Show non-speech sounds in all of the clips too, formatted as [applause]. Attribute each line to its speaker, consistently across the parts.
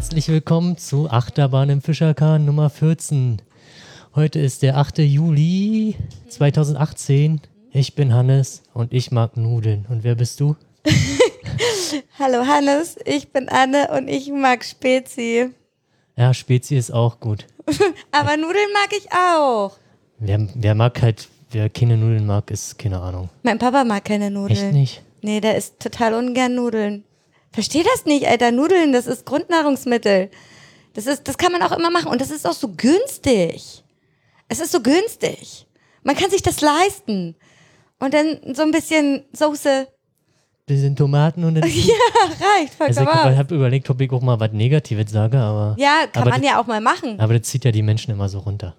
Speaker 1: Herzlich willkommen zu Achterbahn im Fischerkahn Nummer 14. Heute ist der 8. Juli 2018. Ich bin Hannes und ich mag Nudeln. Und wer bist du? [laughs]
Speaker 2: Hallo Hannes, ich bin Anne und ich mag Spezi.
Speaker 1: Ja, Spezi ist auch gut. [laughs]
Speaker 2: Aber Nudeln mag ich auch.
Speaker 1: Wer, wer mag halt, wer keine Nudeln mag, ist keine Ahnung.
Speaker 2: Mein Papa mag keine Nudeln.
Speaker 1: Echt nicht?
Speaker 2: Nee, der isst total ungern Nudeln. Versteh das nicht, Alter. Nudeln, das ist Grundnahrungsmittel. Das ist, das kann man auch immer machen. Und das ist auch so günstig. Es ist so günstig. Man kann sich das leisten. Und dann so ein bisschen Soße.
Speaker 1: Bisschen Tomaten und dann. [laughs]
Speaker 2: Ja, reicht
Speaker 1: Also
Speaker 2: vollkommen
Speaker 1: ich
Speaker 2: aus.
Speaker 1: habe überlegt, ob ich auch mal was Negatives sage, aber.
Speaker 2: Ja, kann
Speaker 1: aber
Speaker 2: man
Speaker 1: das,
Speaker 2: ja auch mal machen.
Speaker 1: Aber das zieht ja die Menschen immer so runter.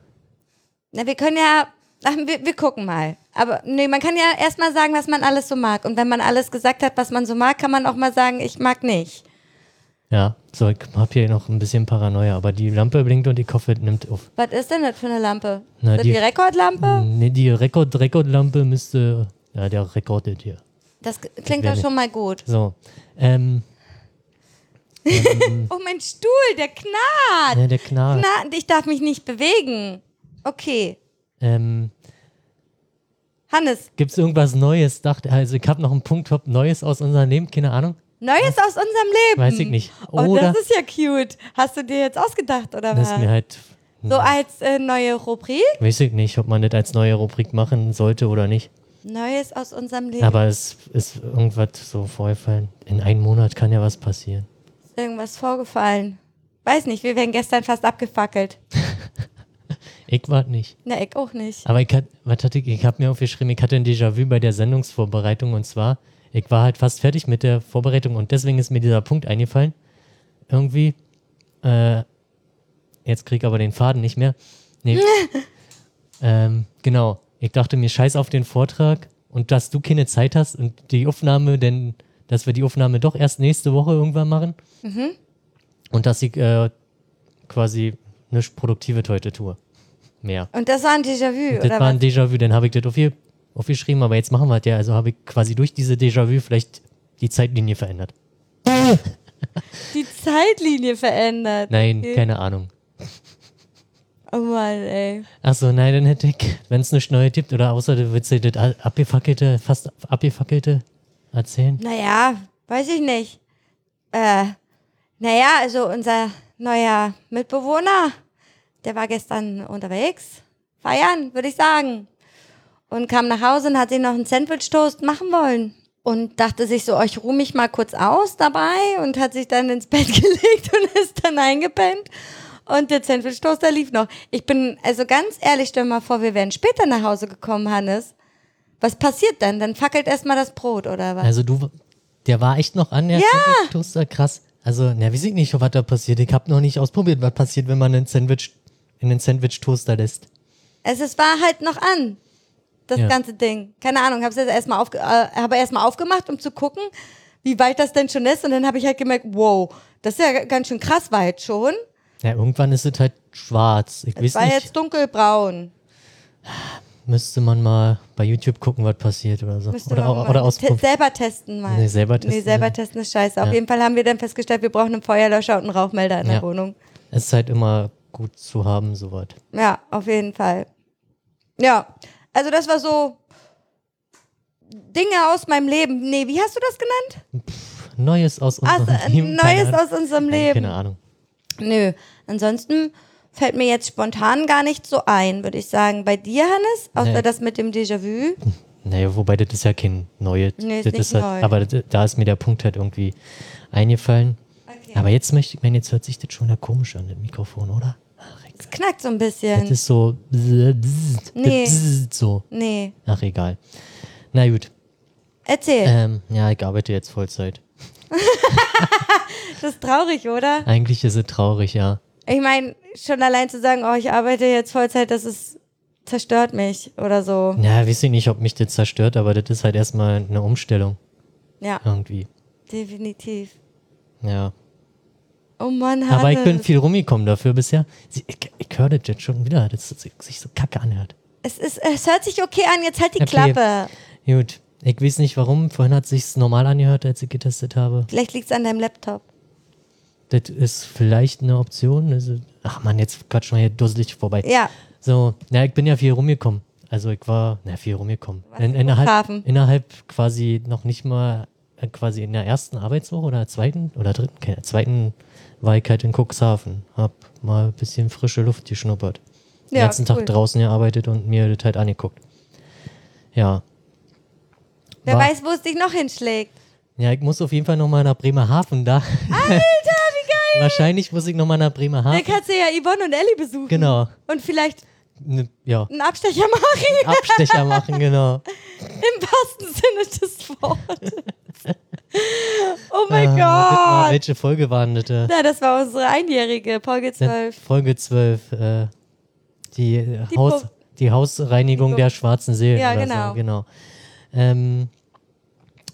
Speaker 2: Na, wir können ja, ach, wir, wir gucken mal. Aber nee, man kann ja erstmal sagen, was man alles so mag. Und wenn man alles gesagt hat, was man so mag, kann man auch mal sagen, ich mag nicht.
Speaker 1: Ja, so, ich hab hier noch ein bisschen Paranoia, aber die Lampe blinkt und die Koffer nimmt auf.
Speaker 2: Was ist denn das für eine Lampe?
Speaker 1: Na,
Speaker 2: ist das
Speaker 1: die-
Speaker 2: die, Rekordlampe?
Speaker 1: Nee, die Rekord, Rekordlampe müsste. Ja, der rekordet hier.
Speaker 2: Das klingt doch schon mal gut.
Speaker 1: So. Ähm, [laughs]
Speaker 2: Oh, mein Stuhl, der knarrt.
Speaker 1: ja, der.
Speaker 2: Knarrt, ich darf mich nicht bewegen. Okay.
Speaker 1: Ähm,
Speaker 2: Hannes,
Speaker 1: Gibt es irgendwas Neues? Dachte, also ich habe noch einen Punkt, ob Neues aus unserem Leben, keine Ahnung.
Speaker 2: Neues aus unserem Leben.
Speaker 1: Weiß ich nicht.
Speaker 2: Oh,
Speaker 1: Oder
Speaker 2: das ist ja cute. Hast du dir jetzt ausgedacht, oder
Speaker 1: das
Speaker 2: was?
Speaker 1: ist mir halt,
Speaker 2: So als äh, neue Rubrik?
Speaker 1: weiß ich nicht, ob man das als neue Rubrik machen sollte oder nicht.
Speaker 2: Neues aus unserem Leben.
Speaker 1: Aber es ist irgendwas so vorgefallen. In einem Monat kann ja was passieren.
Speaker 2: Ist irgendwas vorgefallen? Weiß nicht, wir werden gestern fast abgefackelt. [laughs]
Speaker 1: Ich war nicht.
Speaker 2: Na, ich auch nicht.
Speaker 1: Aber ich, hat, was hatte ich, ich habe mir aufgeschrieben, ich hatte ein Déjà-vu bei der Sendungsvorbereitung und zwar, ich war halt fast fertig mit der Vorbereitung und deswegen ist mir dieser Punkt eingefallen. Irgendwie, äh, jetzt krieg ich aber den Faden nicht mehr. Nee. [laughs] ähm, genau. Ich dachte mir, scheiß auf den Vortrag und dass du keine Zeit hast und die Aufnahme, denn, dass wir die Aufnahme doch erst nächste Woche irgendwann machen. Und dass ich äh, quasi nichts Produktives heute tue. Mehr.
Speaker 2: Und das war ein Déjà-vu,
Speaker 1: Das
Speaker 2: oder
Speaker 1: war ein? Déjà-vu, dann habe ich das aufge aufgeschrieben, aber jetzt machen wir es ja. Also habe ich quasi durch diese Déjà-vu vielleicht die Zeitlinie verändert.
Speaker 2: Die Zeitlinie verändert.
Speaker 1: Nein,
Speaker 2: Okay.
Speaker 1: keine Ahnung.
Speaker 2: Oh Mann, ey.
Speaker 1: Achso, nein, dann hätte ich, wenn es nichts Neues gibt, oder außer du willst dir das abgefackelte, fast abgefackelte erzählen.
Speaker 2: Naja, weiß ich nicht. Äh, naja, also unser neuer Mitbewohner, der war gestern unterwegs. Feiern, würde ich sagen. Und kam nach Hause und hat sich noch einen Sandwich-Toast machen wollen. Und dachte sich so, oh, ich ruhe mich mal kurz aus dabei und hat sich dann ins Bett [laughs] gelegt und ist dann eingepennt. Und der Sandwich-Toaster lief noch. Ich bin, also ganz ehrlich, stell mal vor, wir wären später nach Hause gekommen, Hannes. Was passiert dann? Dann fackelt erstmal das Brot, oder was?
Speaker 1: Also du, der war echt noch an, der
Speaker 2: Ja.
Speaker 1: Sandwich-Toaster, krass. Also, na, weiß ich nicht, was da passiert. Ich habe noch nicht ausprobiert, was passiert, wenn man einen Sandwich in den Sandwich-Toaster lässt.
Speaker 2: Es, es war halt noch an, das
Speaker 1: Ja.
Speaker 2: ganze Ding. Keine Ahnung, habe es erstmal aufge äh, habe erst mal aufgemacht, um zu gucken, wie weit das denn schon ist. Und dann habe ich halt gemerkt, wow, das ist ja ganz schön krass weit schon.
Speaker 1: Ja, irgendwann ist es halt schwarz. Ich
Speaker 2: Es
Speaker 1: weiß
Speaker 2: war
Speaker 1: nicht,
Speaker 2: jetzt dunkelbraun.
Speaker 1: müsste man mal bei YouTube gucken, was passiert oder so.
Speaker 2: Müsste
Speaker 1: oder
Speaker 2: man
Speaker 1: oder
Speaker 2: te
Speaker 1: ausprobieren.
Speaker 2: selber testen mal.
Speaker 1: Nee, selber testen,
Speaker 2: Nee, selber testen ist scheiße. Auf
Speaker 1: Ja.
Speaker 2: jeden Fall haben wir dann festgestellt, wir brauchen einen Feuerlöscher und einen Rauchmelder in
Speaker 1: Ja.
Speaker 2: der Wohnung.
Speaker 1: Es ist halt immer gut zu haben, sowas.
Speaker 2: Ja, auf jeden Fall. Ja, also das war so Dinge aus meinem Leben. Nee, wie hast du das genannt?
Speaker 1: Neues aus
Speaker 2: Ach,
Speaker 1: unserem
Speaker 2: äh,
Speaker 1: Leben.
Speaker 2: Neues aus unserem Leben.
Speaker 1: Keine Ahnung.
Speaker 2: Nö, ansonsten fällt mir jetzt spontan gar nicht so ein, würde ich sagen. Bei dir, Hannes? Außer
Speaker 1: Nee.
Speaker 2: das mit dem Déjà-vu?
Speaker 1: Naja, wobei das ist ja kein neues.
Speaker 2: Nee, ist
Speaker 1: das
Speaker 2: nicht
Speaker 1: ist halt,
Speaker 2: neu.
Speaker 1: Aber das, da ist mir der Punkt halt irgendwie eingefallen.
Speaker 2: Okay.
Speaker 1: Aber jetzt möchte ich, meine, jetzt hört sich das schon wieder komisch an, das Mikrofon, oder? Ach, egal.
Speaker 2: Es knackt so ein
Speaker 1: Das
Speaker 2: bisschen.
Speaker 1: ist so. bzz, bzz,
Speaker 2: Nee.
Speaker 1: bzz, So.
Speaker 2: Nee.
Speaker 1: Ach, egal. Na gut.
Speaker 2: Erzähl.
Speaker 1: Ähm, ja, ich arbeite jetzt Vollzeit. [laughs]
Speaker 2: Das ist traurig, oder?
Speaker 1: Eigentlich ist es traurig, ja.
Speaker 2: Ich meine, schon allein zu sagen, oh, ich arbeite jetzt Vollzeit, das ist zerstört mich oder so.
Speaker 1: Ja, weiß ich nicht, ob mich das zerstört, aber das ist halt erstmal eine Umstellung
Speaker 2: Ja.
Speaker 1: irgendwie.
Speaker 2: definitiv.
Speaker 1: Ja.
Speaker 2: Oh Mann, Hannes.
Speaker 1: Aber ich bin viel rumgekommen dafür bisher. Sie- Ich, ich höre das jetzt schon wieder, dass es sich so kacke anhört.
Speaker 2: Es, ist, es hört sich okay an, jetzt halt die
Speaker 1: Okay.
Speaker 2: Klappe.
Speaker 1: Gut. Ich weiß nicht warum. Vorhin hat es sich normal angehört, als ich getestet habe.
Speaker 2: Vielleicht liegt es an deinem Laptop.
Speaker 1: Das ist vielleicht eine Option. Also, ach man, jetzt quatsch mal hier dusselig vorbei.
Speaker 2: Ja,
Speaker 1: So, ja, ich bin ja viel rumgekommen. Also ich war, na, viel rumgekommen. In, innerhalb, innerhalb quasi noch nicht mal, äh, quasi in der ersten Arbeitswoche oder zweiten oder dritten, zweiten war ich halt in Cuxhaven. Hab mal ein bisschen frische Luft geschnuppert. Den
Speaker 2: Ja,
Speaker 1: ganzen
Speaker 2: cool.
Speaker 1: Tag draußen gearbeitet und mir das halt angeguckt. Ja.
Speaker 2: wer
Speaker 1: War-
Speaker 2: weiß, wo es dich noch hinschlägt.
Speaker 1: Ja, ich muss auf jeden Fall nochmal nach Bremerhaven da.
Speaker 2: Alter!
Speaker 1: Wahrscheinlich muss ich nochmal nach
Speaker 2: Dann
Speaker 1: Bremerhaven.
Speaker 2: kannst du ja Yvonne und Ellie besuchen.
Speaker 1: Genau.
Speaker 2: Und vielleicht
Speaker 1: Ne, ja.
Speaker 2: einen Abstecher machen.
Speaker 1: Abstecher machen, genau. [laughs]
Speaker 2: Im wahrsten Sinne des Wortes. [laughs] Oh mein
Speaker 1: Ah,
Speaker 2: Gott.
Speaker 1: welche Folge waren das? äh?
Speaker 2: Na, das war unsere einjährige, Folge 12.
Speaker 1: Folge 12. Äh, die, äh,
Speaker 2: Die
Speaker 1: Haus, die Hausreinigung
Speaker 2: Die
Speaker 1: der schwarzen Seelen.
Speaker 2: Ja, genau.
Speaker 1: So, genau. Ähm,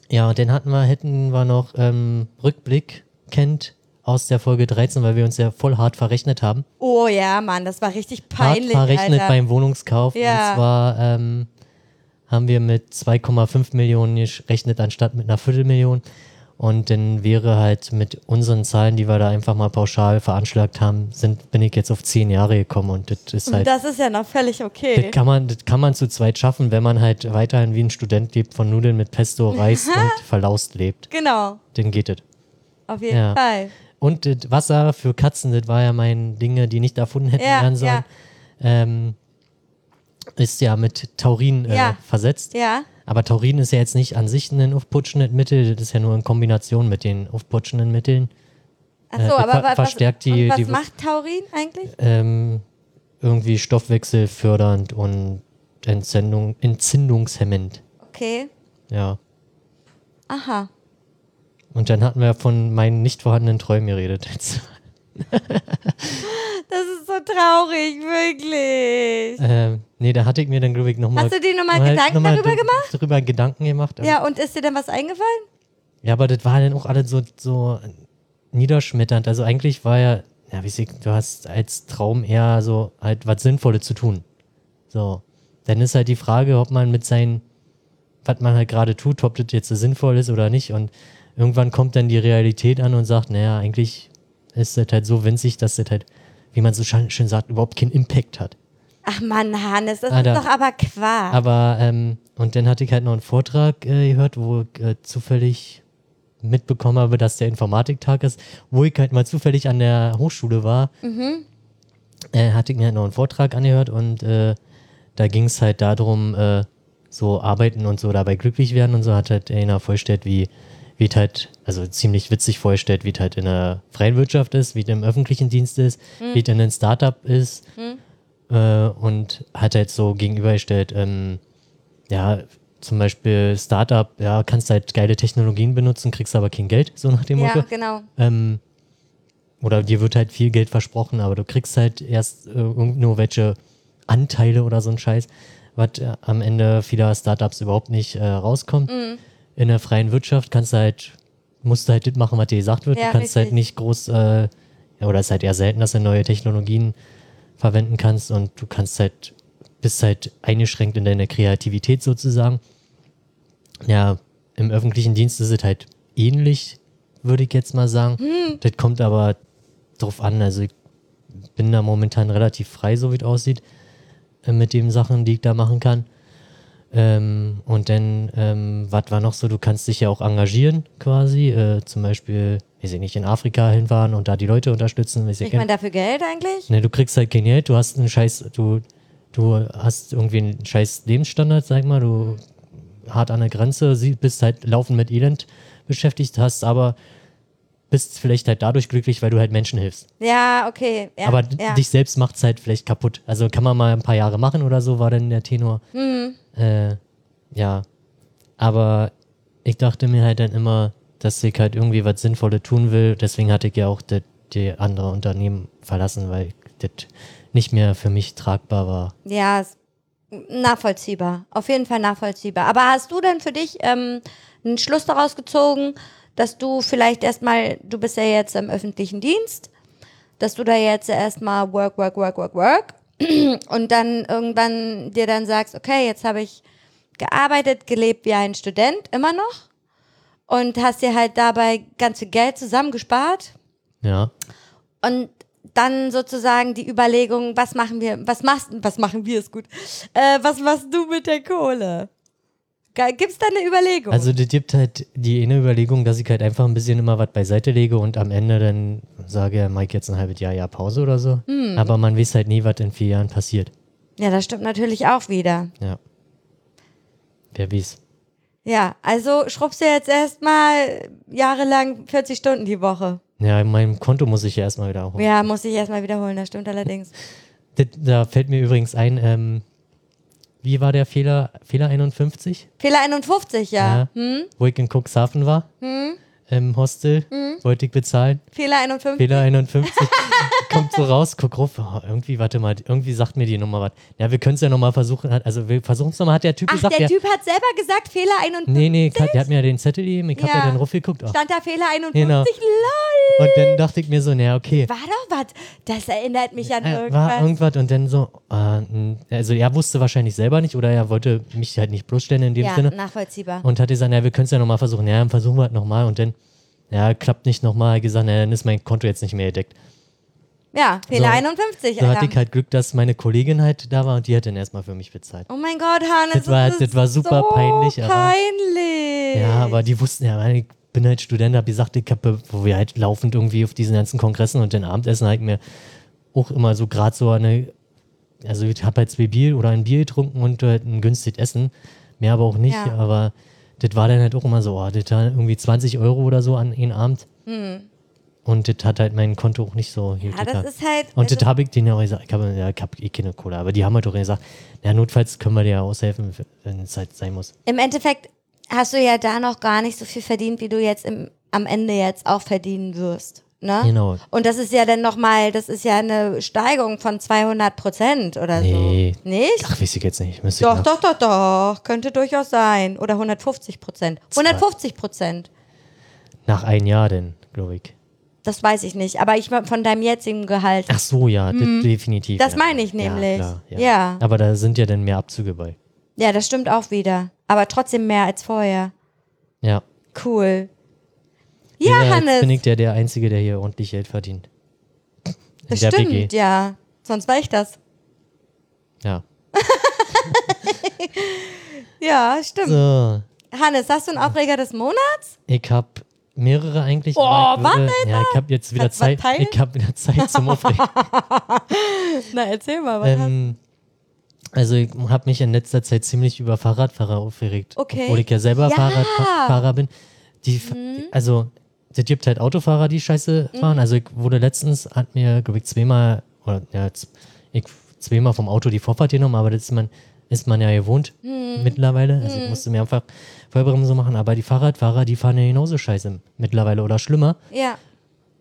Speaker 1: ja, und dann hatten wir, hätten wir noch ähm, Rückblick kennt aus der Folge 13, weil wir uns ja voll hart verrechnet haben.
Speaker 2: Oh ja, Mann, das war richtig peinlich,
Speaker 1: hart verrechnet
Speaker 2: Alter.
Speaker 1: beim Wohnungskauf.
Speaker 2: Ja.
Speaker 1: Und zwar ähm, haben wir mit 2,5 Millionen gerechnet anstatt mit einer Viertelmillion. Und dann wäre halt mit unseren Zahlen, die wir da einfach mal pauschal veranschlagt haben, sind, bin ich jetzt auf zehn Jahre gekommen. Und das ist halt,
Speaker 2: das ist ja noch völlig okay.
Speaker 1: das kann man, das kann man zu zweit schaffen, wenn man halt weiterhin wie ein Student lebt, von Nudeln mit Pesto, Reis [laughs] und Verlaust lebt.
Speaker 2: Genau,
Speaker 1: Dann geht es.
Speaker 2: auf jeden
Speaker 1: Ja.
Speaker 2: Fall.
Speaker 1: Und das Wasser für Katzen, das war ja mein Dinge, die nicht erfunden hätten
Speaker 2: Ja,
Speaker 1: werden sollen.
Speaker 2: ja.
Speaker 1: Ähm, ist ja mit Taurin äh,
Speaker 2: Ja.
Speaker 1: versetzt.
Speaker 2: Ja,
Speaker 1: Aber Taurin ist ja jetzt nicht an sich ein aufputschendes Mittel, das ist ja nur in Kombination mit den aufputschenden Mitteln.
Speaker 2: Achso,
Speaker 1: Äh,
Speaker 2: aber
Speaker 1: ver-
Speaker 2: wa- was,
Speaker 1: verstärkt die-
Speaker 2: was
Speaker 1: die-
Speaker 2: macht Taurin eigentlich?
Speaker 1: Ähm, irgendwie stoffwechselfördernd und Entzündung, entzündungshemmend.
Speaker 2: Okay,
Speaker 1: Ja.
Speaker 2: aha.
Speaker 1: Und dann hatten wir von meinen nicht vorhandenen Träumen geredet. [laughs]
Speaker 2: Das ist so traurig, wirklich.
Speaker 1: Ähm, nee, da hatte ich mir dann, glaube ich, nochmal.
Speaker 2: Hast du dir nochmal Gedanken darüber gemacht?
Speaker 1: Darüber Gedanken gemacht.
Speaker 2: Ja, und ist dir denn was eingefallen?
Speaker 1: Ja, aber das war dann auch alles so, so niederschmetternd. Also eigentlich war ja, ja, wie sie, du hast als Traum eher so halt was Sinnvolles zu tun. So. Dann ist halt die Frage, ob man mit seinen, was man halt gerade tut, ob das jetzt so sinnvoll ist oder nicht. Und irgendwann kommt dann die Realität an und sagt, naja, eigentlich ist das halt so winzig, dass das halt, wie man so schön sagt, überhaupt keinen Impact hat.
Speaker 2: Ach Mann, Hannes, das
Speaker 1: Alter.
Speaker 2: ist doch aber Quark.
Speaker 1: Aber, ähm, und dann hatte ich halt noch einen Vortrag äh, gehört, wo ich äh, zufällig mitbekommen habe, dass der Informatiktag ist, wo ich halt mal zufällig an der Hochschule war, äh, hatte ich mir halt noch einen Vortrag angehört und äh, da ging es halt darum, äh, so arbeiten und so dabei glücklich werden und so hat halt einer vorgestellt, wie wie es halt, also ziemlich witzig vorgestellt, wie es halt in der freien Wirtschaft ist, wie es im öffentlichen Dienst ist, wie es in einem Startup ist äh, und hat halt so gegenübergestellt, ähm, ja, zum Beispiel Startup, ja, kannst halt geile Technologien benutzen, kriegst aber kein Geld, so nach dem
Speaker 2: ja,
Speaker 1: Motto.
Speaker 2: genau.
Speaker 1: Ähm, oder dir wird halt viel Geld versprochen, aber du kriegst halt erst äh, nur welche Anteile oder so ein Scheiß, was äh, am Ende vieler Startups überhaupt nicht äh, rauskommt.
Speaker 2: Mhm.
Speaker 1: In der freien Wirtschaft kannst du halt, musst du halt das machen, was dir gesagt wird.
Speaker 2: Ja,
Speaker 1: du kannst halt
Speaker 2: richtig.
Speaker 1: nicht groß, äh, oder es ist halt eher selten, dass du neue Technologien verwenden kannst und du kannst halt, bist halt eingeschränkt in deiner Kreativität sozusagen. Ja, im öffentlichen Dienst ist es halt ähnlich, würde ich jetzt mal sagen.
Speaker 2: Hm.
Speaker 1: Das kommt aber drauf an. Also ich bin da momentan relativ frei, so wie es aussieht, äh, mit den Sachen, die ich da machen kann. Ähm, und dann, ähm, was war noch so, du kannst dich ja auch engagieren quasi, äh, zum Beispiel, weiß ich nicht, in Afrika hinfahren und da die Leute unterstützen. Weiß
Speaker 2: Kriegt man dafür Geld eigentlich?
Speaker 1: Ne, du kriegst halt kein Geld, du hast einen scheiß, du, du hast irgendwie einen scheiß Lebensstandard, sag mal, du hart an der Grenze, sie- bist halt laufend mit Elend beschäftigt, hast aber bist vielleicht halt dadurch glücklich, weil du halt Menschen hilfst.
Speaker 2: Ja, okay. Ja,
Speaker 1: aber
Speaker 2: ja.
Speaker 1: dich selbst macht's halt vielleicht kaputt. Also kann man mal ein paar Jahre machen oder so, war dann der Tenor.
Speaker 2: Mhm.
Speaker 1: Äh, ja. Aber ich dachte mir halt dann immer, dass ich halt irgendwie was Sinnvolles tun will. Deswegen hatte ich ja auch die, die andere Unternehmen verlassen, weil das nicht mehr für mich tragbar war.
Speaker 2: Ja, nachvollziehbar. Auf jeden Fall nachvollziehbar. Aber hast du denn für dich ähm, einen Schluss daraus gezogen, dass du vielleicht erstmal, du bist ja jetzt im öffentlichen Dienst, dass du da jetzt erstmal work, work, work, work, work [clears throat] und dann irgendwann dir dann sagst, okay, jetzt habe ich gearbeitet, gelebt wie ein Student, immer noch und hast dir halt dabei ganz viel Geld zusammengespart
Speaker 1: Ja.
Speaker 2: und dann sozusagen die Überlegung, was machen wir, was machst, was machen wir ist gut, äh, was machst du mit der Kohle? Ge- Gibt's da eine Überlegung?
Speaker 1: Also das gibt halt die eine Überlegung, dass ich halt einfach ein bisschen immer was beiseite lege und am Ende dann sage, Mike, jetzt ein halbes Jahr, ja, Pause oder so.
Speaker 2: Hm.
Speaker 1: Aber man weiß halt nie, was in vier Jahren passiert.
Speaker 2: ja, das stimmt natürlich auch wieder.
Speaker 1: Ja. Wer weiß.
Speaker 2: Ja, also schrubbst du jetzt erstmal jahrelang 40 Stunden die Woche.
Speaker 1: Ja, mein Konto muss ich ja erstmal wieder holen.
Speaker 2: Ja, muss ich erstmal wiederholen, das stimmt allerdings. [laughs]
Speaker 1: Das, da fällt mir übrigens ein, ähm, wie war der Fehler? Fehler 51?
Speaker 2: Fehler 51, ja. Hm?
Speaker 1: Wo ich in Cuxhaven war, im Hostel, wollte ich bezahlen.
Speaker 2: Fehler 51.
Speaker 1: Fehler 51. [laughs] Kommt so raus, guck rauf, oh, irgendwie, warte mal, irgendwie sagt mir die Nummer was. Ja, wir können es ja nochmal versuchen. Also wir versuchen es nochmal, hat der Typ
Speaker 2: Ach,
Speaker 1: gesagt.
Speaker 2: der
Speaker 1: ja,
Speaker 2: Typ hat selber gesagt, Fehler 51.
Speaker 1: Nee, nee, der hat mir ja den Zettel gegeben, ich hab
Speaker 2: Ja.
Speaker 1: ja dann raufgeguckt. Oh.
Speaker 2: Stand da Fehler 51?
Speaker 1: Genau.
Speaker 2: Lol.
Speaker 1: Und dann dachte ich mir so, naja, okay.
Speaker 2: War doch was. Das erinnert mich an irgendwas.
Speaker 1: war irgendwas und dann so, äh, also er wusste wahrscheinlich selber nicht oder er wollte mich halt nicht bloßstellen in dem
Speaker 2: ja,
Speaker 1: Sinne
Speaker 2: nachvollziehbar.
Speaker 1: und hat gesagt, ja, wir können es ja nochmal versuchen. Ja, dann versuchen wir es nochmal und dann, ja, klappt nicht nochmal. Gesagt, na, dann ist mein Konto jetzt nicht mehr gedeckt.
Speaker 2: Ja, Fehler
Speaker 1: So.
Speaker 2: 51,
Speaker 1: So hatte ich halt Glück, dass meine Kollegin halt da war und die hat dann erstmal für mich bezahlt.
Speaker 2: Oh mein Gott, Hannes,
Speaker 1: Das war-
Speaker 2: ist
Speaker 1: das war super
Speaker 2: so
Speaker 1: peinlich, aber-
Speaker 2: peinlich.
Speaker 1: Ja, aber die wussten ja, ich bin halt Student, hab gesagt, ich hab, wo wir halt laufend irgendwie auf diesen ganzen Kongressen und den Abendessen halt mir auch immer so gerade so eine, also ich hab halt zwei Bier oder ein Bier getrunken und halt ein günstiges Essen, mehr aber auch nicht,
Speaker 2: Ja.
Speaker 1: aber das war dann halt auch immer so, oh, das war irgendwie 20 Euro oder so an einen Abend. Und das hat halt mein Konto auch nicht so
Speaker 2: Hm. Ja, das ist halt.
Speaker 1: Und das
Speaker 2: also,
Speaker 1: habe ich denen ja auch gesagt, ich habe ja, ich hab eh keine Kohle, aber die haben halt auch gesagt, ja, notfalls können wir dir ja aushelfen, wenn es halt sein muss.
Speaker 2: Im Endeffekt hast du ja da noch gar nicht so viel verdient, wie du jetzt im, am Ende jetzt auch verdienen wirst. Ne?
Speaker 1: Genau.
Speaker 2: Und das ist ja dann nochmal, das ist ja eine Steigerung von 200 Prozent oder
Speaker 1: Nee.
Speaker 2: so. Nicht?
Speaker 1: Ach, weiß ich jetzt nicht. Müsste
Speaker 2: Doch, doch, doch, doch. Könnte durchaus sein. Oder 150 Prozent. 150 Prozent.
Speaker 1: Nach ein Jahr denn, glaube ich.
Speaker 2: Das weiß ich nicht. Aber ich von deinem jetzigen Gehalt.
Speaker 1: Ach so, ja, das definitiv.
Speaker 2: Mhm. Das
Speaker 1: ja.
Speaker 2: meine ich
Speaker 1: Ja,
Speaker 2: nämlich.
Speaker 1: klar, ja,
Speaker 2: Ja.
Speaker 1: Aber da sind ja dann mehr Abzüge bei.
Speaker 2: Ja, das stimmt auch wieder. Aber trotzdem mehr als vorher.
Speaker 1: Ja.
Speaker 2: Cool. Ja,
Speaker 1: Jeder- Jetzt bin
Speaker 2: Hannes.
Speaker 1: ich der, der Einzige, der hier ordentlich Geld verdient. In
Speaker 2: Das stimmt,
Speaker 1: WG.
Speaker 2: ja. Sonst war ich das.
Speaker 1: Ja. [laughs]
Speaker 2: Ja, stimmt.
Speaker 1: So,
Speaker 2: Hannes, hast du einen Aufreger des Monats?
Speaker 1: ich habe mehrere eigentlich.
Speaker 2: Oh,
Speaker 1: aber ich
Speaker 2: wann,
Speaker 1: Ja, ich habe jetzt wieder
Speaker 2: was
Speaker 1: Zeit. Ich habe wieder Zeit zum [laughs] Aufregen.
Speaker 2: Na, erzähl mal, was
Speaker 1: ähm, also ich habe mich in letzter Zeit ziemlich über Fahrradfahrer aufgeregt.
Speaker 2: Okay.
Speaker 1: Obwohl ich ja selber
Speaker 2: Ja.
Speaker 1: Fahrradfahrer bin. Die,
Speaker 2: Mhm.
Speaker 1: Also, es gibt halt Autofahrer, die scheiße fahren. Also ich wurde letztens, hat mir, glaube ich, zweimal, oder ja, ich zweimal vom Auto die Vorfahrt genommen, aber das ist man, ist man ja gewohnt
Speaker 2: Mhm.
Speaker 1: mittlerweile. Also ich musste mir einfach Vollbremse machen, aber die Fahrradfahrer, die fahren ja genauso scheiße mittlerweile oder schlimmer
Speaker 2: Ja.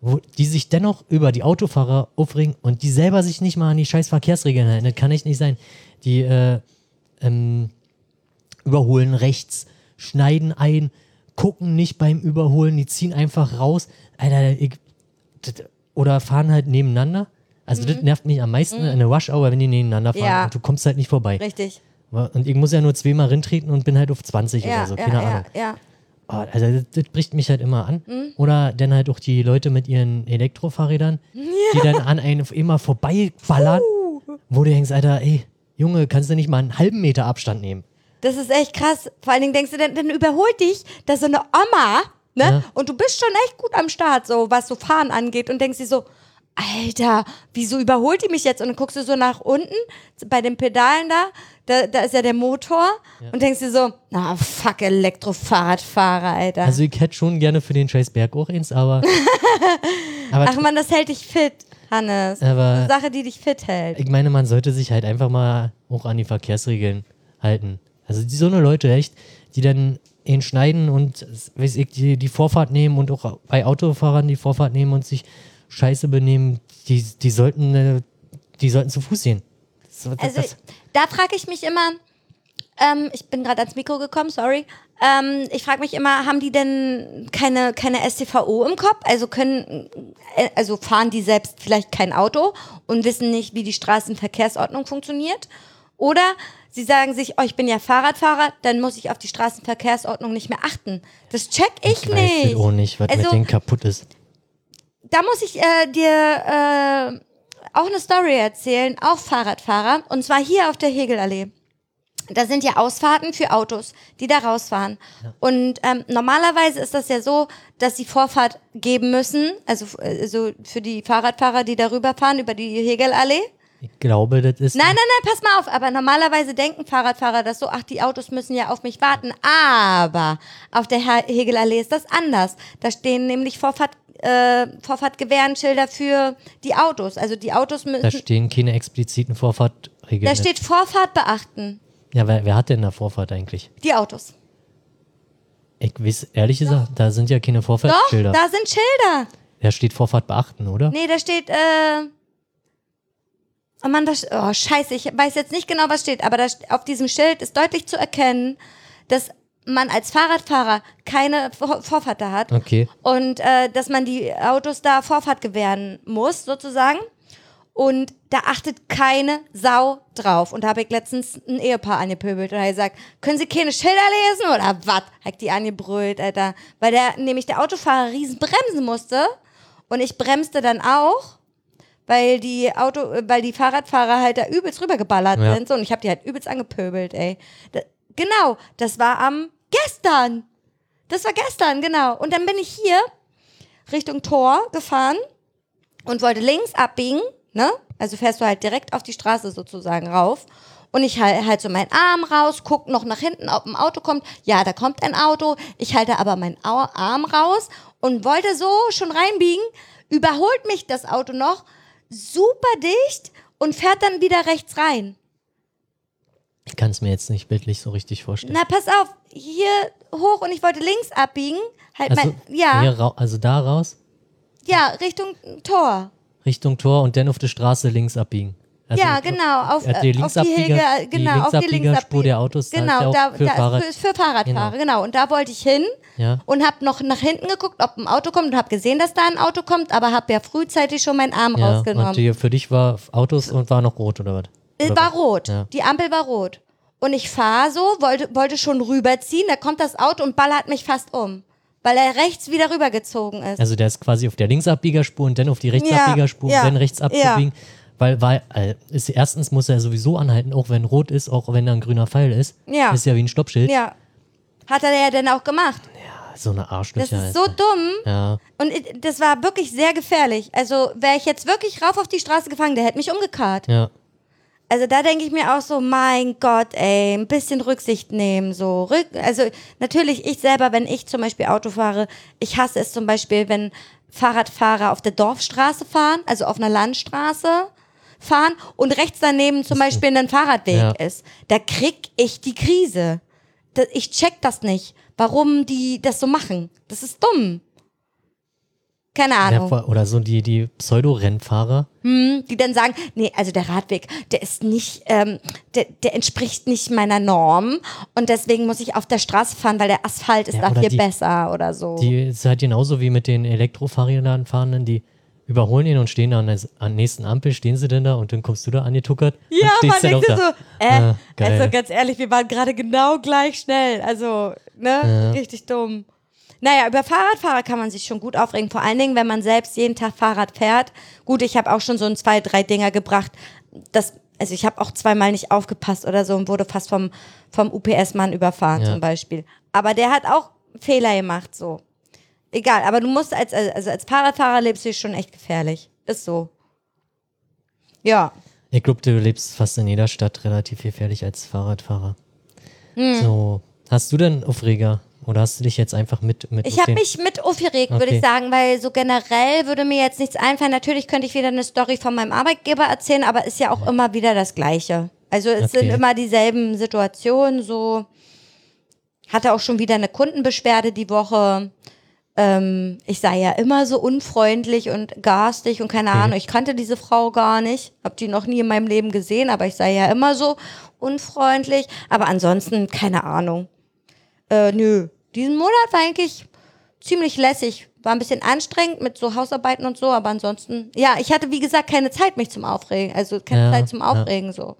Speaker 1: wo die sich dennoch über die Autofahrer aufregen und die selber sich nicht mal an die scheiß Verkehrsregeln halten. Das kann echt nicht sein. Die äh, ähm, überholen rechts, schneiden ein, gucken nicht beim Überholen, die ziehen einfach raus. Alter, ich, oder fahren halt nebeneinander. Also das nervt mich am meisten in der Rush-Hour, wenn die nebeneinander fahren
Speaker 2: Mhm. Ja.
Speaker 1: und du kommst halt nicht vorbei.
Speaker 2: Richtig.
Speaker 1: Und ich muss ja nur zweimal rintreten und bin halt auf 20
Speaker 2: Ja,
Speaker 1: oder so, keine
Speaker 2: ja,
Speaker 1: Ahnung.
Speaker 2: ja.
Speaker 1: Oh, also das, das bricht mich halt immer an. Oder dann halt auch die Leute mit ihren Elektrofahrrädern, [laughs] die dann an einen immer vorbeiballern, wo du denkst, Alter, ey, Junge, kannst du nicht mal einen halben Meter Abstand nehmen?
Speaker 2: Das ist echt krass. Vor allen Dingen denkst du, dann, dann überholt dich da so eine Oma, ne?
Speaker 1: Ja.
Speaker 2: Und du bist schon echt gut am Start, so was so Fahren angeht und denkst dir so, Alter, wieso überholt die mich jetzt? Und dann guckst du so nach unten bei den Pedalen da, da, da ist ja der Motor und denkst dir so, na fuck, Elektrofahrradfahrer, Alter.
Speaker 1: Also ich hätte schon gerne für den scheiß Berg auch eins, aber, [laughs] aber
Speaker 2: Ach man, das hält dich fit, Hannes.
Speaker 1: Aber-
Speaker 2: Eine Sache, die dich fit hält.
Speaker 1: ich meine, man sollte sich halt einfach mal auch an die Verkehrsregeln halten. Also die, so eine Leute echt, die dann ihn schneiden und weiß ich, die, die Vorfahrt nehmen und auch bei Autofahrern die Vorfahrt nehmen und sich scheiße benehmen, die, die sollten äh, die sollten zu Fuß gehen. Das, das,
Speaker 2: Also
Speaker 1: das,
Speaker 2: da frage ich mich immer, Ähm, ich bin gerade ans Mikro gekommen, sorry. Ähm, ich frage mich immer, haben die denn keine, keine STVO im Kopf? Also können, äh, also fahren die selbst vielleicht kein Auto und wissen nicht, wie die Straßenverkehrsordnung funktioniert? Oder sie sagen sich, oh, ich bin ja Fahrradfahrer, dann muss ich auf die Straßenverkehrsordnung nicht mehr achten. Das check ich,
Speaker 1: Ich weiß
Speaker 2: nicht.
Speaker 1: auch nicht, was
Speaker 2: Also-
Speaker 1: mit denen kaputt ist.
Speaker 2: da muss ich äh, dir äh, auch eine Story erzählen, auch Fahrradfahrer, und zwar hier auf der Hegelallee. Da sind ja Ausfahrten für Autos, die da rausfahren. Und ähm, normalerweise ist das ja so, dass sie Vorfahrt geben müssen, also, also für die Fahrradfahrer, die darüber fahren, über die Hegelallee.
Speaker 1: Ich glaube, das ist.
Speaker 2: Nein, nein, nein, pass mal auf. Aber normalerweise denken Fahrradfahrer das so, ach, die Autos müssen ja auf mich warten. Aber auf der He- Hegelallee ist das anders. Da stehen nämlich Vorfahrt, äh, Vorfahrtgewährenschilder für die Autos. Also die Autos
Speaker 1: Da
Speaker 2: müssen.
Speaker 1: stehen keine expliziten Vorfahrtregeln.
Speaker 2: Da steht Vorfahrt beachten.
Speaker 1: ja, wer, wer hat denn da Vorfahrt eigentlich?
Speaker 2: Die Autos.
Speaker 1: Ich weiß, ehrlich gesagt, da sind ja keine
Speaker 2: Doch,
Speaker 1: Vorfahrtsschilder.
Speaker 2: da sind Schilder.
Speaker 1: Da steht Vorfahrt beachten, oder?
Speaker 2: Nee, da steht, äh. Oh Mann, das, oh scheiße, ich weiß jetzt nicht genau, was steht, aber da, st- auf diesem Schild ist deutlich zu erkennen, dass man als Fahrradfahrer keine Vor Vorfahrt da hat
Speaker 1: Okay.
Speaker 2: und äh, dass man die Autos da Vorfahrt gewähren muss, sozusagen. Und da achtet keine Sau drauf. Und da habe ich letztens ein Ehepaar angepöbelt und habe gesagt, können Sie keine Schilder lesen oder was? Hat die angebrüllt, Alter. Weil der, nämlich der Autofahrer riesen bremsen musste und ich bremste dann auch, weil die Auto, weil die Fahrradfahrer halt da übelst rübergeballert
Speaker 1: Ja.
Speaker 2: sind so, und ich habe die halt übelst angepöbelt, ey. Da, genau, das war am gestern. Das war gestern, genau. Und dann bin ich hier Richtung Tor gefahren und wollte links abbiegen, ne? Also fährst du halt direkt auf die Straße sozusagen rauf. Und ich halte halt so meinen Arm raus, guck noch nach hinten, ob ein Auto kommt. Ja, da kommt ein Auto. Ich halte aber meinen Arm raus und wollte so schon reinbiegen. Überholt mich das Auto noch super dicht und fährt dann wieder rechts rein.
Speaker 1: Ich kann es mir jetzt nicht bildlich so richtig vorstellen.
Speaker 2: Na, pass auf, hier hoch und ich wollte links abbiegen. Halt
Speaker 1: also,
Speaker 2: mein, ja,
Speaker 1: also da raus,
Speaker 2: ja, Richtung Tor.
Speaker 1: Richtung Tor und dann auf die Straße links abbiegen. Also
Speaker 2: ja, genau, auf,
Speaker 1: äh, die
Speaker 2: äh, auf die
Speaker 1: Linksabbieger, die
Speaker 2: genau, auf die
Speaker 1: Linksabbiegerspur
Speaker 2: Linksabbieger.
Speaker 1: der Autos, da ist
Speaker 2: Genau,
Speaker 1: ja
Speaker 2: da,
Speaker 1: für
Speaker 2: da,
Speaker 1: Fahrrad-
Speaker 2: für, für Fahrradfahrer, genau. Und da wollte ich hin
Speaker 1: Ja.
Speaker 2: und habe noch nach hinten geguckt, ob ein Auto kommt und habe gesehen, dass da ein Auto kommt, aber habe ja frühzeitig schon meinen Arm
Speaker 1: Ja,
Speaker 2: rausgenommen.
Speaker 1: und die, für dich war Autos und war noch rot oder was?
Speaker 2: Es
Speaker 1: Oder
Speaker 2: war
Speaker 1: was?
Speaker 2: rot.
Speaker 1: Ja.
Speaker 2: Die Ampel war rot. Und ich fahre so, wollte, wollte schon rüberziehen, da kommt das Auto und ballert mich fast um. Weil er rechts wieder rübergezogen ist.
Speaker 1: Also der ist quasi auf der Linksabbiegerspur und dann auf die Rechtsabbiegerspur
Speaker 2: Ja,
Speaker 1: und dann
Speaker 2: ja,
Speaker 1: rechts abzubiegen. Weil, weil äh, ist, erstens muss er sowieso anhalten, auch wenn rot ist, auch wenn da ein grüner Pfeil ist.
Speaker 2: Ja.
Speaker 1: Ist ja wie ein Stoppschild.
Speaker 2: ja. Hat er ja dann auch gemacht.
Speaker 1: So eine Arschlöcher.
Speaker 2: Das ist
Speaker 1: Alter.
Speaker 2: so dumm.
Speaker 1: Ja.
Speaker 2: Und das war wirklich sehr gefährlich. Also wäre ich jetzt wirklich rauf auf die Straße gefangen, der hätte mich umgekarrt.
Speaker 1: Ja.
Speaker 2: Also da denke ich mir auch so, mein Gott, ey, ein bisschen Rücksicht nehmen, so. Rück also natürlich ich selber, wenn ich zum Beispiel Auto fahre, ich hasse es zum Beispiel, wenn Fahrradfahrer auf der Dorfstraße fahren, also auf einer Landstraße fahren und rechts daneben zum Beispiel ein Fahrradweg
Speaker 1: Ja.
Speaker 2: ist. Da krieg ich die Krise. Ich check das nicht, warum die das so machen. Das ist dumm. Keine Ahnung.
Speaker 1: Oder so die, die Pseudo-Rennfahrer.
Speaker 2: die dann sagen, nee, also der Radweg, der ist nicht, ähm, der, der entspricht nicht meiner Norm und deswegen muss ich auf der Straße fahren, weil der Asphalt ist
Speaker 1: Ja,
Speaker 2: da viel
Speaker 1: die-
Speaker 2: besser oder so.
Speaker 1: Die ist halt genauso wie mit den Elektrofahrrädern fahrenden, die überholen ihn und stehen da an der nächsten Ampel, stehen sie denn da und dann kommst du da angetuckert.
Speaker 2: ja, man
Speaker 1: dann
Speaker 2: denkt
Speaker 1: da.
Speaker 2: so, äh,
Speaker 1: Ah,
Speaker 2: also ganz ehrlich, wir waren gerade genau gleich schnell, also, ne, richtig dumm. Naja, über Fahrradfahrer kann man sich schon gut aufregen, vor allen Dingen, wenn man selbst jeden Tag Fahrrad fährt. Gut, ich habe auch schon so ein zwei, drei Dinger gebracht, das, also ich habe auch zweimal nicht aufgepasst oder so und wurde fast vom, vom UPS-Mann überfahren
Speaker 1: Ja.
Speaker 2: zum Beispiel. Aber der hat auch Fehler gemacht, so. Egal, aber du musst als, also als Fahrradfahrer lebst du schon echt gefährlich. Ist so. Ja.
Speaker 1: Ich glaube, du lebst fast in jeder Stadt relativ gefährlich als Fahrradfahrer.
Speaker 2: Hm.
Speaker 1: So, hast du denn Aufreger? Oder hast du dich jetzt einfach mit, mit
Speaker 2: Ich habe mich mit aufgeregt, würde
Speaker 1: Okay.
Speaker 2: ich sagen, weil so generell würde mir jetzt nichts einfallen. Natürlich könnte ich wieder eine Story von meinem Arbeitgeber erzählen, aber ist ja auch immer wieder das Gleiche. Also es sind
Speaker 1: Okay.
Speaker 2: immer dieselben Situationen, so hatte auch schon wieder eine Kundenbeschwerde die Woche. Ähm, ich sei ja immer so unfreundlich und garstig und keine
Speaker 1: Okay.
Speaker 2: Ahnung. Ich kannte diese Frau gar nicht, habe die noch nie in meinem Leben gesehen, aber ich sei ja immer so unfreundlich. Aber ansonsten keine Ahnung. Äh, nö, diesen Monat war eigentlich ziemlich lässig. War ein bisschen anstrengend mit so Hausarbeiten und so, aber ansonsten, ja, ich hatte wie gesagt keine Zeit, mich zum Aufregen, also keine
Speaker 1: Ja,
Speaker 2: Zeit zum
Speaker 1: ja.
Speaker 2: Aufregen so.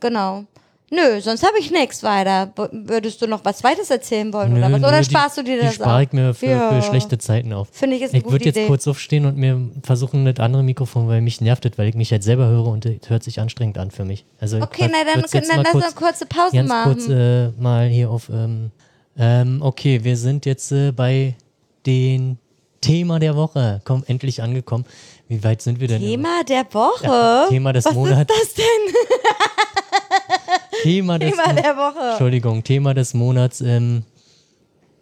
Speaker 2: Genau. Nö, sonst habe ich nichts weiter. Würdest du noch was Zweites erzählen wollen oder was? Oder
Speaker 1: die-
Speaker 2: sparst du dir
Speaker 1: Die
Speaker 2: das
Speaker 1: spare ich mir für,
Speaker 2: Ja.
Speaker 1: für schlechte Zeiten auf.
Speaker 2: Finde ich ist eine
Speaker 1: Ich würde jetzt
Speaker 2: Idee.
Speaker 1: kurz aufstehen und mir versuchen, das andere Mikrofon, weil mich nervt das, weil ich mich jetzt selber höre und es hört sich anstrengend an für mich. Also
Speaker 2: okay, na dann, dann
Speaker 1: mal
Speaker 2: lass
Speaker 1: kurz,
Speaker 2: uns eine kurze Pause
Speaker 1: ganz
Speaker 2: machen.
Speaker 1: kurz äh, mal hier auf. Ähm, ähm, okay, wir sind jetzt äh, bei den Thema der Woche. Komm, endlich angekommen. Wie weit sind wir denn?
Speaker 2: Thema der Woche?
Speaker 1: Ja, Thema des
Speaker 2: was
Speaker 1: Monats.
Speaker 2: ist das denn? [laughs]
Speaker 1: Thema [laughs] des
Speaker 2: Thema der Woche.
Speaker 1: Entschuldigung, Thema des Monats. Ähm,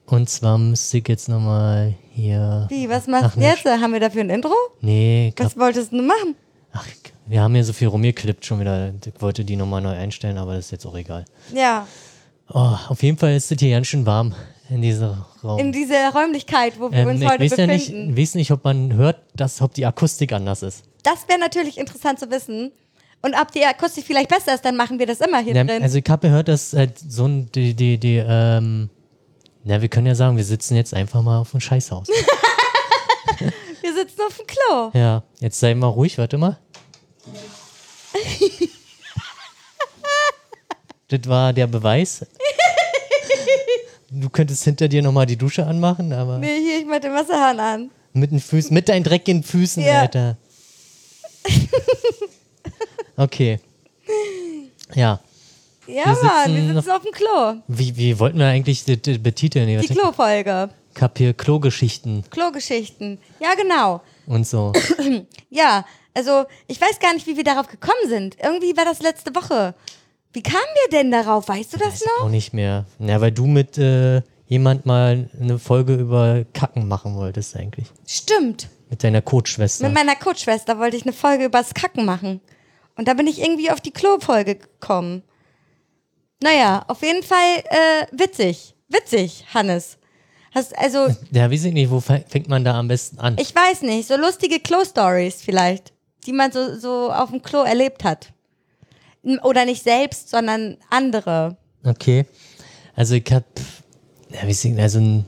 Speaker 1: und zwar müsste ich jetzt nochmal hier.
Speaker 2: Wie, was machst
Speaker 1: Ach,
Speaker 2: du jetzt? Haben wir dafür ein Intro?
Speaker 1: Nee, ich hab,
Speaker 2: Was wolltest du machen?
Speaker 1: ach, wir haben hier so viel rumgeklippt schon wieder. Ich wollte die nochmal neu einstellen, aber das ist jetzt auch egal.
Speaker 2: Ja,
Speaker 1: Oh, auf jeden Fall ist es hier ganz schön warm in diesem Raum.
Speaker 2: in dieser Räumlichkeit, wo wir
Speaker 1: ähm,
Speaker 2: uns
Speaker 1: ich
Speaker 2: heute
Speaker 1: weiß ja
Speaker 2: befinden.
Speaker 1: nicht, weiß nicht, ob man hört, dass ob die Akustik anders ist.
Speaker 2: Das wäre natürlich interessant zu wissen. Und ob die Akustik vielleicht besser ist, dann machen wir das immer hier
Speaker 1: Ja,
Speaker 2: drin.
Speaker 1: also ich habe gehört, dass halt so ein, die, die, die, ähm, na, wir können ja sagen, wir sitzen jetzt einfach mal auf dem Scheißhaus. [laughs]
Speaker 2: wir sitzen auf dem Klo.
Speaker 1: ja, jetzt sei mal ruhig, warte mal. [laughs] das war der Beweis. Du könntest hinter dir nochmal die Dusche anmachen, aber
Speaker 2: Nee, hier, ich mach den Wasserhahn an.
Speaker 1: mit den Füßen, mit deinen dreckigen Füßen,
Speaker 2: Ja.
Speaker 1: Alter. [laughs] Okay. Ja.
Speaker 2: Ja,
Speaker 1: Wir
Speaker 2: Mann,
Speaker 1: sitzen
Speaker 2: wir sitzen auf dem Klo.
Speaker 1: Wie, wie wollten wir eigentlich das, das betiteln?
Speaker 2: Die Klofolge.
Speaker 1: Hier Klogeschichten
Speaker 2: Klogeschichten. Ja, genau.
Speaker 1: und so. [clears throat]
Speaker 2: Ja, also ich weiß gar nicht, wie wir darauf gekommen sind. Irgendwie war das letzte Woche. Wie kamen wir denn darauf? Weißt du das
Speaker 1: Weiß
Speaker 2: noch?
Speaker 1: auch nicht mehr. Ja, weil du mit äh, jemand mal eine Folge über Kacken machen wolltest eigentlich.
Speaker 2: Stimmt.
Speaker 1: Mit deiner Coachschwester.
Speaker 2: Mit meiner Coachschwester wollte ich eine Folge übers Kacken machen. Und da bin ich irgendwie auf die Klo-Folge gekommen. Naja, auf jeden Fall äh, witzig. Witzig, Hannes. Hast, also,
Speaker 1: Ja, weiß ich nicht, wo fä- fängt man da am besten an?
Speaker 2: ich weiß nicht, so lustige Klo-Stories vielleicht, die man so, so auf dem Klo erlebt hat. Oder nicht selbst, sondern andere.
Speaker 1: Okay. Also ich hab, ja, weiß ich nicht, also ein,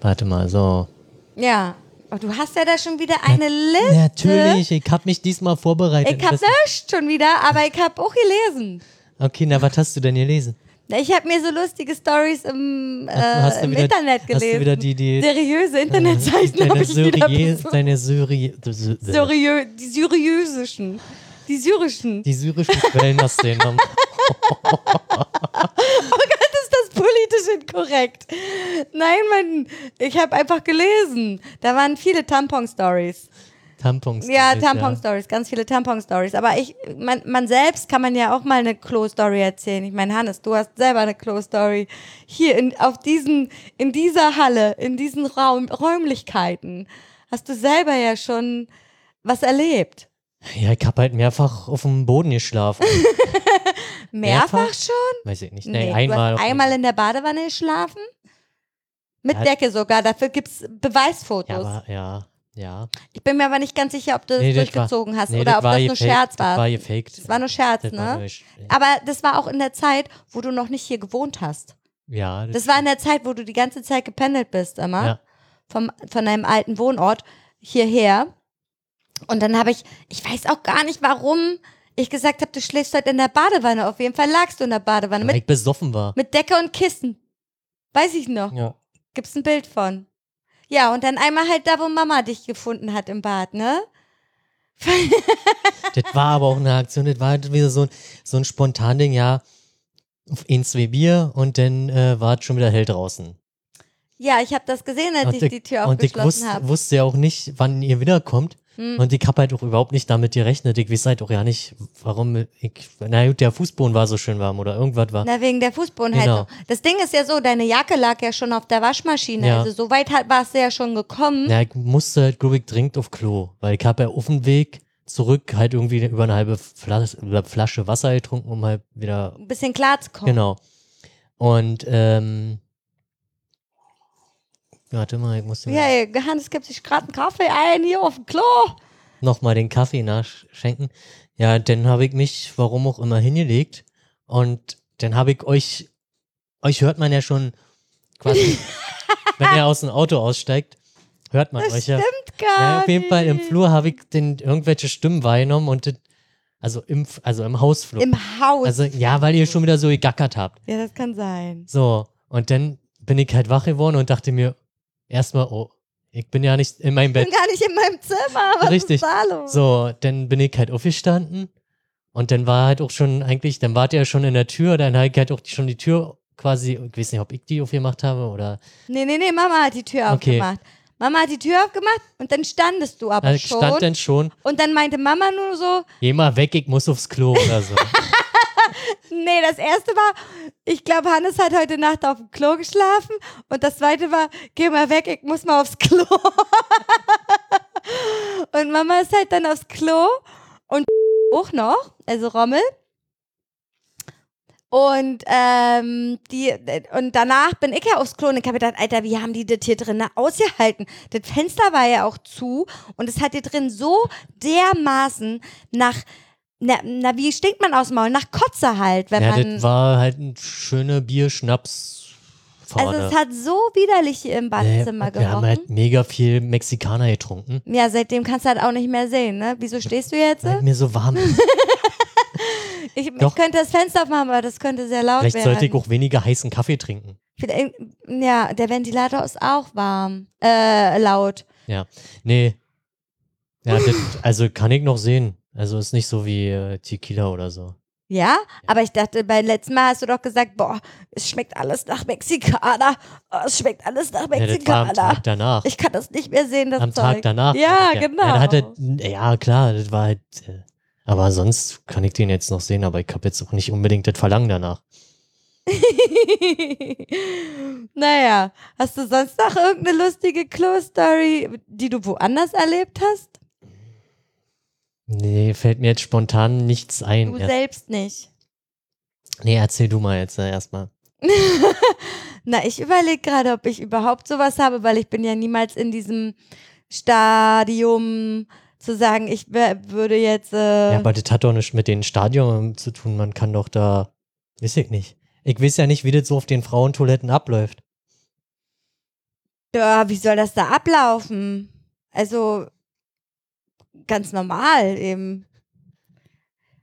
Speaker 1: warte mal, so.
Speaker 2: Ja. Oh, du hast ja da schon wieder eine Liste.
Speaker 1: Natürlich, ich hab mich diesmal vorbereitet.
Speaker 2: Ich hab
Speaker 1: Das-
Speaker 2: nicht schon wieder, aber ich hab auch gelesen.
Speaker 1: Okay, na, was hast du denn gelesen?
Speaker 2: Ich habe mir so lustige Stories im, äh,
Speaker 1: Hast du
Speaker 2: im
Speaker 1: wieder-
Speaker 2: Internet
Speaker 1: hast du
Speaker 2: gelesen.
Speaker 1: wieder die- die-
Speaker 2: Seriöse Internetseiten habe ich wieder
Speaker 1: Syrie,
Speaker 2: besucht.
Speaker 1: deine
Speaker 2: Seriö die syriösischen. Die syrischen.
Speaker 1: die syrischen Quellen hast du genommen. [laughs]
Speaker 2: ist das politisch inkorrekt? Nein, Mann, ich habe einfach gelesen. Da waren viele Tampon-Stories.
Speaker 1: Tampons.
Speaker 2: Ja, Tampon-Stories, ganz viele Tampon-Stories. Aber ich, man, man selbst kann man ja auch mal eine Klo-Story erzählen. Ich meine, Hannes, du hast selber eine Klo-Story. Hier in, auf diesen, in dieser Halle, in diesen Raum, Räumlichkeiten hast du selber ja schon was erlebt.
Speaker 1: Ja, ich hab halt mehrfach auf dem Boden geschlafen. [laughs]
Speaker 2: Mehrfach,
Speaker 1: Mehrfach?
Speaker 2: schon?
Speaker 1: Weiß ich nicht.
Speaker 2: Nee,
Speaker 1: Nee, einmal.
Speaker 2: Einmal in der Badewanne geschlafen? Mit
Speaker 1: Ja.
Speaker 2: Decke sogar, dafür gibt's Beweisfotos.
Speaker 1: ja, aber, ja, ja.
Speaker 2: ich bin mir aber nicht ganz sicher, ob du das
Speaker 1: Nee, das
Speaker 2: durchgezogen
Speaker 1: war,
Speaker 2: hast
Speaker 1: nee,
Speaker 2: oder ob
Speaker 1: war
Speaker 2: das nur
Speaker 1: gefaked,
Speaker 2: Scherz
Speaker 1: Das
Speaker 2: war.
Speaker 1: war gefaked.
Speaker 2: Das war nur Scherz,
Speaker 1: Das war
Speaker 2: ne?
Speaker 1: nur Sch-
Speaker 2: Aber das war auch in der Zeit, wo du noch nicht hier gewohnt hast.
Speaker 1: Ja, das,
Speaker 2: Das war in der Zeit, wo du die ganze Zeit gependelt bist, immer.
Speaker 1: Ja.
Speaker 2: Vom, von deinem alten Wohnort hierher. Und dann habe ich, ich weiß auch gar nicht, warum ich gesagt habe, du schläfst heute in der Badewanne. Auf jeden Fall lagst du in der Badewanne
Speaker 1: weil
Speaker 2: mit,
Speaker 1: ich besoffen war.
Speaker 2: mit Decke und Kissen. Weiß ich noch.
Speaker 1: Ja.
Speaker 2: Gibt's ein Bild von. Ja, und dann einmal halt da, wo Mama dich gefunden hat im Bad, ne? [laughs]
Speaker 1: Das war aber auch eine Aktion, das war halt wieder so ein, so ein spontan Ding, ja, ein, zwei Bier und dann äh, war es schon wieder hell draußen.
Speaker 2: Ja, ich habe das gesehen, als ich, die Tür
Speaker 1: und ich
Speaker 2: aufgeschlossen
Speaker 1: wusste,
Speaker 2: habe.
Speaker 1: wusste ja auch nicht, wann ihr wiederkommt.
Speaker 2: Hm.
Speaker 1: Und ich habe halt auch überhaupt nicht damit gerechnet. Ich weiß halt auch ja nicht, warum ich, na gut, der Fußboden war so schön warm oder irgendwas war.
Speaker 2: Na, wegen der Fußbodenheizung.
Speaker 1: Genau.
Speaker 2: Das Ding ist ja so, deine Jacke lag ja schon auf der Waschmaschine.
Speaker 1: Ja.
Speaker 2: Also so weit halt warst du ja schon gekommen.
Speaker 1: Ja, ich musste halt, glaube ich, dringend auf Klo, weil ich habe ja auf dem Weg zurück halt irgendwie über eine halbe Flasche, Flasche Wasser getrunken, um halt wieder
Speaker 2: Ein bisschen klar zu kommen.
Speaker 1: Genau. Und ähm, Warte mal, ich muss mir
Speaker 2: Ja, ey, Hannes gibt sich gerade einen Kaffee ein hier auf dem Klo.
Speaker 1: nochmal den Kaffee nachschenken. Ja, dann habe ich mich, warum auch immer, hingelegt. Und dann habe ich euch, euch hört man ja schon quasi, [laughs] wenn ihr aus dem Auto aussteigt, hört man euch ja.
Speaker 2: Stimmt gar
Speaker 1: Ja, auf jeden Fall im. Flur habe ich den irgendwelche Stimmen wahrgenommen und das- also im, also im Hausflur.
Speaker 2: Im Haus.
Speaker 1: also ja, weil ihr schon wieder so gegackert habt.
Speaker 2: ja, das kann sein.
Speaker 1: So, und dann bin ich halt wach geworden und dachte mir erstmal, oh, ich bin ja nicht in meinem
Speaker 2: Ich
Speaker 1: Bett.
Speaker 2: bin gar nicht in meinem Zimmer. Was
Speaker 1: Richtig.
Speaker 2: ist da los?
Speaker 1: So, dann bin ich halt aufgestanden und dann war halt auch schon eigentlich, dann wart ihr ja schon in der Tür, dann ich halt auch schon die Tür quasi, ich weiß nicht, ob ich die aufgemacht habe oder
Speaker 2: Nee, nee, nee, Mama hat die Tür
Speaker 1: Okay.
Speaker 2: aufgemacht. Mama hat die Tür aufgemacht und dann standest du aber
Speaker 1: also
Speaker 2: schon.
Speaker 1: stand dann schon,
Speaker 2: und dann meinte Mama nur so,
Speaker 1: geh mal weg, ich muss aufs Klo oder so. [laughs] [laughs]
Speaker 2: nee, das erste war, ich glaube, Hannes hat heute Nacht auf dem Klo geschlafen und das zweite war, geh mal weg, ich muss mal aufs [laughs] Klo. und Mama ist halt dann aufs Klo und [laughs] auch noch, also Rommel. Und, ähm, die, und danach bin ich ja aufs Klo und ich habe gedacht, Alter, wie haben die das hier drinnen ausgehalten? Das Fenster war ja auch zu und es hat hier drin so dermaßen nach, na, na wie stinkt man aus dem Maul? Nach Kotze halt, wenn
Speaker 1: ja,
Speaker 2: man.
Speaker 1: das war halt ein schöner Bier-Schnaps
Speaker 2: also es hat so widerlich hier im Badezimmer
Speaker 1: wir haben
Speaker 2: gerochen.
Speaker 1: halt mega viel Mexikaner getrunken.
Speaker 2: ja, seitdem kannst du halt auch nicht mehr sehen, ne? Wieso stehst du jetzt?
Speaker 1: Weil mir so warm ist. [laughs]
Speaker 2: Ich, ich könnte das Fenster aufmachen, aber das könnte sehr laut
Speaker 1: Vielleicht
Speaker 2: werden.
Speaker 1: sollte ich auch weniger heißen Kaffee trinken.
Speaker 2: Vielleicht- Ja, der Ventilator ist auch warm. Äh, laut.
Speaker 1: Ja, nee. Ja, das, also kann ich noch sehen. Also ist nicht so wie äh, Tequila oder so.
Speaker 2: Ja? Aber ich dachte, beim letzten Mal hast du doch gesagt, boah, es schmeckt alles nach Mexikaner. Oh, es schmeckt alles nach
Speaker 1: Ja, das war am
Speaker 2: Mexikaner.
Speaker 1: Tag danach.
Speaker 2: ich kann das nicht mehr sehen, das
Speaker 1: am
Speaker 2: Zeug.
Speaker 1: Tag danach.
Speaker 2: Ja, genau.
Speaker 1: Ja, da hat er, ja, klar, das war halt. Äh, aber sonst kann ich den jetzt noch sehen, aber ich habe jetzt auch nicht unbedingt das Verlangen danach. [laughs]
Speaker 2: naja, hast du sonst noch irgendeine lustige Klo-Story, die du woanders erlebt hast?
Speaker 1: Nee, fällt mir jetzt spontan nichts ein.
Speaker 2: Du
Speaker 1: Ja.
Speaker 2: selbst nicht.
Speaker 1: Nee, erzähl du mal jetzt äh, erstmal. [laughs]
Speaker 2: Na, ich überlege gerade, ob ich überhaupt sowas habe, weil ich bin ja niemals in diesem Stadium zu sagen, ich würde jetzt. Äh,
Speaker 1: Ja, aber das hat doch nichts mit dem Stadion zu tun. Man kann doch da. Weiß ich nicht. Ich weiß ja nicht, wie das so auf den Frauentoiletten abläuft.
Speaker 2: ja, wie soll das da ablaufen? Also ganz normal eben.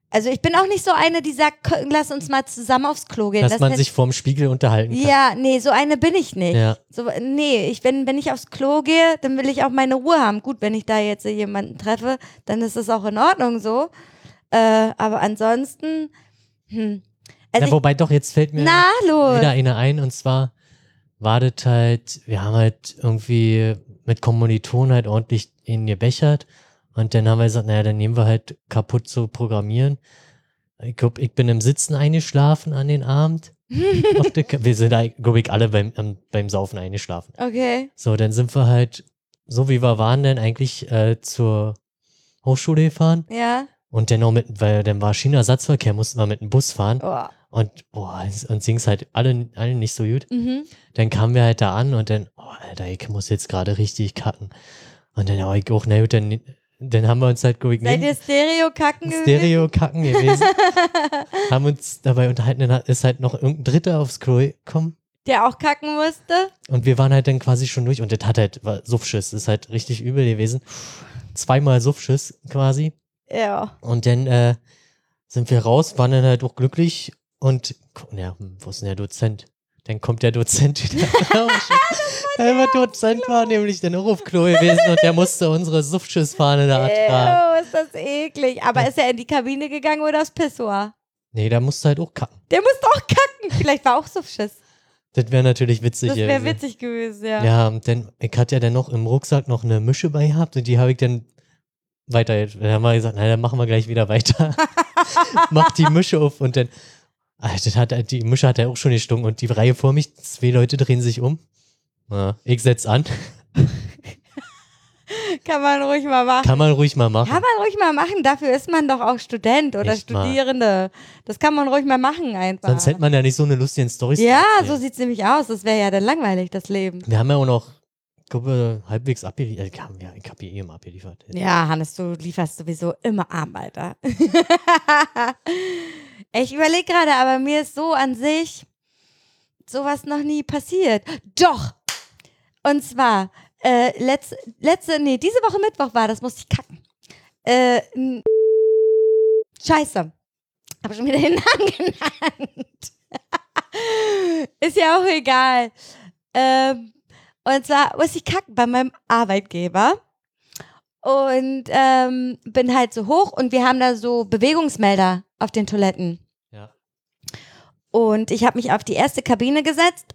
Speaker 2: Also ich bin auch nicht so eine, die sagt, "Ko- lass uns mal zusammen aufs Klo gehen.
Speaker 1: Dass
Speaker 2: Das
Speaker 1: man sich vorm Spiegel unterhalten kann.
Speaker 2: ja, nee, so eine bin ich nicht.
Speaker 1: Ja.
Speaker 2: So, nee, ich, wenn, wenn ich aufs Klo gehe, dann will ich auch meine Ruhe haben. Gut, wenn ich da jetzt jemanden treffe, dann ist das auch in Ordnung so. Äh, aber ansonsten, hm. Also
Speaker 1: ja, wobei doch, jetzt fällt mir
Speaker 2: ich, na,
Speaker 1: wieder eine ein und zwar war das halt, wir haben halt irgendwie mit Kommilitonen halt ordentlich ihn gebechert und dann haben wir gesagt, naja, dann nehmen wir halt kaputt zu programmieren. Ich glaube, ich bin im Sitzen eingeschlafen an den Abend. [laughs] Wir sind, glaube ich, alle beim, am- beim Saufen eingeschlafen.
Speaker 2: Okay.
Speaker 1: So, dann sind wir halt, so wie wir waren, dann eigentlich äh, zur Hochschule gefahren
Speaker 2: Ja.
Speaker 1: und dann noch mit, weil dann war Schienenersatzverkehr, mussten wir mit dem Bus fahren
Speaker 2: Oh.
Speaker 1: und boah, es- uns ging's halt alle, alle nicht so gut.
Speaker 2: Mhm.
Speaker 1: Dann kamen wir halt da an und dann, oh, Alter, ich muss jetzt gerade richtig kacken. Und dann, oh, ich auch, na gut, dann, dann haben wir uns halt, ich,
Speaker 2: Seid ihr Stereo-Kacken gewesen?
Speaker 1: Stereo kacken gewesen. [laughs] haben uns dabei unterhalten, dann ist halt noch irgendein Dritter aufs Klo gekommen.
Speaker 2: Der auch kacken musste?
Speaker 1: Und wir waren halt dann quasi schon durch und das hat halt, war Suffschiss, ist halt richtig übel gewesen. Zweimal Suffschiss quasi.
Speaker 2: Ja.
Speaker 1: Und dann äh, sind wir raus, waren dann halt auch glücklich und, ja, wo ist denn der Dozent? Dann kommt der Dozent [laughs] wieder. Der immer Dozent war nämlich dann auch auf Klo gewesen und der musste unsere Suffschissfahne da tragen.
Speaker 2: Ew, ist das eklig. Aber ist er in die Kabine gegangen oder aufs Pissoir?
Speaker 1: Nee, da musste halt auch kacken.
Speaker 2: Der musste auch kacken. Vielleicht war auch so Schiss.
Speaker 1: Das wäre natürlich witzig
Speaker 2: Das wäre
Speaker 1: gewesen.
Speaker 2: witzig gewesen, ja.
Speaker 1: Ja, dann, ich hatte ja dann noch im Rucksack noch eine Mische bei gehabt und die habe ich dann weiter, dann haben wir gesagt, na, dann machen wir gleich wieder weiter. [laughs] Mach die Mische auf und dann, Alter, das hat, die Mische hat ja auch schon gestunken und die Reihe vor mich, zwei Leute drehen sich um. Ja, ich setz an. [laughs]
Speaker 2: Kann man ruhig mal machen.
Speaker 1: Kann man ruhig mal machen.
Speaker 2: Kann man ruhig mal machen. Dafür ist man doch auch Student oder
Speaker 1: Echt mal.
Speaker 2: Studierende. Das kann man ruhig mal machen einfach.
Speaker 1: Sonst hätte man ja nicht so eine lustige Story.
Speaker 2: ja, so sieht's nämlich aus. Das wäre ja dann langweilig, das Leben.
Speaker 1: Wir haben ja auch noch glaube, halbwegs abgeliefert. Ich habe ja, ich hab hier eh immer abgeliefert.
Speaker 2: Ja, Hannes, du lieferst sowieso immer Arm, Alter. [laughs] ich überlege gerade, aber mir ist so an sich sowas noch nie passiert. Doch! Und zwar, äh, letzte, letzte, nee, diese Woche Mittwoch war das, musste ich kacken. Äh, scheiße. Hab schon wieder den Namen [laughs] genannt. ist ja auch egal. Ähm, und zwar musste ich kacken bei meinem Arbeitgeber. Und ähm, bin halt so hoch und wir haben da so Bewegungsmelder auf den Toiletten. Und ich habe mich auf die erste Kabine gesetzt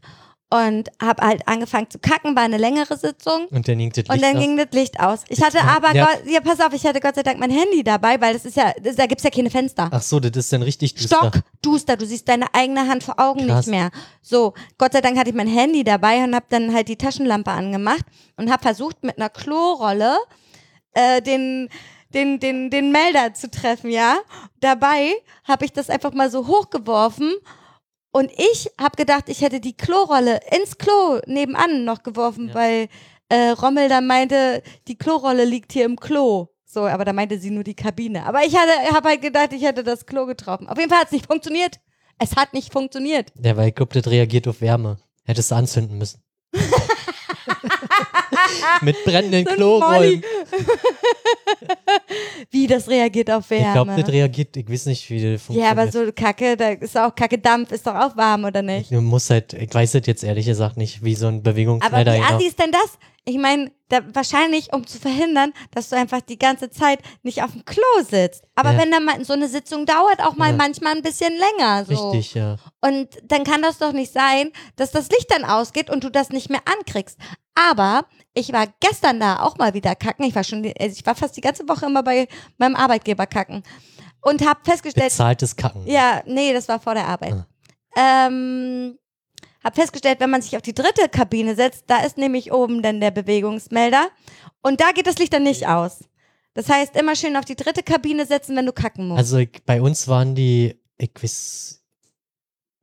Speaker 2: und habe halt angefangen zu kacken, war eine längere Sitzung.
Speaker 1: Und dann ging das
Speaker 2: Und
Speaker 1: Licht
Speaker 2: dann
Speaker 1: aus.
Speaker 2: ging das Licht aus. Ich hatte aber,
Speaker 1: Ja.
Speaker 2: Gott, ja, pass auf, ich hatte Gott sei Dank mein Handy dabei, weil das ist ja, das, da gibt's ja keine Fenster.
Speaker 1: Ach so, das ist dann richtig duster.
Speaker 2: Stock, duster, du siehst deine eigene Hand vor Augen
Speaker 1: Krass.
Speaker 2: nicht mehr. So, Gott sei Dank hatte ich mein Handy dabei und habe dann halt die Taschenlampe angemacht und habe versucht mit einer Klorolle äh, den den den den Melder zu treffen, ja. Dabei habe ich das einfach mal so hochgeworfen und ich habe gedacht, ich hätte die Klorolle ins Klo nebenan noch geworfen,
Speaker 1: Ja.
Speaker 2: weil äh, Rommel dann meinte, die Klorolle liegt hier im Klo. So, aber da meinte sie nur die Kabine. Aber ich hatte, habe halt gedacht, ich hätte das Klo getroffen. Auf jeden Fall hat es nicht funktioniert. Es hat nicht funktioniert.
Speaker 1: Ja, weil ich glaube, das reagiert auf Wärme. Hättest du anzünden müssen. [laughs] Mit brennenden
Speaker 2: So
Speaker 1: Klorollen. [laughs]
Speaker 2: Wie das reagiert auf
Speaker 1: Ich glaube,
Speaker 2: Wärme.
Speaker 1: das reagiert, ich weiß nicht, wie das
Speaker 2: ja,
Speaker 1: funktioniert.
Speaker 2: aber so Kacke, da ist auch Kacke Dampf, ist doch auch warm, oder nicht?
Speaker 1: Du musst halt, ich weiß das jetzt ehrlich gesagt nicht, wie so ein
Speaker 2: Aber
Speaker 1: Bewegungsmelder
Speaker 2: wie
Speaker 1: genau.
Speaker 2: assi ist denn das? Ich meine, wahrscheinlich, um zu verhindern, dass du einfach die ganze Zeit nicht auf dem Klo sitzt. Aber
Speaker 1: Ja.
Speaker 2: wenn dann mal so eine Sitzung dauert, auch mal
Speaker 1: Ja.
Speaker 2: manchmal ein bisschen länger. So.
Speaker 1: Richtig, ja.
Speaker 2: Und dann kann das doch nicht sein, dass das Licht dann ausgeht und du das nicht mehr ankriegst. Aber ich war gestern da auch mal wieder kacken. Ich war schon, also ich war fast die ganze Woche immer bei meinem Arbeitgeber kacken und habe festgestellt,
Speaker 1: Bezahltes Kacken.
Speaker 2: ja, nee, das war vor der Arbeit.
Speaker 1: Ah.
Speaker 2: Ähm, hab festgestellt, wenn man sich auf die dritte Kabine setzt, da ist nämlich oben dann der Bewegungsmelder und da geht das Licht dann nicht aus. Das heißt, immer schön auf die dritte Kabine setzen, wenn du kacken musst.
Speaker 1: Also ich, bei uns waren die, ich weiß,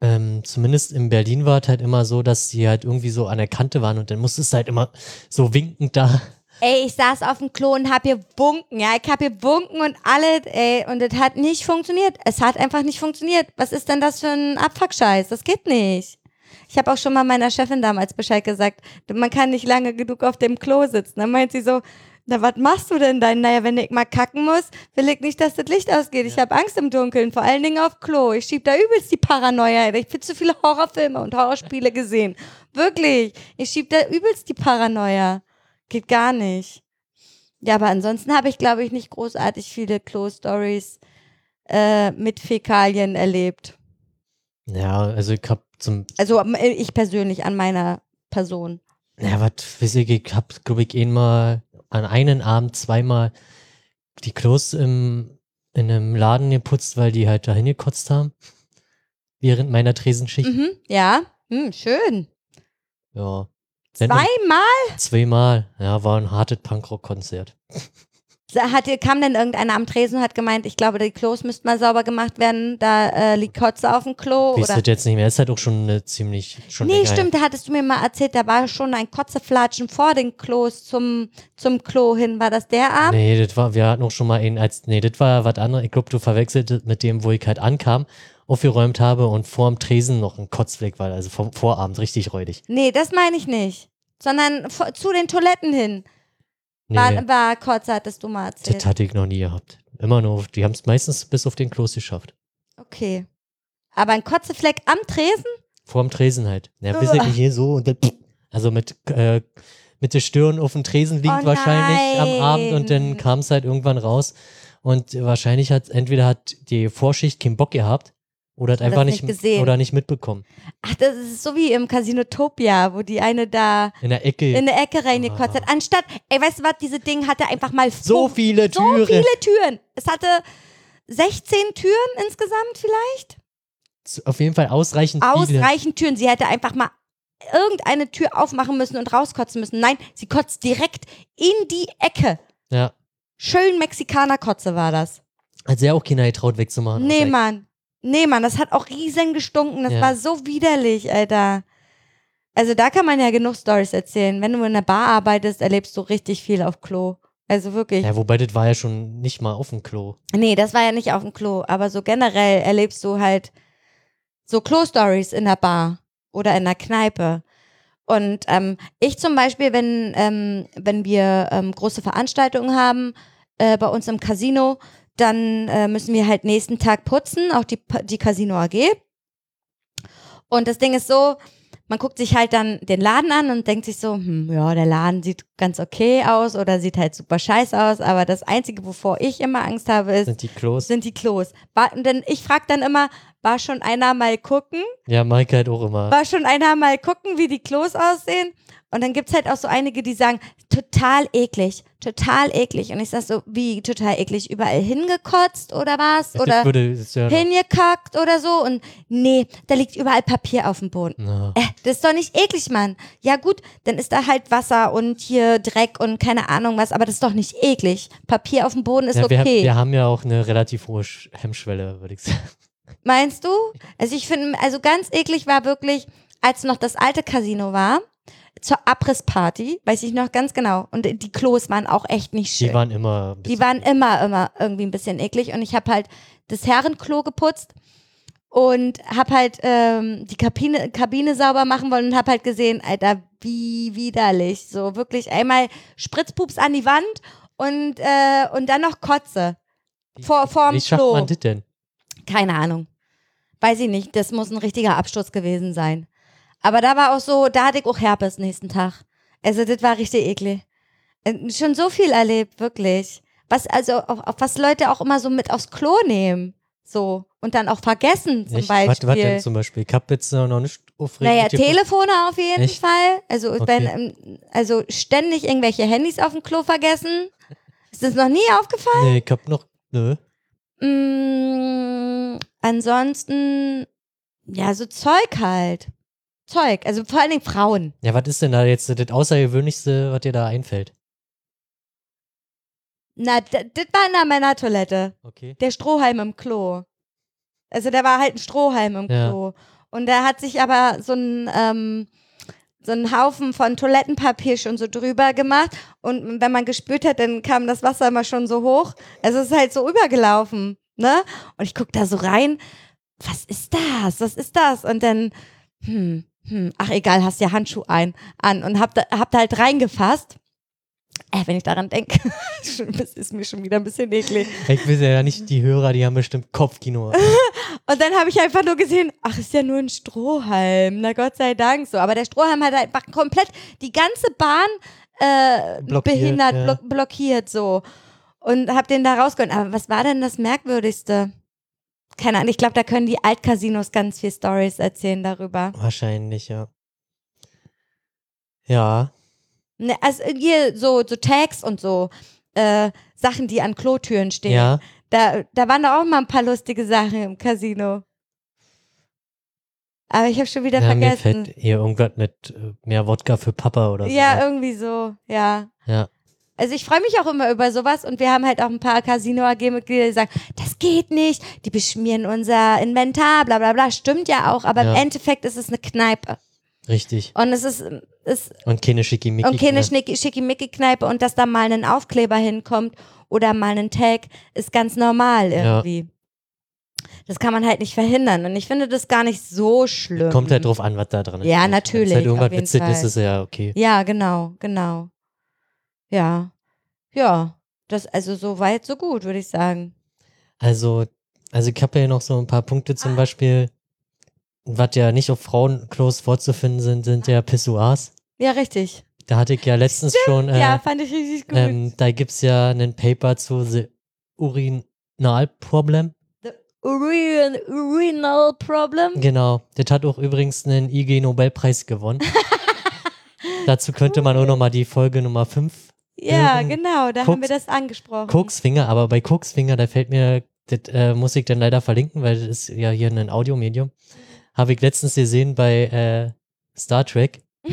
Speaker 1: ähm, zumindest in Berlin war es halt immer so, dass sie halt irgendwie so an der Kante waren und dann musstest du halt immer so winkend da.
Speaker 2: Ey, ich saß auf dem Klo und hab hier bunken, ja, ich hab hier bunken und alles, ey, und es hat nicht funktioniert. Es hat einfach nicht funktioniert. Was ist denn das für ein Abfuckscheiß? Das geht nicht. Ich habe auch schon mal meiner Chefin damals Bescheid gesagt, man kann nicht lange genug auf dem Klo sitzen. Dann meint sie so, na, was machst du denn dann? Naja, wenn ich mal kacken muss, will ich nicht, dass das Licht ausgeht. Ich habe Angst im Dunkeln, vor allen Dingen auf Klo. Ich schieb da übelst die Paranoia. ey. Ich habe zu viele Horrorfilme und Horrorspiele gesehen. Wirklich. Ich schieb da übelst die Paranoia. Geht gar nicht. Ja, aber ansonsten habe ich, glaube ich, nicht großartig viele Klo-Stories äh, mit Fäkalien erlebt.
Speaker 1: Ja, also ich hab zum,
Speaker 2: Also äh, ich persönlich an meiner Person.
Speaker 1: ja, was weiß ich, ich hab, glaube ich, einmal an einen Abend zweimal die Klos im, in einem Laden geputzt, weil die halt dahin gekotzt haben. Während meiner Tresenschicht.
Speaker 2: Mhm, ja, hm, schön.
Speaker 1: Ja.
Speaker 2: Zweimal?
Speaker 1: Zweimal. Ja, war ein hartes Punkrock-Konzert.
Speaker 2: Hat, kam denn irgendeiner am Tresen und hat gemeint, ich glaube, die Klos müssten mal sauber gemacht werden, da äh, liegt Kotze auf dem Klo?
Speaker 1: Wisst ihr jetzt nicht mehr? Ist halt auch schon eine ziemlich, schon
Speaker 2: Nee, stimmt, da hattest du mir mal erzählt, da war schon ein Kotzeflatschen vor den Klos zum, zum Klo hin. War das der Abend?
Speaker 1: Nee, das war, wir hatten auch schon mal einen als, nee, das war was anderes. Ich glaube, du verwechselt mit dem, wo ich halt ankam, aufgeräumt habe und vorm Tresen noch ein Kotzfleck war, also vom Vorabend richtig räudig.
Speaker 2: Nee, das meine ich nicht. Sondern zu den Toiletten hin.
Speaker 1: Nee,
Speaker 2: War, war Kotze, hattest du mal erzählt.
Speaker 1: das hatte ich noch nie gehabt. Immer nur, die haben es meistens bis auf den Klos geschafft.
Speaker 2: Okay. Aber ein Kotzefleck am Tresen?
Speaker 1: Vorm Tresen halt. Ja, bis ich hier so und dann, also mit, äh, mit der Stirn auf dem Tresen liegend
Speaker 2: Oh
Speaker 1: wahrscheinlich am. Abend und dann kam es halt irgendwann raus und wahrscheinlich hat entweder hat die Vorschicht keinen Bock gehabt oder hat einfach nicht,
Speaker 2: gesehen.
Speaker 1: oder nicht mitbekommen.
Speaker 2: Ach, das ist so wie im Casinotopia, wo die eine da
Speaker 1: In der Ecke
Speaker 2: in der Ecke reingekotzt hat. Anstatt, ey, weißt du was, diese Ding hatte einfach mal
Speaker 1: so
Speaker 2: fünf-
Speaker 1: viele
Speaker 2: so
Speaker 1: Türen.
Speaker 2: viele Türen. Es hatte 16 Türen insgesamt vielleicht.
Speaker 1: Auf jeden Fall ausreichend viele.
Speaker 2: Ausreichend Türen. Sie hätte einfach mal irgendeine Tür aufmachen müssen und rauskotzen müssen. Nein, sie kotzt direkt in die Ecke.
Speaker 1: Ja.
Speaker 2: Schön Mexikanerkotze war das.
Speaker 1: Hat sie auch keiner getraut wegzumachen.
Speaker 2: Nee, Mann. Nee, Mann, das hat auch riesen gestunken. Das
Speaker 1: Ja.
Speaker 2: war so widerlich, Alter. Also da kann man ja genug Stories erzählen. Wenn du in der Bar arbeitest, erlebst du richtig viel auf Klo. Also wirklich.
Speaker 1: Ja, wobei das war ja schon nicht mal auf dem Klo.
Speaker 2: Nee, das war ja nicht auf dem Klo, aber so generell erlebst du halt so Klo-Stories in der Bar oder in der Kneipe. Und ähm, ich zum Beispiel, wenn, ähm, wenn wir ähm, große Veranstaltungen haben äh, bei uns im Casino, dann äh, müssen wir halt nächsten Tag putzen, auch die, die Casino AG. Und das Ding ist so, man guckt sich halt dann den Laden an und denkt sich so, hm, ja, der Laden sieht ganz okay aus oder sieht halt super scheiße aus, aber das Einzige, wovor ich immer Angst habe, ist,
Speaker 1: Sind die Klos?
Speaker 2: sind die Klos. Denn ich frage dann immer, war schon einer mal gucken?
Speaker 1: Ja, Maike halt auch immer.
Speaker 2: War schon einer mal gucken, wie die Klos aussehen? Und dann gibt's halt auch so einige, die sagen, total eklig, total eklig. Und ich sag so, wie total eklig? Überall hingekotzt oder was? Oder
Speaker 1: würde, ja
Speaker 2: hingekackt oder so? Und nee, da liegt überall Papier auf dem Boden.
Speaker 1: na,
Speaker 2: Äh, das ist doch nicht eklig, Mann. Ja gut, dann ist da halt Wasser und hier Dreck und keine Ahnung was, aber das ist doch nicht eklig. Papier auf dem Boden ist
Speaker 1: ja, wir,
Speaker 2: okay.
Speaker 1: wir haben ja auch eine relativ hohe Sch- Hemmschwelle, würde ich sagen.
Speaker 2: Meinst du? Also ich finde, also ganz eklig war wirklich, als noch das alte Casino war, zur Abrissparty, weiß ich noch ganz genau. Und die Klos waren auch echt nicht schön.
Speaker 1: Die waren immer
Speaker 2: Die waren immer, immer irgendwie ein bisschen eklig. Und ich habe halt das Herrenklo geputzt und habe halt ähm, die Kabine, Kabine sauber machen wollen und habe halt gesehen, Alter, wie widerlich. So wirklich einmal Spritzpups an die Wand und, äh, und dann noch Kotze. Vor, vorm
Speaker 1: Wie schafft
Speaker 2: Klo.
Speaker 1: man das denn?
Speaker 2: Keine Ahnung. Weiß ich nicht. Das muss ein richtiger Absturz gewesen sein. Aber da war auch so, da hatte ich auch Herpes nächsten Tag. Also, das war richtig eklig. Äh, Schon so viel erlebt, wirklich. Was, also, auf, auf was Leute auch immer so mit aufs Klo nehmen. So. Und dann auch vergessen, zum
Speaker 1: Nicht?
Speaker 2: Beispiel.
Speaker 1: Was, was denn zum Beispiel? Ich hab jetzt noch nicht aufregend.
Speaker 2: Naja, Telefone auf jeden
Speaker 1: Echt?
Speaker 2: Fall. Also,
Speaker 1: Okay.
Speaker 2: wenn, ähm, also ständig irgendwelche Handys auf dem Klo vergessen. Ist das noch nie aufgefallen?
Speaker 1: Nee, ich hab noch, nö.
Speaker 2: Mm, ansonsten, ja, so Zeug halt. Zeug, also vor allen Dingen Frauen.
Speaker 1: Ja, was ist denn da jetzt das Außergewöhnlichste, was dir da einfällt?
Speaker 2: Na, das war in der Männertoilette.
Speaker 1: Okay.
Speaker 2: Der Strohhalm im Klo. Also da war halt ein Strohhalm im
Speaker 1: Ja.
Speaker 2: Klo. Und da hat sich aber so ein, ähm, so ein Haufen von Toilettenpapier schon so drüber gemacht. Und wenn man gespürt hat, dann kam das Wasser immer schon so hoch. Also es ist halt so übergelaufen. Ne? Und ich guck da so rein. Was ist das? Was ist das? Und dann, hm, hm, ach egal, hast ja Handschuh ein, an und hab da, hab da halt reingefasst. Äh, wenn ich daran denke, [laughs] ist mir schon wieder ein bisschen eklig.
Speaker 1: Ich will ja nicht, die Hörer, die haben bestimmt Kopfkino. [laughs]
Speaker 2: Und dann habe ich einfach nur gesehen, ach, ist ja nur ein Strohhalm. Na Gott sei Dank so. Aber der Strohhalm hat einfach komplett die ganze Bahn äh,
Speaker 1: Blockiert,
Speaker 2: behindert,
Speaker 1: ja.
Speaker 2: blo blockiert so. Und hab den da rausgeholt. Aber was war denn das Merkwürdigste? Keine Ahnung, ich glaube, da können die Altcasinos ganz viel Stories erzählen darüber.
Speaker 1: Wahrscheinlich, ja. Ja.
Speaker 2: Ne, also hier so, so Tags und so äh, Sachen, die an Klotüren stehen.
Speaker 1: Ja.
Speaker 2: Da, da waren doch auch mal ein paar lustige Sachen im Casino. Aber ich habe schon wieder
Speaker 1: ja mir
Speaker 2: vergessen.
Speaker 1: fällt hier irgendwas mit äh, mehr Wodka für Papa oder so.
Speaker 2: Ja, irgendwie so, ja.
Speaker 1: ja.
Speaker 2: Also ich freue mich auch immer über sowas und wir haben halt auch ein paar Casino-AG-Mitglieder, die sagen, das geht nicht, die beschmieren unser Inventar, bla bla bla. Stimmt ja auch, aber
Speaker 1: Ja.
Speaker 2: im Endeffekt ist es eine Kneipe.
Speaker 1: Richtig.
Speaker 2: Und es ist, ist
Speaker 1: Und keine Schickimicki.
Speaker 2: und keine
Speaker 1: ne?
Speaker 2: schickimicki-Kneipe und dass da mal ein Aufkleber hinkommt oder mal ein Tag, ist ganz normal
Speaker 1: Ja.
Speaker 2: irgendwie. Das kann man halt nicht verhindern und ich finde das gar nicht so schlimm.
Speaker 1: Kommt halt drauf an, was da dran ist.
Speaker 2: Ja,
Speaker 1: Wenn es
Speaker 2: natürlich,
Speaker 1: halt irgendwas witzig ist, ist ja okay.
Speaker 2: Ja, genau, genau. Ja. Ja. Das, also so weit, so gut, würde ich sagen.
Speaker 1: Also, also ich habe ja noch so ein paar Punkte zum Beispiel, was ja nicht auf Frauenklos vorzufinden sind, sind ja Pissoirs.
Speaker 2: Ja, richtig.
Speaker 1: Da hatte ich ja letztens schon, äh,
Speaker 2: ja, fand ich richtig gut.
Speaker 1: ähm, da gibt's ja ein Paper zu The Urinal Problem.
Speaker 2: The urin, urinal problem.
Speaker 1: Genau, das hat auch übrigens einen IG Nobelpreis gewonnen. [laughs] Dazu könnte man auch nochmal die Folge Nummer 5
Speaker 2: Ja,
Speaker 1: ähm,
Speaker 2: genau, da haben
Speaker 1: Koks-
Speaker 2: wir das angesprochen.
Speaker 1: Koksfinger, aber bei Koksfinger, da fällt mir, das äh, muss ich dann leider verlinken, weil das ist ja hier ein Audiomedium. Habe ich letztens gesehen bei äh, Star Trek. [laughs]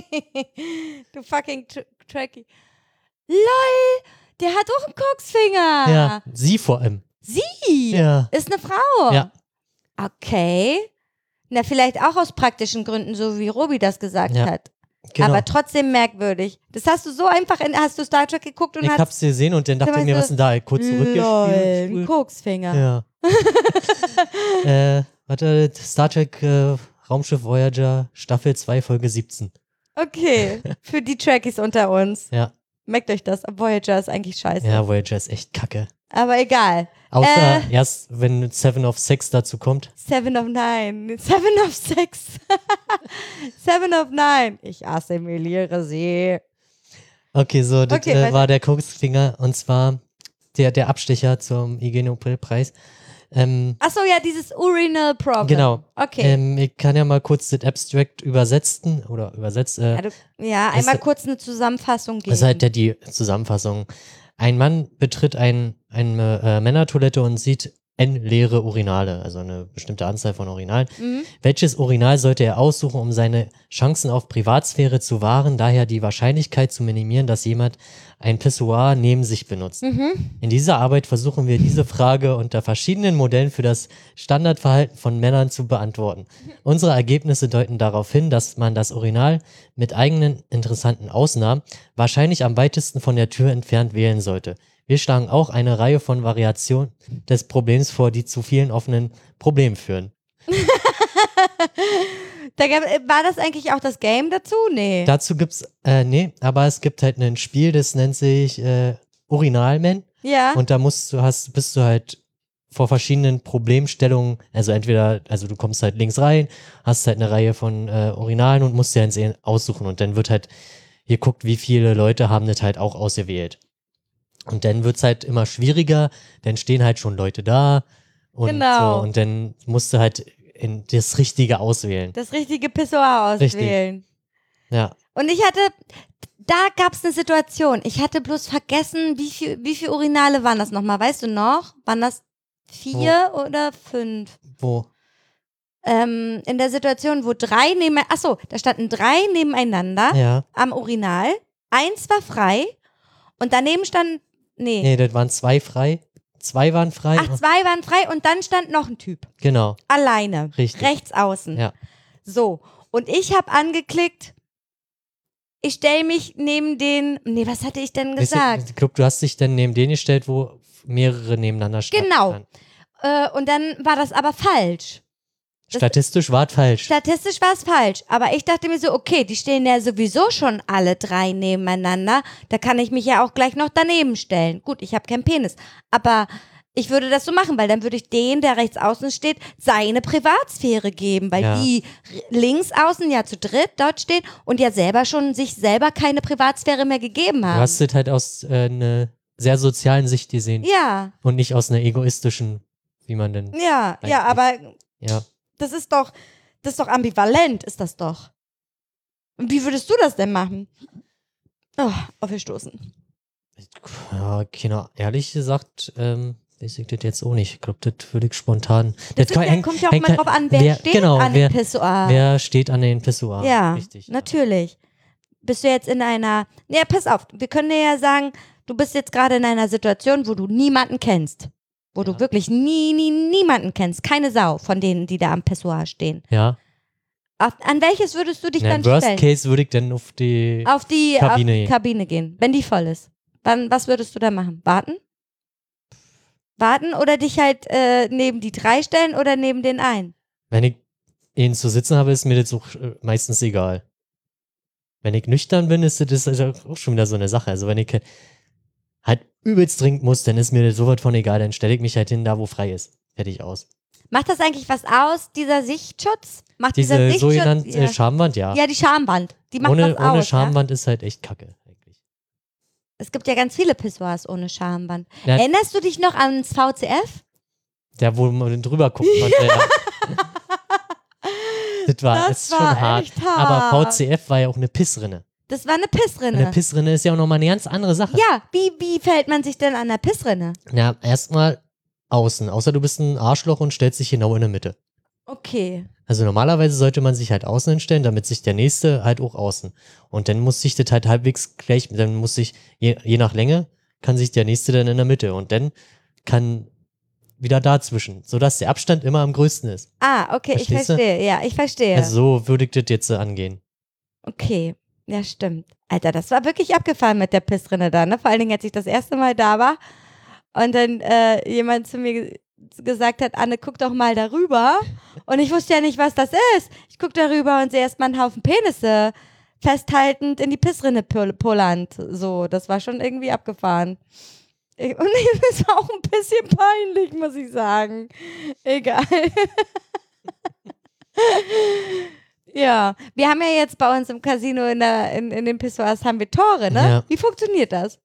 Speaker 1: [laughs]
Speaker 2: du fucking tr Tracky. LOL, der hat auch einen Koksfinger.
Speaker 1: Ja, sie vor allem.
Speaker 2: Sie
Speaker 1: Ja.
Speaker 2: ist eine Frau.
Speaker 1: Ja.
Speaker 2: Okay. Na, vielleicht auch aus praktischen Gründen, so wie Robi das gesagt
Speaker 1: Ja,
Speaker 2: hat.
Speaker 1: Genau.
Speaker 2: Aber trotzdem merkwürdig. Das hast du so einfach in, hast du Star Trek geguckt und
Speaker 1: ich
Speaker 2: hast
Speaker 1: hab's gesehen und dann dachte ich mir,
Speaker 2: du,
Speaker 1: was denn da? Kurz
Speaker 2: Lol, ein
Speaker 1: zurückgespielt.
Speaker 2: Koksfinger.
Speaker 1: Ja. [laughs] äh, warte, Star Trek äh, Raumschiff Voyager Staffel 2 Folge 17.
Speaker 2: Okay, für die Trekkies unter uns.
Speaker 1: Ja.
Speaker 2: Merkt euch das, Voyager ist eigentlich scheiße.
Speaker 1: Ja, Voyager ist echt kacke.
Speaker 2: Aber egal.
Speaker 1: Außer
Speaker 2: Äh.
Speaker 1: erst, wenn Seven of Six dazu kommt.
Speaker 2: Seven of Nine. [laughs] Seven of Six. [laughs] Seven of Nine. Ich assimiliere sie.
Speaker 1: Okay, so, das
Speaker 2: Okay,
Speaker 1: äh, war der Koksfinger und zwar der, der Abstecher zum IG Ähm,
Speaker 2: Achso, ja, dieses Urinal Problem.
Speaker 1: Genau.
Speaker 2: Okay.
Speaker 1: ähm, ich kann ja mal kurz das Abstract übersetzen oder übersetzt. Äh,
Speaker 2: ja, du, ja, einmal
Speaker 1: ist-
Speaker 2: kurz eine Zusammenfassung geben.
Speaker 1: Das ist halt ja die Zusammenfassung. Ein Mann betritt ein, eine äh, Männertoilette und sieht n leere Urinale, also eine bestimmte Anzahl von Urinalen.
Speaker 2: mhm.
Speaker 1: Welches Urinal sollte er aussuchen, um seine Chancen auf Privatsphäre zu wahren, daher die Wahrscheinlichkeit zu minimieren, dass jemand ein Pissoir neben sich benutzt?
Speaker 2: Mhm.
Speaker 1: In dieser Arbeit versuchen wir diese Frage unter verschiedenen Modellen für das Standardverhalten von Männern zu beantworten. [laughs] Unsere Ergebnisse deuten darauf hin, dass man das Urinal mit eigenen interessanten Ausnahmen wahrscheinlich am weitesten von der Tür entfernt wählen sollte. Wir schlagen auch eine Reihe von Variationen des Problems vor, die zu vielen offenen Problemen führen. [laughs]
Speaker 2: Da gab, äh, war das eigentlich auch das Game dazu? Nee.
Speaker 1: Dazu gibt's, äh, nee, aber es gibt halt ein Spiel, das nennt sich äh, Urinalman.
Speaker 2: ja.
Speaker 1: Und da musst du, hast, bist du halt vor verschiedenen Problemstellungen, also entweder, also du kommst halt links rein, hast halt eine Reihe von äh, Urinalen und musst dir eins aussuchen und dann wird halt geguckt, wie viele Leute haben das halt auch ausgewählt. Und dann wird's halt immer schwieriger, dann stehen halt schon Leute da und
Speaker 2: Genau.
Speaker 1: so und dann musst du halt in das Richtige auswählen.
Speaker 2: das richtige Pissoir
Speaker 1: Richtig.
Speaker 2: auswählen.
Speaker 1: Ja.
Speaker 2: Und ich hatte, da gab es eine Situation. Ich hatte bloß vergessen, wie viel, wie viel Urinale waren das nochmal? Weißt du noch? Waren das vier oder fünf?
Speaker 1: Wo?
Speaker 2: Ähm, in der Situation, wo drei neben, achso, da standen drei nebeneinander
Speaker 1: Ja.
Speaker 2: am Urinal. Eins war frei und daneben stand, nee,
Speaker 1: Nee, das waren zwei frei. Zwei waren frei.
Speaker 2: ach, zwei waren frei und dann stand noch ein Typ.
Speaker 1: Genau.
Speaker 2: Alleine.
Speaker 1: Richtig.
Speaker 2: Rechts außen.
Speaker 1: Ja.
Speaker 2: So. Und ich habe angeklickt, ich stelle mich neben den, nee, was hatte ich denn gesagt?
Speaker 1: Ich glaube, du hast dich dann neben den gestellt, wo mehrere nebeneinander standen.
Speaker 2: Genau. Äh, und dann war das aber falsch.
Speaker 1: Statistisch war es falsch.
Speaker 2: Statistisch war es falsch. Aber ich dachte mir so, okay, die stehen ja sowieso schon alle drei nebeneinander. Da kann ich mich ja auch gleich noch daneben stellen. Gut, ich habe keinen Penis. Aber ich würde das so machen, weil dann würde ich den, der rechts außen steht, seine Privatsphäre geben, weil
Speaker 1: Ja.
Speaker 2: die links außen ja zu dritt dort stehen und ja selber schon sich selber keine Privatsphäre mehr gegeben
Speaker 1: du
Speaker 2: haben.
Speaker 1: hast es halt aus äh, einer sehr sozialen Sicht gesehen
Speaker 2: ja,
Speaker 1: und nicht aus einer egoistischen, wie man denn.
Speaker 2: ja, ja, aber
Speaker 1: Ja.
Speaker 2: Das ist doch, das ist doch ambivalent, ist das doch. Und wie würdest du das denn machen? Oh, aufgestoßen.
Speaker 1: Ja, Kinder, ehrlich gesagt, ähm, weiß ich das jetzt auch nicht. Ich glaube, das würde ich spontan.
Speaker 2: Das
Speaker 1: kann-
Speaker 2: ja,
Speaker 1: hängt-
Speaker 2: kommt ja auch
Speaker 1: hängt
Speaker 2: mal
Speaker 1: halt-
Speaker 2: drauf an, wer, steht
Speaker 1: genau,
Speaker 2: an
Speaker 1: wer,
Speaker 2: dem Pissoir.
Speaker 1: wer steht an den Pissoir.
Speaker 2: ja,
Speaker 1: Richtig.
Speaker 2: natürlich. Bist du jetzt in einer, ja, pass auf, wir können dir ja sagen, du bist jetzt gerade in einer Situation, wo du niemanden kennst. Wo du
Speaker 1: Ja.
Speaker 2: wirklich nie, nie, niemanden kennst. Keine Sau von denen, die da am Pissoir stehen.
Speaker 1: Ja.
Speaker 2: Auf, an welches würdest du dich
Speaker 1: Na,
Speaker 2: dann
Speaker 1: Worst
Speaker 2: stellen?
Speaker 1: Case würde ich dann auf die.
Speaker 2: auf die
Speaker 1: Kabine
Speaker 2: auf
Speaker 1: gehen.
Speaker 2: Kabine gehen, wenn die voll ist. Wann, was würdest du da machen? Warten? Warten oder dich halt äh, neben die drei stellen oder neben den einen?
Speaker 1: Wenn ich ihn zu sitzen habe, ist mir das auch äh, meistens egal. Wenn ich nüchtern bin, ist das auch schon wieder so eine Sache. Also wenn ich halt übelst trinken muss, dann ist mir sowas von egal. Dann stelle ich mich halt hin, da wo frei ist. Fertig aus.
Speaker 2: Macht das eigentlich was aus, dieser Sichtschutz? Macht
Speaker 1: Diese
Speaker 2: dieser Sichtschutz?
Speaker 1: sogenannte
Speaker 2: ja.
Speaker 1: Schamwand, ja.
Speaker 2: ja, die Schamwand. Die macht
Speaker 1: ohne
Speaker 2: was aus.
Speaker 1: ohne
Speaker 2: Ja?
Speaker 1: Schamwand ist halt echt kacke. Eigentlich.
Speaker 2: Es gibt ja ganz viele Pissoirs ohne Schamwand.
Speaker 1: Ja.
Speaker 2: Erinnerst du dich noch ans VCF?
Speaker 1: Der, wo man drüber konnte. ja. [laughs] Das war,
Speaker 2: Das
Speaker 1: ist schon
Speaker 2: war
Speaker 1: hart.
Speaker 2: echt hart.
Speaker 1: Aber VCF war ja auch eine Pissrinne.
Speaker 2: Das war eine Pissrinne.
Speaker 1: Eine Pissrinne ist ja auch nochmal eine ganz andere Sache.
Speaker 2: ja, wie, wie fällt man sich denn an der Pissrinne?
Speaker 1: Ja, erstmal außen. Außer du bist ein Arschloch und stellst dich genau in der Mitte.
Speaker 2: Okay.
Speaker 1: Also normalerweise sollte man sich halt außen hinstellen, damit sich der nächste halt auch außen. Und dann muss sich das halt halbwegs gleich, dann muss sich, je, je nach Länge, kann sich der nächste dann in der Mitte. Und dann kann wieder dazwischen, sodass der Abstand immer am größten ist.
Speaker 2: Ah, okay, ich
Speaker 1: Verstehst du?
Speaker 2: verstehe. Ja, ich verstehe.
Speaker 1: Also so würde ich das jetzt angehen.
Speaker 2: Okay, ja, stimmt. Alter, das war wirklich abgefahren mit der Pissrinne da, ne? Vor allen Dingen, als ich das erste Mal da war und dann äh, jemand zu mir ge- gesagt hat, Anne, guck doch mal darüber. Und ich wusste ja nicht, was das ist. Ich guck darüber und sehe erstmal einen Haufen Penisse festhaltend in die Pissrinne pol-. So, das war schon irgendwie abgefahren. [laughs] Und es war auch ein bisschen peinlich, muss ich sagen. Egal. [laughs] Ja, wir haben ja jetzt bei uns im Casino in, der, in, in den Pissoirs haben wir Tore, ne?
Speaker 1: Ja.
Speaker 2: Wie funktioniert das?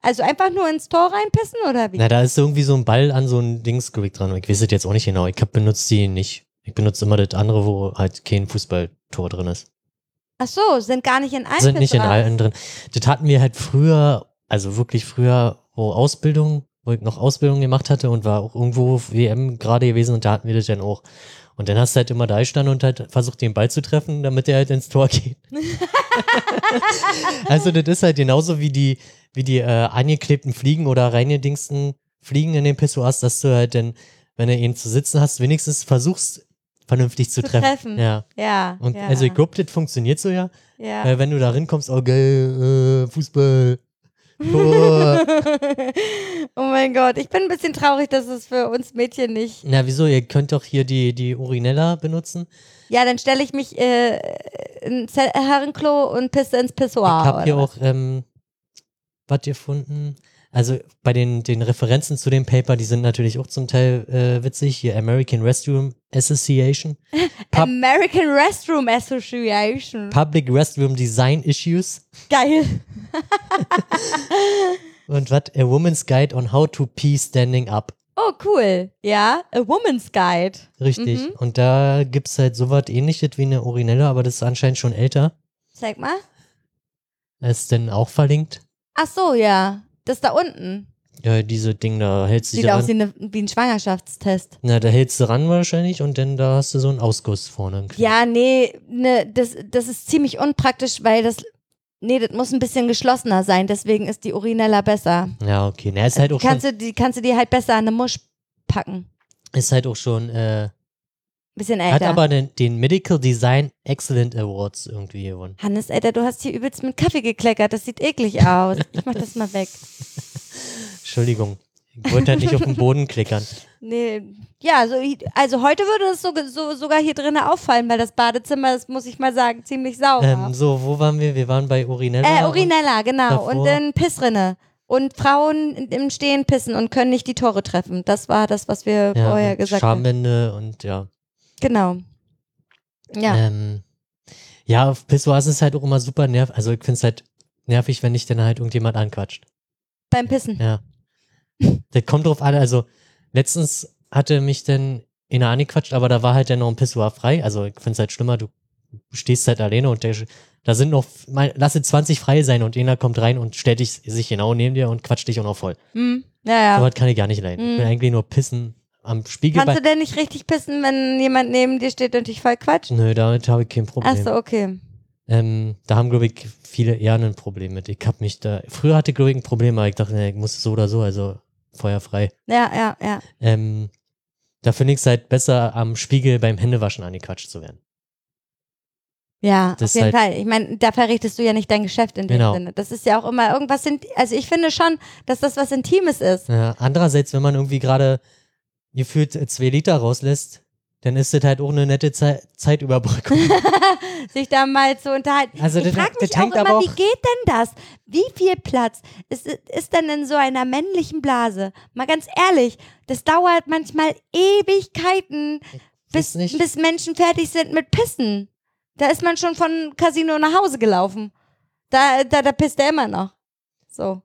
Speaker 2: Also einfach nur ins Tor reinpissen oder wie?
Speaker 1: Na, da ist irgendwie so ein Ball an so ein Dingsgewicht dran. Ich weiß es jetzt auch nicht genau. Ich hab benutzt die nicht. Ich benutze immer das andere, wo halt kein Fußballtor drin ist.
Speaker 2: Ach so, sind gar nicht in allen
Speaker 1: Sind nicht in allen drin. Das hatten wir halt früher, also wirklich früher, wo Ausbildung, wo ich noch Ausbildung gemacht hatte und war auch irgendwo WM gerade gewesen und da hatten wir das dann auch. Und dann hast du halt immer da gestanden und halt versucht, den Ball zu treffen, damit der halt ins Tor geht. [laughs] also das ist halt genauso wie die, wie die äh, angeklebten Fliegen oder reingedingsten Fliegen in den Pissoirs, dass du halt dann, wenn du ihn zu sitzen hast, wenigstens versuchst, vernünftig zu,
Speaker 2: Zu
Speaker 1: treffen.
Speaker 2: treffen.
Speaker 1: Ja.
Speaker 2: Ja.
Speaker 1: Und
Speaker 2: ja.
Speaker 1: also ich glaube, das funktioniert so ja.
Speaker 2: Ja.
Speaker 1: Äh, wenn du da rinkommst, oh geil, äh, Fußball. [laughs]
Speaker 2: Oh mein Gott, ich bin ein bisschen traurig, dass es für uns Mädchen nicht.
Speaker 1: Na, wieso? Ihr könnt doch hier die, die Urinella benutzen.
Speaker 2: Ja, dann stelle ich mich äh, ins Herrenklo und pisse ins Pissoir.
Speaker 1: ich habe hier
Speaker 2: oder
Speaker 1: auch ähm, was gefunden. Also bei den, den Referenzen zu dem Paper, die sind natürlich auch zum Teil äh, witzig. Hier American Restroom Association.
Speaker 2: was? [laughs]
Speaker 1: Pub-
Speaker 2: American Restroom Association.
Speaker 1: Public Restroom Design Issues.
Speaker 2: Geil. [laughs]
Speaker 1: Und was? A Woman's Guide on How to Pee Standing Up.
Speaker 2: Oh, cool. Ja, A Woman's Guide.
Speaker 1: Richtig.
Speaker 2: Mhm.
Speaker 1: Und da gibt's halt sowas ähnliches wie eine Urinella, aber das ist anscheinend schon älter.
Speaker 2: Zeig mal.
Speaker 1: Ist denn auch verlinkt?
Speaker 2: Ach so, ja. Das da unten.
Speaker 1: Ja, diese Ding, da hältst du
Speaker 2: Sieht aus wie, eine, wie ein Schwangerschaftstest.
Speaker 1: Na, da hältst du ran wahrscheinlich und dann da hast du so einen Ausguss vorne.
Speaker 2: Ja, nee, ne, das, das ist ziemlich unpraktisch, weil das. Nee, das muss ein bisschen geschlossener sein, deswegen ist die Urinella besser.
Speaker 1: Ja, okay. Na, ist halt auch schon,
Speaker 2: kannst du, die kannst du dir halt besser an eine Musch packen.
Speaker 1: ist halt auch schon, äh,
Speaker 2: Bisschen
Speaker 1: hat
Speaker 2: älter.
Speaker 1: aber den, den Medical Design Excellent Awards irgendwie gewonnen.
Speaker 2: Hannes, Alter, du hast hier übelst mit Kaffee gekleckert. Das sieht eklig aus. Ich mach das mal weg. [laughs]
Speaker 1: Entschuldigung. Ich wollte halt nicht auf den Boden klickern. [laughs]
Speaker 2: Nee, ja, so, also heute würde es so, so, sogar hier drinnen auffallen, weil das Badezimmer ist, muss ich mal sagen, ziemlich sauber.
Speaker 1: Ähm, so, wo waren wir? Wir waren bei Urinella.
Speaker 2: äh, Urinella, genau.
Speaker 1: davor-
Speaker 2: Und dann Pissrinne. Und Frauen im Stehen pissen und können nicht die Tore treffen. Das war das, was wir
Speaker 1: ja,
Speaker 2: vorher gesagt haben.
Speaker 1: Schamwände und ja.
Speaker 2: Genau. Ja.
Speaker 1: Ähm, ja, auf Pissoirs ist halt auch immer super nervig. Also ich finde es halt nervig, wenn dich dann halt irgendjemand anquatscht.
Speaker 2: Beim Pissen.
Speaker 1: Ja. das kommt drauf an. Also letztens hatte mich dann einer angequatscht, aber da war halt dann noch ein Pissoir frei. Also ich finde es halt schlimmer, du stehst halt alleine und der, da sind noch, mal, lasse 20 frei sein und einer kommt rein und stellt dich, sich genau neben dir und quatscht dich auch noch voll.
Speaker 2: Hm. Ja, ja.
Speaker 1: So was kann ich gar nicht leiden. Ich will
Speaker 2: Mhm.
Speaker 1: eigentlich nur pissen am Spiegel.
Speaker 2: Kannst du denn nicht richtig pissen, wenn jemand neben dir steht und dich voll quatscht?
Speaker 1: Nö, damit habe ich kein Problem.
Speaker 2: Ach so, okay.
Speaker 1: Ähm, da haben, glaube ich, viele eher ein Problem mit. Ich habe mich da, früher hatte ich, glaube ich, ein Problem, aber ich dachte, nee, ich muss so oder so, also feuerfrei.
Speaker 2: Ja, ja, ja.
Speaker 1: Ähm, da finde ich es halt besser, am Spiegel beim Händewaschen angequatscht zu werden.
Speaker 2: Ja,
Speaker 1: Das
Speaker 2: auf jeden
Speaker 1: halt-
Speaker 2: Fall. Ich meine, da verrichtest du ja nicht dein Geschäft in dem
Speaker 1: Genau.
Speaker 2: Sinne. Das ist ja auch immer irgendwas, in, also ich finde schon, dass das was Intimes ist.
Speaker 1: Ja, andererseits, wenn man irgendwie gerade gefühlt zwei Liter rauslässt, dann ist das halt auch eine nette Ze Zeitüberbrückung. [laughs]
Speaker 2: sich da mal zu unterhalten.
Speaker 1: Also
Speaker 2: ich
Speaker 1: das-
Speaker 2: frage
Speaker 1: das
Speaker 2: mich auch
Speaker 1: hängt
Speaker 2: immer,
Speaker 1: aber
Speaker 2: wie
Speaker 1: auch-
Speaker 2: geht denn das? Wie viel Platz ist, ist denn in so einer männlichen Blase? Mal ganz ehrlich, das dauert manchmal Ewigkeiten, bis, bis Menschen fertig sind mit Pissen. Da ist man schon von Casino nach Hause gelaufen. Da, da, da pisst er immer noch. So.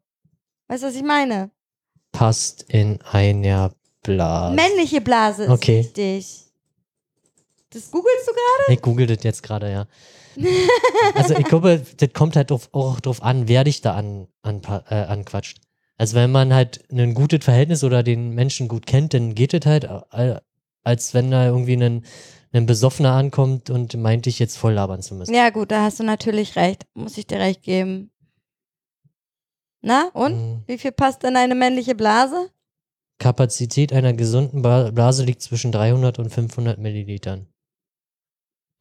Speaker 2: Weißt du, was ich meine?
Speaker 1: Passt in einer Blase.
Speaker 2: Männliche Blase ist
Speaker 1: Okay.
Speaker 2: wichtig. Das googelst du gerade?
Speaker 1: Ich google das jetzt gerade, ja. [laughs] also ich glaube, das kommt halt drauf, auch drauf an, wer dich da an, an, äh, anquatscht. Also wenn man halt ein gutes Verhältnis oder den Menschen gut kennt, dann geht es halt, äh, als wenn da irgendwie ein, ein Besoffener ankommt und meint, dich jetzt voll labern zu müssen.
Speaker 2: Ja, gut, da hast du natürlich recht. Muss ich dir recht geben. Na, und?
Speaker 1: Mhm.
Speaker 2: Wie viel passt in eine männliche Blase?
Speaker 1: Kapazität einer gesunden Blase liegt zwischen 300 und 500 Millilitern.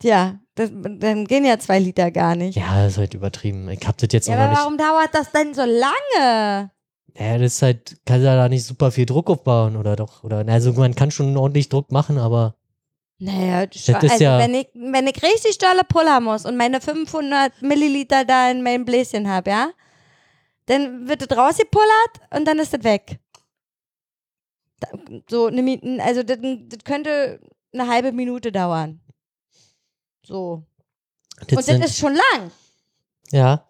Speaker 2: Ja, das, dann gehen ja zwei Liter gar nicht.
Speaker 1: Ja, das ist halt übertrieben. Ich hab das jetzt
Speaker 2: Ja,
Speaker 1: auch noch
Speaker 2: aber
Speaker 1: nicht.
Speaker 2: warum dauert das denn so lange?
Speaker 1: Ja, das ist halt, kann ja da nicht super viel Druck aufbauen oder doch. Oder, also man kann schon ordentlich Druck machen, aber
Speaker 2: Naja, das
Speaker 1: Das ist
Speaker 2: also
Speaker 1: ja-
Speaker 2: wenn, ich, wenn ich richtig dolle Puller muss und meine 500 Milliliter da in meinem Bläschen habe, ja, dann wird es rausgepullert und dann ist es weg. So, eine, also das, das könnte eine halbe Minute dauern. So.
Speaker 1: das
Speaker 2: und das ist schon lang.
Speaker 1: ja,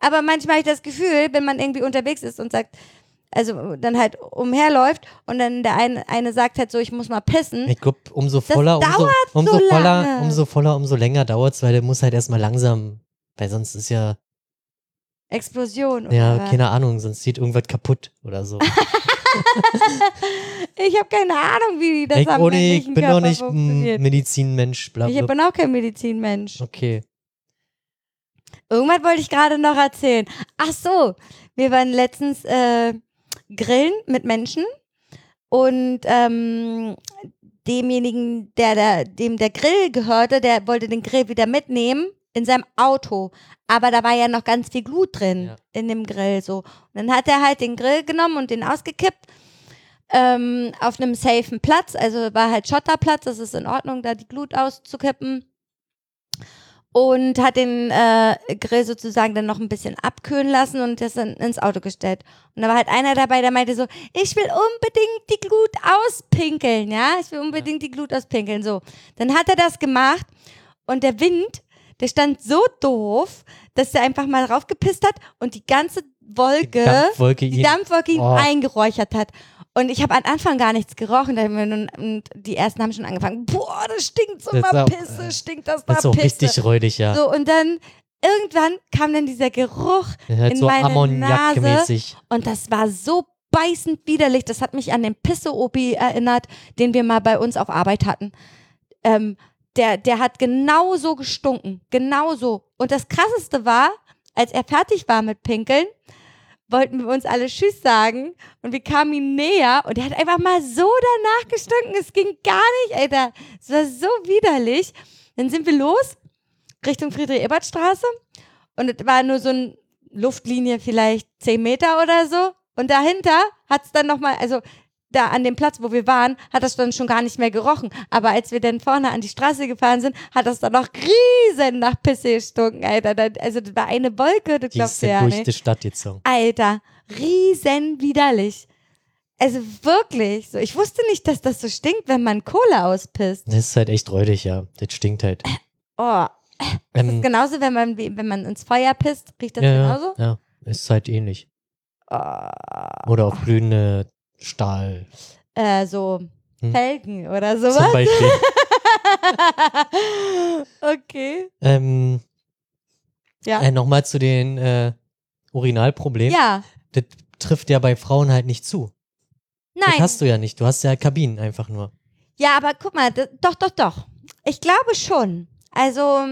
Speaker 2: Aber manchmal habe ich das Gefühl, wenn man irgendwie unterwegs ist und sagt, also dann halt umherläuft und dann der eine, eine sagt halt so, ich muss mal pissen.
Speaker 1: ich glaube, umso voller, umso,
Speaker 2: dauert
Speaker 1: umso
Speaker 2: so
Speaker 1: voller,
Speaker 2: lange.
Speaker 1: umso voller, umso länger dauert's, weil der muss halt erstmal langsam, weil sonst ist ja,
Speaker 2: Explosion. oder
Speaker 1: ja,
Speaker 2: was?
Speaker 1: keine Ahnung, sonst geht irgendwas kaputt oder so. [laughs] [laughs]
Speaker 2: Ich habe keine Ahnung, wie das
Speaker 1: ich,
Speaker 2: am
Speaker 1: nee, ich bin doch
Speaker 2: Körper
Speaker 1: nicht ein. Medizinmensch, bla,
Speaker 2: Ich
Speaker 1: bla.
Speaker 2: bin auch kein Medizinmensch.
Speaker 1: Okay.
Speaker 2: Irgendwas wollte ich gerade noch erzählen. Ach so, wir waren letztens äh, grillen mit Menschen und ähm, demjenigen, der, der dem der Grill gehörte, der wollte den Grill wieder mitnehmen in seinem Auto. Aber da war ja noch ganz viel Glut drin
Speaker 1: Ja.
Speaker 2: in dem Grill. So. Und dann hat er halt den Grill genommen und den ausgekippt ähm, auf einem safen Platz. Also war halt Schotterplatz, das ist in Ordnung, da die Glut auszukippen. Und hat den äh, Grill sozusagen dann noch ein bisschen abkühlen lassen und das dann ins Auto gestellt. Und da war halt einer dabei, der meinte so, ich will unbedingt die Glut auspinkeln, ja, ich will unbedingt die Glut auspinkeln. So, dann hat er das gemacht und der Wind, der stand so doof, dass er einfach mal raufgepisst hat und die ganze Wolke,
Speaker 1: Dampfwolke
Speaker 2: die Dampfwolke ihn
Speaker 1: Oh.
Speaker 2: eingeräuchert hat. Und ich habe am Anfang gar nichts gerochen. Da haben wir nun- Und die ersten haben schon angefangen, boah, das stinkt so
Speaker 1: Das auch-
Speaker 2: Pisse, stinkt das
Speaker 1: Das ist auch
Speaker 2: Pisse.
Speaker 1: richtig räudig, ja.
Speaker 2: So, und dann irgendwann kam dann dieser Geruch
Speaker 1: halt
Speaker 2: in
Speaker 1: so
Speaker 2: meine
Speaker 1: Ammoniak-mäßig.
Speaker 2: und das war so beißend widerlich. Das hat mich an den Pisse-Opi erinnert, den wir mal bei uns auf Arbeit hatten. Ähm, der, der hat genauso gestunken. Genauso. Und das Krasseste war, als er fertig war mit Pinkeln, wollten wir uns alle Tschüss sagen und wir kamen ihm näher und er hat einfach mal so danach gestunken. Es ging gar nicht, Alter. Es war so widerlich. Dann sind wir los Richtung Friedrich-Ebert-Straße und es war nur so eine Luftlinie vielleicht 10 Meter oder so. Und dahinter hat es dann nochmal, also da an dem Platz, wo wir waren, hat das dann schon gar nicht mehr gerochen. Aber als wir dann vorne an die Straße gefahren sind, hat das dann noch riesen nach Pisse gestunken, Alter. Also das war eine Wolke, du glaubst ja
Speaker 1: durch
Speaker 2: nicht.
Speaker 1: die Stadt gezogen.
Speaker 2: Alter, riesen widerlich. Also wirklich, so. Ich wusste nicht, dass das so stinkt, wenn man Kohle auspisst.
Speaker 1: Das ist halt echt räudig, ja. Das stinkt halt.
Speaker 2: Oh, das
Speaker 1: Ähm,
Speaker 2: ist genauso, wenn man, wenn man ins Feuer pisst, riecht das
Speaker 1: ja,
Speaker 2: genauso?
Speaker 1: ja, ist halt ähnlich.
Speaker 2: Oh,
Speaker 1: Oder auf glühende Stahl.
Speaker 2: äh, so
Speaker 1: Hm.
Speaker 2: Felgen oder
Speaker 1: Zum
Speaker 2: sowas.
Speaker 1: Beispiel. [laughs]
Speaker 2: okay.
Speaker 1: ähm,
Speaker 2: Ja.
Speaker 1: äh, Nochmal zu den äh, Urinalproblemen.
Speaker 2: Ja.
Speaker 1: Das trifft ja bei Frauen halt nicht zu. Das
Speaker 2: Nein.
Speaker 1: hast du ja nicht. Du hast ja Kabinen einfach nur.
Speaker 2: Ja, aber guck mal, doch, doch, doch. Ich glaube schon. Also,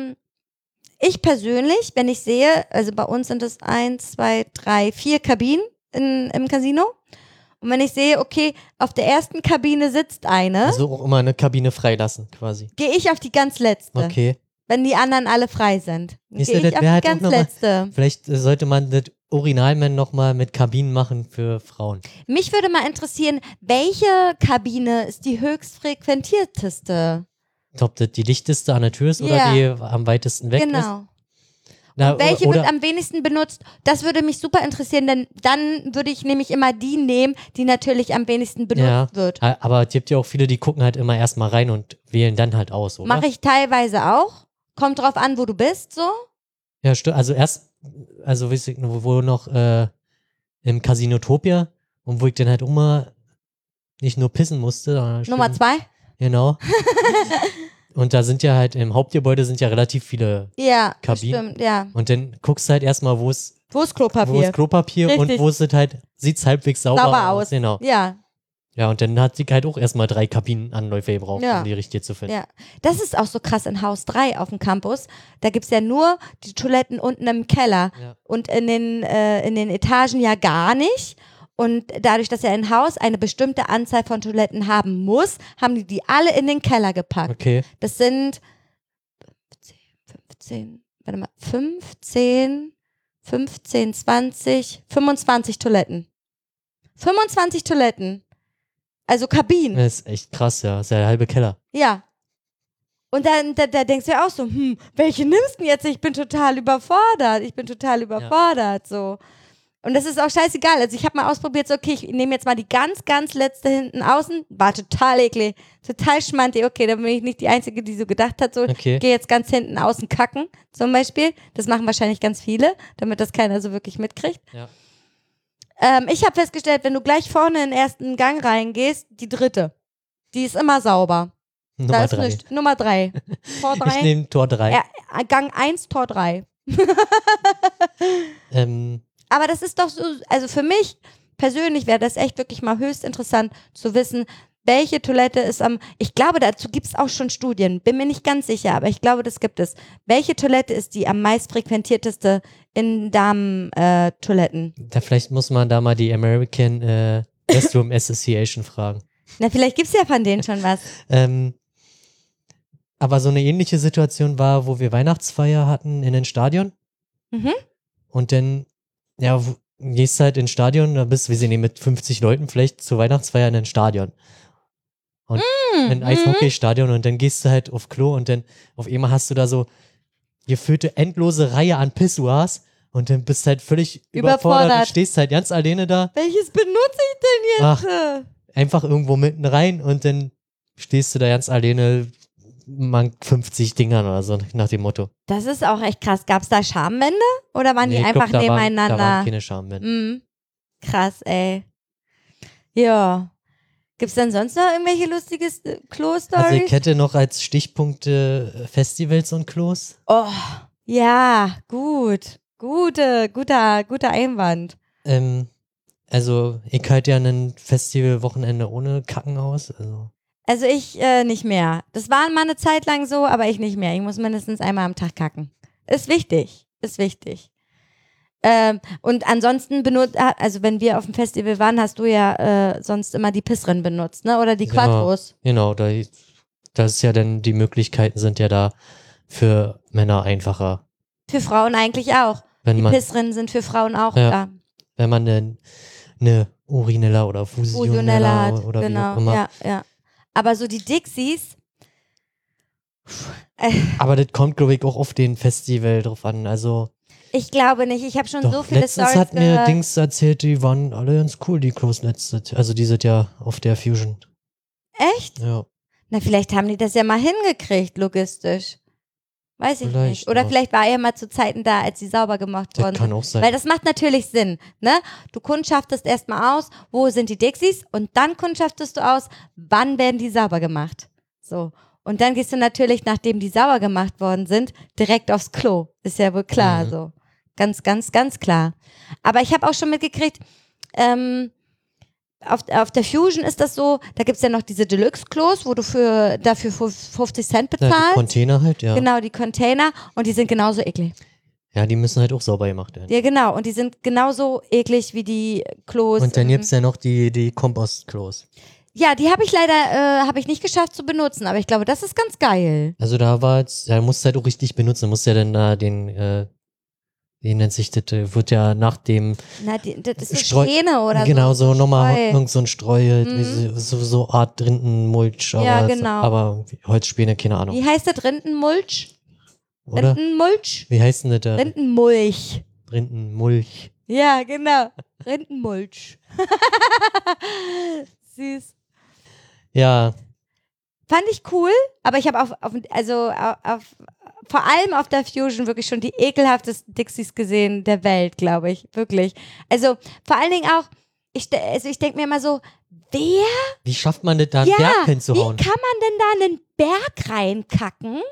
Speaker 2: ich persönlich, wenn ich sehe, also bei uns sind es eins, zwei, drei, vier Kabinen in, im Casino. Und wenn ich sehe, okay, auf der ersten Kabine sitzt eine,
Speaker 1: Also auch immer eine Kabine freilassen, quasi.
Speaker 2: gehe ich auf die ganz letzte.
Speaker 1: Okay.
Speaker 2: Wenn die anderen alle frei sind. Gehe ich
Speaker 1: das
Speaker 2: auf die
Speaker 1: halt
Speaker 2: ganz
Speaker 1: noch mal-
Speaker 2: letzte.
Speaker 1: Vielleicht sollte man das Urinalman nochmal mit Kabinen machen für Frauen.
Speaker 2: Mich würde mal interessieren, welche Kabine ist die höchst frequentierteste?
Speaker 1: Ob das die dichteste an der Tür ist oder
Speaker 2: Ja.
Speaker 1: die am weitesten weg ist.
Speaker 2: genau.
Speaker 1: Na,
Speaker 2: Welche
Speaker 1: oder,
Speaker 2: wird am wenigsten benutzt? Das würde mich super interessieren, denn dann würde ich nämlich immer die nehmen, die natürlich am wenigsten benutzt
Speaker 1: Ja.
Speaker 2: wird.
Speaker 1: Aber es gibt ja auch viele, die gucken halt immer erstmal rein und wählen dann halt aus, oder?
Speaker 2: Mache ich teilweise auch. Kommt drauf an, wo du bist, so.
Speaker 1: Ja, stimmt. Also erst, also weiß ich, wo noch äh, im Casinotopia und wo ich dann halt immer nicht nur pissen musste,
Speaker 2: Nummer
Speaker 1: stimmt-
Speaker 2: zwei.
Speaker 1: Genau. [laughs] [laughs] und da sind ja halt im Hauptgebäude sind ja relativ viele.
Speaker 2: Ja,
Speaker 1: Kabinen?
Speaker 2: stimmt, ja.
Speaker 1: Und dann guckst du halt erstmal, wo ist,
Speaker 2: Wo ist
Speaker 1: wo
Speaker 2: Klopapier?
Speaker 1: ist Klopapier und wo ist es halt, sieht's halbwegs sauber,
Speaker 2: Sauber aus.
Speaker 1: Genau.
Speaker 2: Ja,
Speaker 1: Ja, und dann hat sie halt auch erstmal drei Kabinenanläufe gebraucht,
Speaker 2: Ja.
Speaker 1: um die richtige zu finden.
Speaker 2: ja. Das ist auch so krass in Haus 3 auf dem Campus. Da gibt es ja nur die Toiletten unten im Keller
Speaker 1: Ja.
Speaker 2: und in den, äh, in den Etagen ja gar nicht. Und dadurch, dass er ein Haus eine bestimmte Anzahl von Toiletten haben muss, haben die die alle in den Keller gepackt.
Speaker 1: Okay.
Speaker 2: Das sind 15, 15, warte mal, 15, 15, 20, 25 Toiletten. 25 Toiletten. Also Kabinen.
Speaker 1: Das ist echt krass, ja. Das ist ja der halbe Keller.
Speaker 2: Ja. Und dann da, da denkst du ja auch so, hm, welche nimmst du denn jetzt? Ich bin total überfordert. Ich bin total überfordert. So. Und das ist auch scheißegal. Also ich habe mal ausprobiert, so, okay, ich nehme jetzt mal die ganz, ganz letzte hinten außen. War total eklig. Total schmantig. Okay, dann bin ich nicht die Einzige, die so gedacht hat, so,
Speaker 1: Okay.
Speaker 2: ich gehe jetzt ganz hinten außen kacken, zum Beispiel. Das machen wahrscheinlich ganz viele, damit das keiner so wirklich mitkriegt.
Speaker 1: Ja.
Speaker 2: Ähm, ich habe festgestellt, wenn du gleich vorne in den ersten Gang reingehst, die dritte, die ist immer sauber. da
Speaker 1: Nummer
Speaker 2: ist
Speaker 1: drei.
Speaker 2: nicht. Nummer drei. [laughs] Tor
Speaker 1: Ich
Speaker 2: drei.
Speaker 1: nehme Tor 3.
Speaker 2: Ja, Gang eins, Tor drei. [laughs]
Speaker 1: Ähm,
Speaker 2: Aber das ist doch so, also für mich persönlich wäre das echt wirklich mal höchst interessant zu wissen, welche Toilette ist am, ich glaube, dazu gibt es auch schon Studien, bin mir nicht ganz sicher, aber ich glaube, das gibt es. Welche Toilette ist die am meist frequentierteste in Damen-Toiletten?
Speaker 1: da vielleicht muss man da mal die American äh, Restroom [laughs] Association fragen.
Speaker 2: Na, vielleicht gibt es ja von denen schon was. [laughs]
Speaker 1: Ähm, aber so eine ähnliche Situation war, wo wir Weihnachtsfeier hatten in den Stadion.
Speaker 2: Mhm.
Speaker 1: Und dann, ja, gehst halt ins Stadion, da bist wir sind mit 50 Leuten vielleicht zur Weihnachtsfeier in ein Stadion. Und ein
Speaker 2: Mhm.
Speaker 1: Eishockeystadion und dann gehst du halt auf Klo und dann auf einmal hast du da so gefüllte endlose Reihe an Pissoirs und dann bist halt völlig überfordert,
Speaker 2: Überfordert.
Speaker 1: und stehst halt ganz alleine da,
Speaker 2: Welches benutze ich denn jetzt?
Speaker 1: Ach. einfach irgendwo mitten rein und dann stehst du da ganz alleine man 50 Dingern oder so nach dem Motto.
Speaker 2: Das ist auch echt krass. Gab es da Schamwände oder waren
Speaker 1: Nee,
Speaker 2: die einfach
Speaker 1: glaub, da Waren,
Speaker 2: nebeneinander?
Speaker 1: da waren keine Schamwände.
Speaker 2: Mhm. Krass, ey. Ja. Gibt's denn sonst noch irgendwelche lustige äh,
Speaker 1: Also
Speaker 2: Klo-Stories?
Speaker 1: ich hätte noch als Stichpunkte äh, Festivals und Klos.
Speaker 2: oh, ja, gut. Gute, guter, guter Einwand.
Speaker 1: Ähm, also ich halte ja ein Festivalwochenende ohne Kacken aus. Also
Speaker 2: Also ich äh, nicht mehr. Das war mal eine Zeit lang so, aber ich nicht mehr. Ich muss mindestens einmal am Tag kacken. Ist wichtig. Ist wichtig. Ähm, und ansonsten benutzt, also wenn wir auf dem Festival waren, hast du ja äh, sonst immer die Pissrin benutzt, ne? Oder die
Speaker 1: Ja.
Speaker 2: Quattros.
Speaker 1: genau, da das ist ja dann, die Möglichkeiten sind ja da für Männer einfacher.
Speaker 2: Für Frauen eigentlich auch.
Speaker 1: Wenn
Speaker 2: Die
Speaker 1: man,
Speaker 2: Pissrinnen sind für Frauen auch
Speaker 1: Ja.
Speaker 2: da.
Speaker 1: wenn man eine, eine Urinella oder Fusionella,
Speaker 2: Fusionella hat,
Speaker 1: oder wie
Speaker 2: genau.
Speaker 1: auch immer.
Speaker 2: Ja, ja. Aber so die Dixies, äh,
Speaker 1: Aber das kommt, glaube ich, auch auf den Festival drauf an. Also
Speaker 2: ich glaube nicht. Ich habe schon
Speaker 1: Doch,
Speaker 2: so viele
Speaker 1: letztens
Speaker 2: Stories
Speaker 1: hat mir
Speaker 2: gehört.
Speaker 1: Dings erzählt, die waren alle ganz cool, die Close letzte. Also die sind ja auf der Fusion.
Speaker 2: Echt?
Speaker 1: Ja.
Speaker 2: Na, vielleicht haben die das ja mal hingekriegt, logistisch. Weiß ich
Speaker 1: Vielleicht,
Speaker 2: nicht. Oder
Speaker 1: aber-
Speaker 2: vielleicht war er mal zu Zeiten da, als sie sauber gemacht
Speaker 1: Das
Speaker 2: worden
Speaker 1: kann
Speaker 2: sind.
Speaker 1: auch sein.
Speaker 2: Weil das macht natürlich Sinn, ne? Du kundschaftest erstmal aus, wo sind die Dixies und dann kundschaftest du aus, wann werden die sauber gemacht. So. Und dann gehst du natürlich, nachdem die sauber gemacht worden sind, direkt aufs Klo. Ist ja wohl klar,
Speaker 1: Mhm.
Speaker 2: so. Ganz, ganz, ganz klar. Aber ich habe auch schon mitgekriegt, ähm, auf, auf der Fusion ist das so, da gibt es ja noch diese Deluxe-Klos, wo du für, dafür 50 Cent
Speaker 1: ja, die
Speaker 2: bezahlst.
Speaker 1: Container halt, ja.
Speaker 2: Genau, die Container und die sind genauso eklig.
Speaker 1: Ja, die müssen halt auch sauber gemacht werden.
Speaker 2: Ja, genau. Und die sind genauso eklig wie die Klos.
Speaker 1: Und dann
Speaker 2: im-
Speaker 1: gibt's ja noch die, die Kompost-Klos.
Speaker 2: ja, die habe ich leider äh, habe ich nicht geschafft zu benutzen, aber ich glaube, das ist ganz geil.
Speaker 1: Also da war jetzt, ja, musst du halt auch richtig benutzen. Du musst ja dann da den, äh, wie nennt sich das, wird ja nach dem,
Speaker 2: Na, die, das ist
Speaker 1: Streu-
Speaker 2: Späne oder
Speaker 1: genau,
Speaker 2: so.
Speaker 1: so nochmal irgend so ein Streu,
Speaker 2: Mhm.
Speaker 1: so, so, Art Rindenmulch. Aber,
Speaker 2: Ja, genau.
Speaker 1: aber Holzspäne, keine Ahnung.
Speaker 2: Wie heißt das? Rindenmulch?
Speaker 1: Oder?
Speaker 2: Rindenmulch?
Speaker 1: Wie heißt denn das da?
Speaker 2: Rindenmulch.
Speaker 1: Rindenmulch.
Speaker 2: Ja, genau. Rindenmulch. [laughs] Süß.
Speaker 1: Ja,
Speaker 2: Fand ich cool, aber ich habe auf, auf, also auf, vor allem auf der Fusion wirklich schon die ekelhaftesten Dixies gesehen der Welt, glaube ich. Wirklich. Also vor allen Dingen auch, ich, also ich denke mir immer so, wer,
Speaker 1: wie schafft man das da einen
Speaker 2: ja,
Speaker 1: Berg
Speaker 2: wie
Speaker 1: hinzuhauen?
Speaker 2: kann man denn da einen Berg reinkacken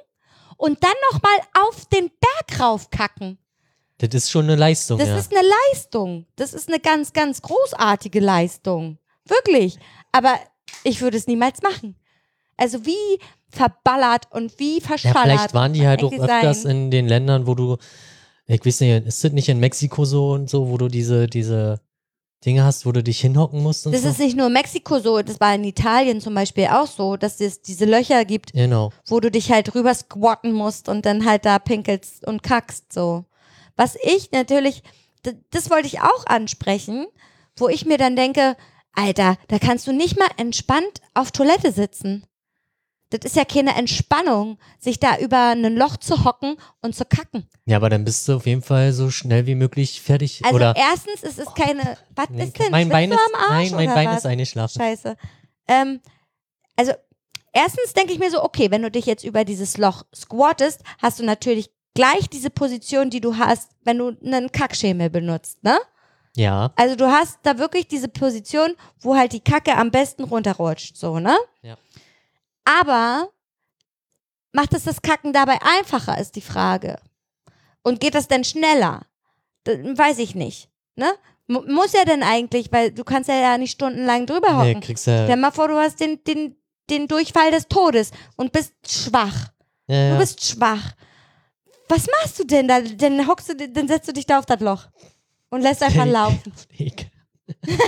Speaker 2: und dann nochmal auf den Berg raufkacken?
Speaker 1: Das ist schon eine Leistung,
Speaker 2: Das
Speaker 1: ja.
Speaker 2: ist eine Leistung. Das ist eine ganz, ganz großartige Leistung. Wirklich. Aber ich würde es niemals machen. Also wie verballert und wie
Speaker 1: Ja,
Speaker 2: verschallert.
Speaker 1: vielleicht waren die halt auch öfters
Speaker 2: sein.
Speaker 1: in den Ländern, wo du, ich weiß nicht, ist das nicht in Mexiko so und so, wo du diese, diese Dinge hast, wo du dich hinhocken musst und
Speaker 2: Das
Speaker 1: so.
Speaker 2: ist nicht nur in Mexiko so, das war in Italien zum Beispiel auch so, dass es diese Löcher gibt,
Speaker 1: genau.
Speaker 2: wo du dich halt rüber squatten musst und dann halt da pinkelst und kackst so. Was ich natürlich, das wollte ich auch ansprechen, wo ich mir dann denke, Alter, da kannst du nicht mal entspannt auf Toilette sitzen. Das ist ja keine Entspannung, sich da über ein Loch zu hocken und zu kacken.
Speaker 1: Ja, aber dann bist du auf jeden Fall so schnell wie möglich fertig.
Speaker 2: Also
Speaker 1: oder
Speaker 2: erstens, es ist keine, was
Speaker 1: Nee,
Speaker 2: ist denn,
Speaker 1: mein Bein
Speaker 2: Schwitzt
Speaker 1: ist,
Speaker 2: du am Arsch
Speaker 1: nein, mein Bein
Speaker 2: was?
Speaker 1: ist eingeschlafen.
Speaker 2: Scheiße. Ähm, also, erstens denke ich mir so, okay, wenn du dich jetzt über dieses Loch squattest, hast du natürlich gleich diese Position, die du hast, wenn du einen Kackschemel benutzt, ne?
Speaker 1: Ja,
Speaker 2: Also du hast da wirklich diese Position, wo halt die Kacke am besten runterrutscht, so, ne?
Speaker 1: Ja.
Speaker 2: Aber macht es das Kacken dabei einfacher, ist die Frage. Und geht das denn schneller? Das weiß ich nicht, ne? Mu- Muss ja denn eigentlich, weil du kannst ja, ja nicht stundenlang drüber
Speaker 1: nee,
Speaker 2: hocken.
Speaker 1: kriegst ja,
Speaker 2: Stell mal vor, du hast den, den, den Durchfall des Todes und bist schwach.
Speaker 1: ja,
Speaker 2: Du bist schwach. Was machst du denn da? Dann hockst du, dann setzt du dich da auf das Loch und lässt einfach laufen. [laughs]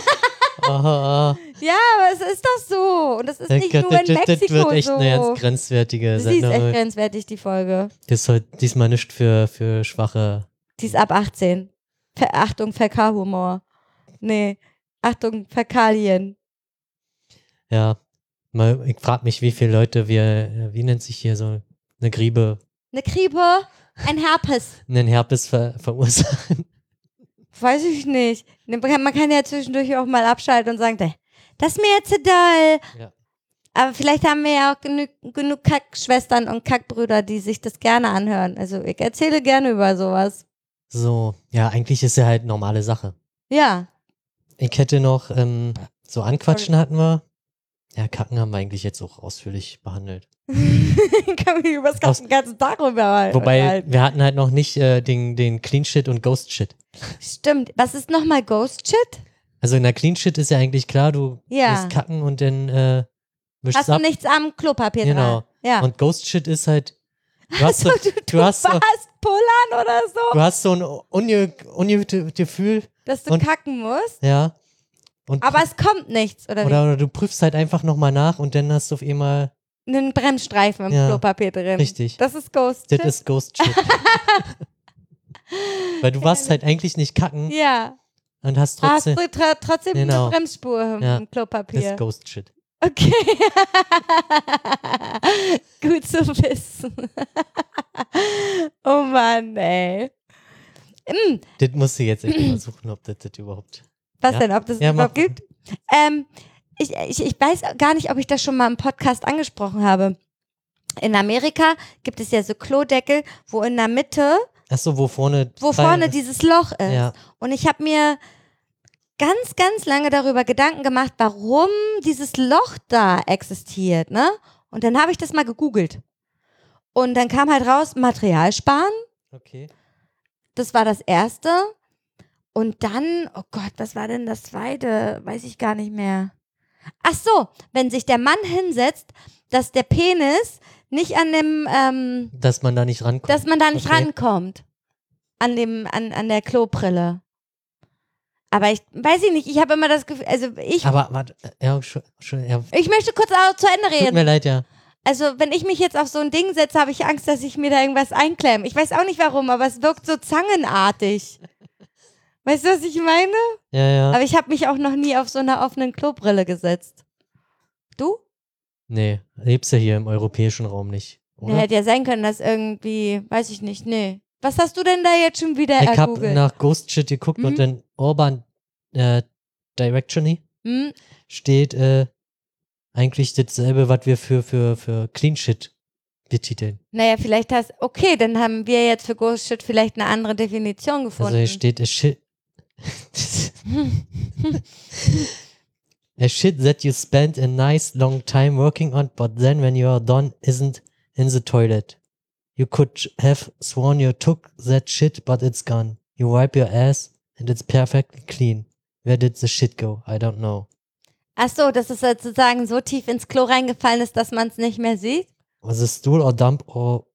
Speaker 1: Oh,
Speaker 2: Ja, aber es ist doch so. Und das ist nicht
Speaker 1: Gott,
Speaker 2: nur in
Speaker 1: das, das
Speaker 2: Mexiko
Speaker 1: wird echt
Speaker 2: so.
Speaker 1: eine ganz grenzwertige
Speaker 2: Sie ist echt
Speaker 1: Sendung.
Speaker 2: grenzwertig, die Folge.
Speaker 1: Das ist heute diesmal nicht für, für schwache.
Speaker 2: Die ist ab 18. Ver Achtung, Fäkalhumor. Nee, Achtung, Fäkalien.
Speaker 1: Ja, mal, ich frage mich, wie viele Leute wir, wie nennt sich hier so eine Griebe,
Speaker 2: Eine Kriebe, ein Herpes. [laughs]
Speaker 1: einen Herpes ver, verursachen.
Speaker 2: Weiß ich nicht. Man kann, man kann ja zwischendurch auch mal abschalten und sagen, "Dä, das ist mir jetzt zu doll.
Speaker 1: Ja.
Speaker 2: Aber vielleicht haben wir ja auch genug, genug Kackschwestern und Kackbrüder, die sich das gerne anhören. Also ich erzähle gerne über sowas.
Speaker 1: So, ja, eigentlich ist ja halt normale Sache.
Speaker 2: Ja.
Speaker 1: Ich hätte noch, ähm, so Anquatschen hatten wir. Ja, Kacken haben wir eigentlich jetzt auch ausführlich behandelt.
Speaker 2: ich [laughs] kann mich über das ganzen Tag rüber
Speaker 1: Wobei, wir hatten halt noch nicht äh, den, den Clean Shit und Ghost Shit.
Speaker 2: Stimmt. Was ist nochmal Ghost Shit?
Speaker 1: Also in der Clean Shit ist ja eigentlich klar, du
Speaker 2: Ja.
Speaker 1: musst kacken und dann äh, wischst
Speaker 2: Hast du
Speaker 1: ab.
Speaker 2: nichts am Klopapier
Speaker 1: Genau.
Speaker 2: dran? Ja.
Speaker 1: Und Ghost Shit ist halt, du hast,
Speaker 2: also,
Speaker 1: so,
Speaker 2: du, du,
Speaker 1: du hast
Speaker 2: pullern oder so,
Speaker 1: du hast so ein ungutes Gefühl,
Speaker 2: dass du
Speaker 1: und-
Speaker 2: kacken musst.
Speaker 1: ja. Und
Speaker 2: Aber es kommt nichts, oder,
Speaker 1: oder, oder du prüfst halt einfach nochmal nach und dann hast du auf einmal?
Speaker 2: Einen Bremsstreifen im
Speaker 1: Ja.
Speaker 2: Klopapier drin.
Speaker 1: richtig,
Speaker 2: Das ist Ghost
Speaker 1: das
Speaker 2: Shit.
Speaker 1: ist Ghost Shit. [laughs] [laughs] Weil du warst halt eigentlich nicht kacken
Speaker 2: ja.
Speaker 1: und hast
Speaker 2: Hast
Speaker 1: trotzdem,
Speaker 2: du tr trotzdem
Speaker 1: Genau.
Speaker 2: eine Bremsspur im
Speaker 1: Ja.
Speaker 2: im
Speaker 1: das
Speaker 2: Klopapier.
Speaker 1: ist Ghost Shit.
Speaker 2: Okay. [laughs] Gut zu wissen. [laughs] oh Mann, ey. Mm,
Speaker 1: Das musst du jetzt mal [clears throat] suchen, ob das, das überhaupt.
Speaker 2: was
Speaker 1: Ja.
Speaker 2: denn, ob das
Speaker 1: Ja,
Speaker 2: überhaupt
Speaker 1: mach.
Speaker 2: gibt? Ähm, ich, ich, ich weiß gar nicht, ob ich das schon mal im Podcast angesprochen habe. In Amerika gibt es ja so Klodeckel, wo in der Mitte,
Speaker 1: Achso, wo vorne.
Speaker 2: wo vorne dieses Loch ist.
Speaker 1: Ja,
Speaker 2: Und ich habe mir ganz, ganz lange darüber Gedanken gemacht, warum dieses Loch da existiert, ne? Und dann habe ich das mal gegoogelt. Und dann kam halt raus, Material sparen,
Speaker 1: okay.
Speaker 2: das war das erste. Und dann, oh Gott, was war denn das zweite? Weiß ich gar nicht mehr. Ach so, wenn sich der Mann hinsetzt, dass der Penis nicht an dem, ähm,
Speaker 1: Dass man da nicht rankommt.
Speaker 2: dass man da nicht
Speaker 1: Okay.
Speaker 2: rankommt. An dem, an, an der Klobrille. Aber ich weiß ich nicht, ich habe immer das Gefühl, also ich,
Speaker 1: Aber, warte, ja, schon, schon, ja,
Speaker 2: ich möchte kurz auch zu Ende
Speaker 1: tut
Speaker 2: reden.
Speaker 1: mir leid, ja.
Speaker 2: Also, wenn ich mich jetzt auf so ein Ding setze, habe ich Angst, dass ich mir da irgendwas einklemme. Ich weiß auch nicht warum, aber es wirkt so zangenartig. Weißt du, was ich meine?
Speaker 1: Ja, ja.
Speaker 2: Aber ich habe mich auch noch nie auf so einer offenen Klobrille gesetzt.
Speaker 1: Nee, lebst ja hier im europäischen Raum nicht. Oder?
Speaker 2: hätte ja sein können, dass irgendwie, weiß ich nicht, nee. Was hast du denn da jetzt schon wieder
Speaker 1: ich habe
Speaker 2: ergoogelt?
Speaker 1: nach Ghost Shit geguckt
Speaker 2: Mhm.
Speaker 1: und dann Urban äh, Directory
Speaker 2: Hm?
Speaker 1: steht äh, eigentlich dasselbe, was wir für, für, für Clean Shit betiteln.
Speaker 2: Naja, vielleicht hast, okay, dann haben wir jetzt für Ghost Shit vielleicht eine andere Definition gefunden.
Speaker 1: Also hier steht a shit. [laughs] [laughs] a shit that you spend a nice long time working on, but then when you are done, isn't in the toilet. You could have sworn you took that shit, but it's gone. You wipe your ass and it's perfectly clean. Where did the shit go? I don't know.
Speaker 2: Ach so, dass es sozusagen so tief ins Klo reingefallen ist, dass man es nicht mehr sieht?
Speaker 1: Was a stool or dump or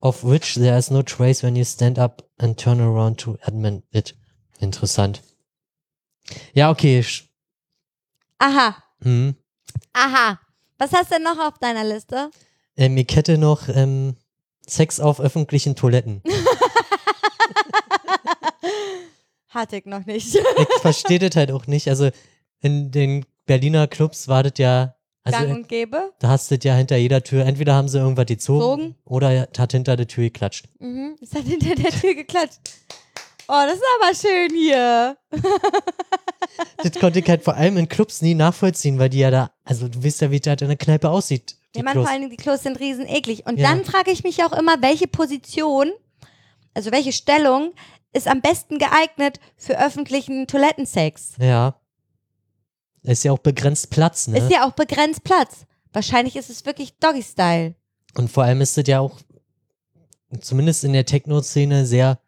Speaker 1: of which there is no trace when you stand up and turn around to admit it. Interessant. Ja, okay. sch-
Speaker 2: Aha,
Speaker 1: Hm.
Speaker 2: aha. Was hast du denn noch auf deiner Liste?
Speaker 1: Ähm, ich hätte noch ähm, Sex auf öffentlichen Toiletten. [laughs]
Speaker 2: Hatte ich noch nicht. [laughs]
Speaker 1: Ich verstehe das halt auch nicht. Also in den Berliner Clubs war das ja, also
Speaker 2: Gang und gäbe.
Speaker 1: da hast du das ja hinter jeder Tür, entweder haben sie irgendwas gezogen
Speaker 2: Zogen.
Speaker 1: oder hat hinter der Tür geklatscht.
Speaker 2: Mhm. Es hat hinter der Tür geklatscht. Oh, das ist aber schön hier.
Speaker 1: Das konnte ich halt vor allem in Clubs nie nachvollziehen, weil die ja da, also du weißt ja, wie das halt in der Kneipe aussieht. Die
Speaker 2: Ja, man,
Speaker 1: Klos.
Speaker 2: vor allen Dingen, die Klos sind riesen eklig. Und
Speaker 1: Ja.
Speaker 2: dann frage ich mich auch immer, welche Position, also welche Stellung ist am besten geeignet für öffentlichen Toilettensex?
Speaker 1: Ja. Ist ja auch begrenzt Platz, ne?
Speaker 2: Ist ja auch begrenzt Platz. Wahrscheinlich ist es wirklich Doggy-Style.
Speaker 1: Und vor allem ist das ja auch, zumindest in der Techno-Szene, sehr,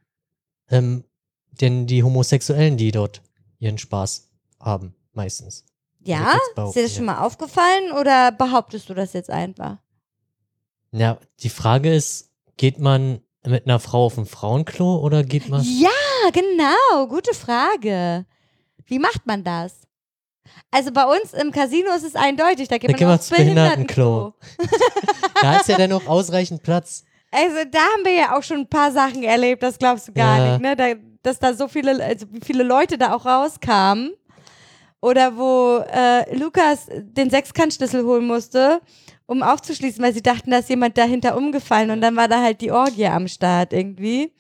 Speaker 1: ähm, denn die Homosexuellen, die dort ihren Spaß haben, meistens. Ich
Speaker 2: Ja? Ist dir das schon mal aufgefallen oder behauptest du das jetzt einfach?
Speaker 1: Ja, die Frage ist, geht man mit einer Frau auf ein Frauenklo oder geht man.
Speaker 2: Ja, genau. Gute Frage. Wie macht man das? Also bei uns im Casino ist es eindeutig. Da geht
Speaker 1: Da
Speaker 2: man aufs
Speaker 1: zum Behindertenklo. [laughs] Da ist ja dann noch ausreichend Platz.
Speaker 2: Also da haben wir ja auch schon ein paar Sachen erlebt, das glaubst du gar
Speaker 1: Ja.
Speaker 2: nicht, ne? Da, dass da so viele, also wie viele Leute da auch rauskamen. Oder wo äh, Lukas den Sechskantschlüssel holen musste, um aufzuschließen, weil sie dachten, da ist jemand dahinter umgefallen und dann war da halt die Orgie am Start irgendwie.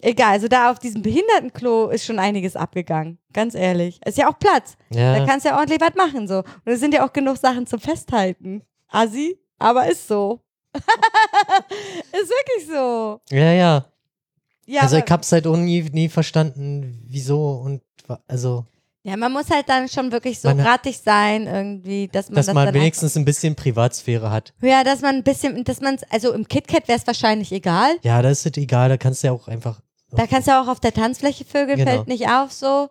Speaker 2: Egal, also da auf diesem Behindertenklo ist schon einiges abgegangen, ganz ehrlich. Ist ja auch Platz. Da
Speaker 1: Ja,
Speaker 2: kannst du ja ordentlich was machen so. Und es sind ja auch genug Sachen zum Festhalten. Assi, aber ist so. [laughs] ist wirklich so.
Speaker 1: ja, ja.
Speaker 2: Ja,
Speaker 1: also ich hab's halt auch nie, nie verstanden, wieso und also,
Speaker 2: ja, man muss halt dann schon wirklich so rattig sein, irgendwie, dass man
Speaker 1: dass
Speaker 2: das
Speaker 1: man wenigstens ein bisschen Privatsphäre hat.
Speaker 2: Ja, dass man ein bisschen, dass man also im KitKat wäre es wahrscheinlich egal.
Speaker 1: Ja, das ist egal, da kannst du ja auch einfach.
Speaker 2: Da kannst du auch auf der Tanzfläche vögeln,
Speaker 1: Genau.
Speaker 2: fällt nicht auf so.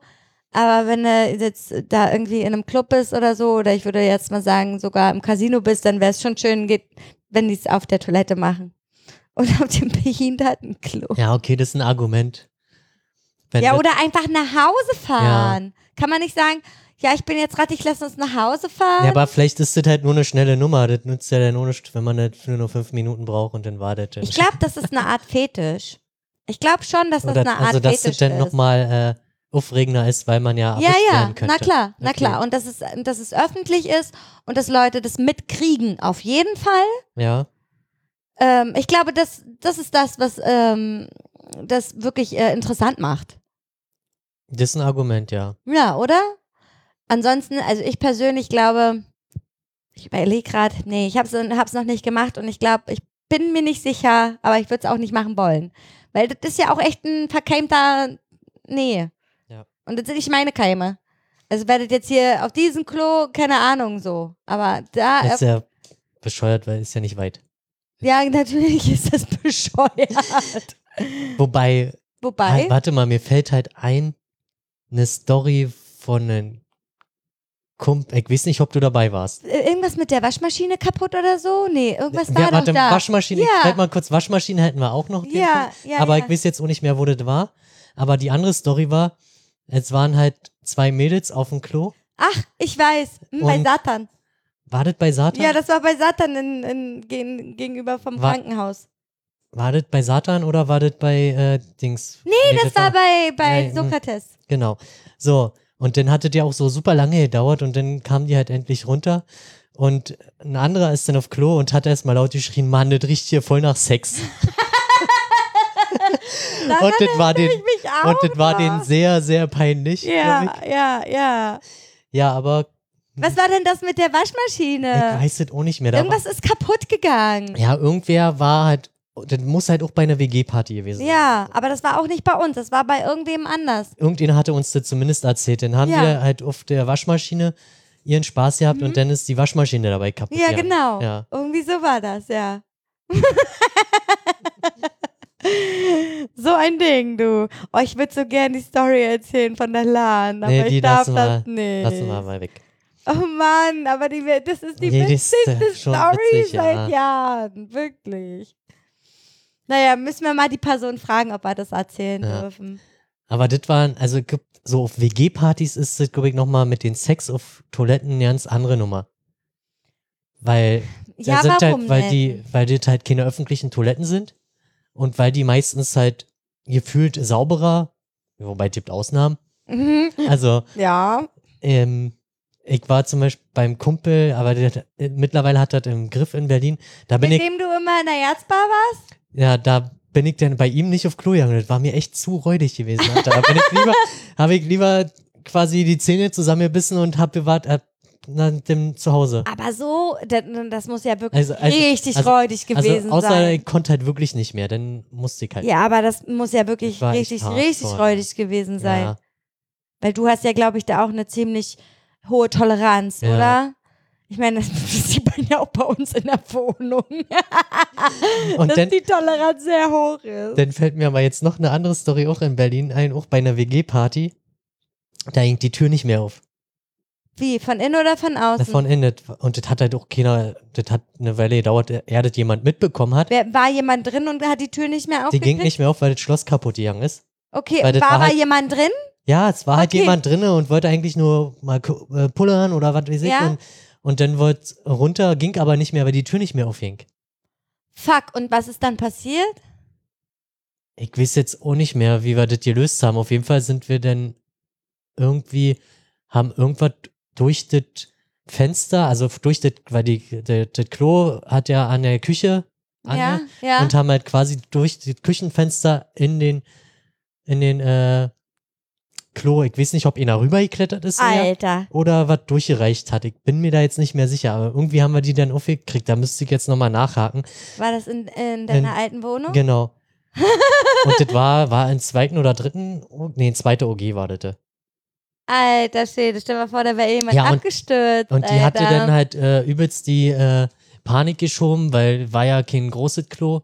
Speaker 2: Aber wenn du jetzt da irgendwie in einem Club bist oder so, oder ich würde jetzt mal sagen, sogar im Casino bist, dann wäre es schon schön, geht, wenn die es auf der Toilette machen. Und auf dem Behindertenklo.
Speaker 1: Ja, okay, das ist ein Argument. Wenn
Speaker 2: Ja, oder einfach nach Hause fahren. Kann man nicht sagen, ja, ich bin jetzt rattig, lass uns nach Hause fahren?
Speaker 1: Ja, aber vielleicht ist das halt nur eine schnelle Nummer. Das nützt ja dann ohne, wenn man das nur fünf Minuten braucht und dann wartet.
Speaker 2: ich glaube, das ist eine Art Fetisch. Ich glaube schon, dass das
Speaker 1: Oder,
Speaker 2: eine Art
Speaker 1: also, dass
Speaker 2: Fetisch
Speaker 1: das dann
Speaker 2: ist.
Speaker 1: nochmal äh, aufregender ist, weil man ja
Speaker 2: ja, ja,
Speaker 1: könnte.
Speaker 2: na klar, na
Speaker 1: Okay.
Speaker 2: klar. Und dass es, dass es öffentlich ist und dass Leute das mitkriegen, auf jeden Fall.
Speaker 1: Ja,
Speaker 2: Ähm, ich glaube, das, das ist das, was ähm, das wirklich äh, interessant macht.
Speaker 1: das ist ein Argument, ja.
Speaker 2: Ja, oder? Ansonsten, also ich persönlich glaube, ich überlege gerade, nee, ich habe es noch nicht gemacht und ich glaube, ich bin mir nicht sicher, aber ich würde es auch nicht machen wollen. Weil das ist ja auch echt ein verkeimter, nee.
Speaker 1: Ja.
Speaker 2: Und das sind nicht meine Keime. Also werdet jetzt hier auf diesem Klo, keine Ahnung so. Aber da,
Speaker 1: Das ist ja bescheuert, weil ist ja nicht weit.
Speaker 2: Ja, natürlich ist das bescheuert.
Speaker 1: Wobei,
Speaker 2: Wobei,
Speaker 1: halt, warte mal, mir fällt halt ein, eine Story von einem Kumpel, ich weiß nicht, ob du dabei warst.
Speaker 2: äh, irgendwas mit der Waschmaschine kaputt oder so? Nee, irgendwas war
Speaker 1: ja,
Speaker 2: doch
Speaker 1: warte,
Speaker 2: da.
Speaker 1: Waschmaschine,
Speaker 2: Ja.
Speaker 1: halt mal kurz, Waschmaschine hätten wir auch noch.
Speaker 2: Ja,
Speaker 1: Punkt.
Speaker 2: ja,
Speaker 1: Aber
Speaker 2: ja.
Speaker 1: ich weiß jetzt auch nicht mehr, wo das war. Aber die andere Story war, es waren halt zwei Mädels auf dem Klo.
Speaker 2: Ach, ich weiß, hm, bei Satan.
Speaker 1: War das bei Satan?
Speaker 2: Ja, das war bei Satan in, in, gen, gegenüber vom
Speaker 1: War-
Speaker 2: Krankenhaus.
Speaker 1: war das bei Satan oder war das bei äh, Dings? Nee,
Speaker 2: Das war bei, bei
Speaker 1: Nein,
Speaker 2: Sokrates.
Speaker 1: Genau. So, und dann hatte der auch so super lange gedauert und dann kamen die halt endlich runter. Und ein anderer ist dann auf Klo und hat erstmal laut geschrien, Mann, das riecht hier voll nach Sex. [laughs] [laughs] Und das war den, und das war denen sehr, sehr peinlich.
Speaker 2: Ja, ja, ja.
Speaker 1: Ja, aber
Speaker 2: Was war denn das mit der
Speaker 1: ich
Speaker 2: Waschmaschine?
Speaker 1: weiß das auch nicht mehr. Da
Speaker 2: Irgendwas ist kaputt gegangen.
Speaker 1: ja, irgendwer war halt, das muss halt auch bei einer WG-Party gewesen sein.
Speaker 2: Ja, aber das war auch nicht bei uns, das war bei irgendwem anders.
Speaker 1: Irgendjemand hatte uns das zumindest erzählt. Dann haben
Speaker 2: Ja.
Speaker 1: wir halt auf der Waschmaschine ihren Spaß gehabt und dann ist die Waschmaschine dabei kaputt.
Speaker 2: Mhm. Ja,
Speaker 1: gegangen.
Speaker 2: genau.
Speaker 1: Ja.
Speaker 2: Irgendwie so war das, ja. [laughs] so ein Ding, du. Oh, ich würde so gern die Story erzählen von der LAN, aber
Speaker 1: Nee, die
Speaker 2: ich darf das
Speaker 1: wir-
Speaker 2: nicht.
Speaker 1: Lassen wir mal weg.
Speaker 2: Oh Mann, aber die, das ist die witzigste Story
Speaker 1: witzig,
Speaker 2: seit
Speaker 1: ja.
Speaker 2: Jahren. Wirklich. Naja, müssen wir mal die Person fragen, ob wir das erzählen
Speaker 1: Ja.
Speaker 2: dürfen.
Speaker 1: Aber das waren, also gibt- so auf WG-Partys ist das, glaube ich, nochmal mit den Sex auf Toiletten eine ganz andere Nummer. Weil
Speaker 2: Ja,
Speaker 1: sind halt, weil
Speaker 2: denn?
Speaker 1: die, weil das halt keine öffentlichen Toiletten sind und weil die meistens halt gefühlt sauberer, wobei es gibt Ausnahmen.
Speaker 2: Mhm.
Speaker 1: Also,
Speaker 2: Ja.
Speaker 1: ähm, ich war zum Beispiel beim Kumpel, aber der, hat- äh, mittlerweile hat das im Griff in Berlin. Da bin
Speaker 2: Mit
Speaker 1: ich,
Speaker 2: dem du immer in der Erzbar warst?
Speaker 1: ja, da bin ich dann bei ihm nicht auf Klo gegangen. Das war mir echt zu räudig gewesen. Alter. Da bin ich lieber, [laughs] habe ich lieber quasi die Zähne zusammengebissen und hab bewahrt äh, nach dem zu Hause.
Speaker 2: Aber so, das, das muss ja wirklich
Speaker 1: Also- also-
Speaker 2: richtig
Speaker 1: also-
Speaker 2: räudig gewesen
Speaker 1: also außer
Speaker 2: sein.
Speaker 1: ich konnte halt wirklich nicht mehr, dann musste ich halt.
Speaker 2: Ja, aber das muss ja wirklich richtig, richtig räudig gewesen sein.
Speaker 1: Ja.
Speaker 2: Weil du hast ja, glaube ich, da auch eine ziemlich hohe Toleranz,
Speaker 1: Ja.
Speaker 2: oder? Ich meine, [laughs] das, sieht man ja auch bei uns in der Wohnung, [laughs]
Speaker 1: Und
Speaker 2: dass
Speaker 1: dann,
Speaker 2: die Toleranz sehr hoch ist.
Speaker 1: dann fällt mir aber jetzt noch eine andere Story auch in Berlin ein, auch bei einer WG-Party. Da hing die Tür nicht mehr auf.
Speaker 2: Wie, von innen oder von außen?
Speaker 1: Von innen. Und das hat halt auch keiner, das hat eine Weile gedauert, er das jemand mitbekommen hat.
Speaker 2: Wer, war jemand drin und hat die Tür nicht mehr
Speaker 1: Die
Speaker 2: aufgekriegt?
Speaker 1: ging nicht mehr auf, weil das Schloss kaputt gegangen ist.
Speaker 2: Okay, war
Speaker 1: war
Speaker 2: aber
Speaker 1: halt-
Speaker 2: jemand drin?
Speaker 1: Ja, es war halt
Speaker 2: Okay.
Speaker 1: jemand drinne und wollte eigentlich nur mal äh, pullern oder was weiß ich.
Speaker 2: Ja.
Speaker 1: Und, und dann wollte runter, ging aber nicht mehr, weil die Tür nicht mehr aufhing.
Speaker 2: Fuck, und was ist dann passiert?
Speaker 1: Ich weiß jetzt auch nicht mehr, wie wir das gelöst haben. Auf jeden Fall sind wir dann irgendwie, haben irgendwas durch das Fenster, also durch das, weil die, das, das Klo hat ja an der Küche an
Speaker 2: ja, ja.
Speaker 1: und haben halt quasi durch das Küchenfenster in den, in den, äh, Klo, ich weiß nicht, ob einer rübergeklettert ist.
Speaker 2: Alter.
Speaker 1: oder was durchgereicht hat. Ich bin mir da jetzt nicht mehr sicher, aber irgendwie haben wir die dann aufgekriegt. Da müsste ich jetzt nochmal nachhaken.
Speaker 2: War das in, in deiner
Speaker 1: In-
Speaker 2: alten Wohnung?
Speaker 1: Genau. [laughs] Und das war, war im zweiten oder dritten, nee, in zweite OG war das.
Speaker 2: Alter Schwede, stell mal vor, da wäre jemand
Speaker 1: Ja, und-
Speaker 2: abgestürzt.
Speaker 1: Und die hatte
Speaker 2: Alter.
Speaker 1: dann halt äh, übelst die äh, Panik geschoben, weil war ja kein großes Klo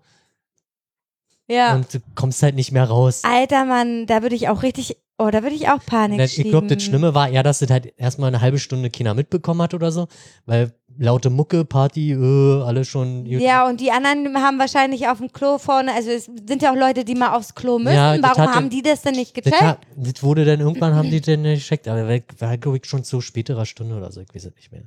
Speaker 2: Ja.
Speaker 1: und du kommst halt nicht mehr raus.
Speaker 2: Alter Mann, da würde ich auch richtig, oh, da würde ich auch Panik
Speaker 1: Das- ich glaube, das. Schlimme war eher, dass das halt erstmal eine halbe Stunde keiner mitbekommen hat oder so, weil laute Mucke, Party, äh, alle schon.
Speaker 2: Ja, und die anderen haben wahrscheinlich auf dem Klo vorne, also es sind ja auch Leute, die mal aufs Klo müssen.
Speaker 1: Ja, das
Speaker 2: Warum
Speaker 1: hatte-
Speaker 2: haben die das denn nicht
Speaker 1: Das,
Speaker 2: gecheckt?
Speaker 1: hat, das wurde dann irgendwann, haben die dann gecheckt, aber war, war glaube ich, schon zu späterer Stunde oder so, ich weiß es nicht mehr.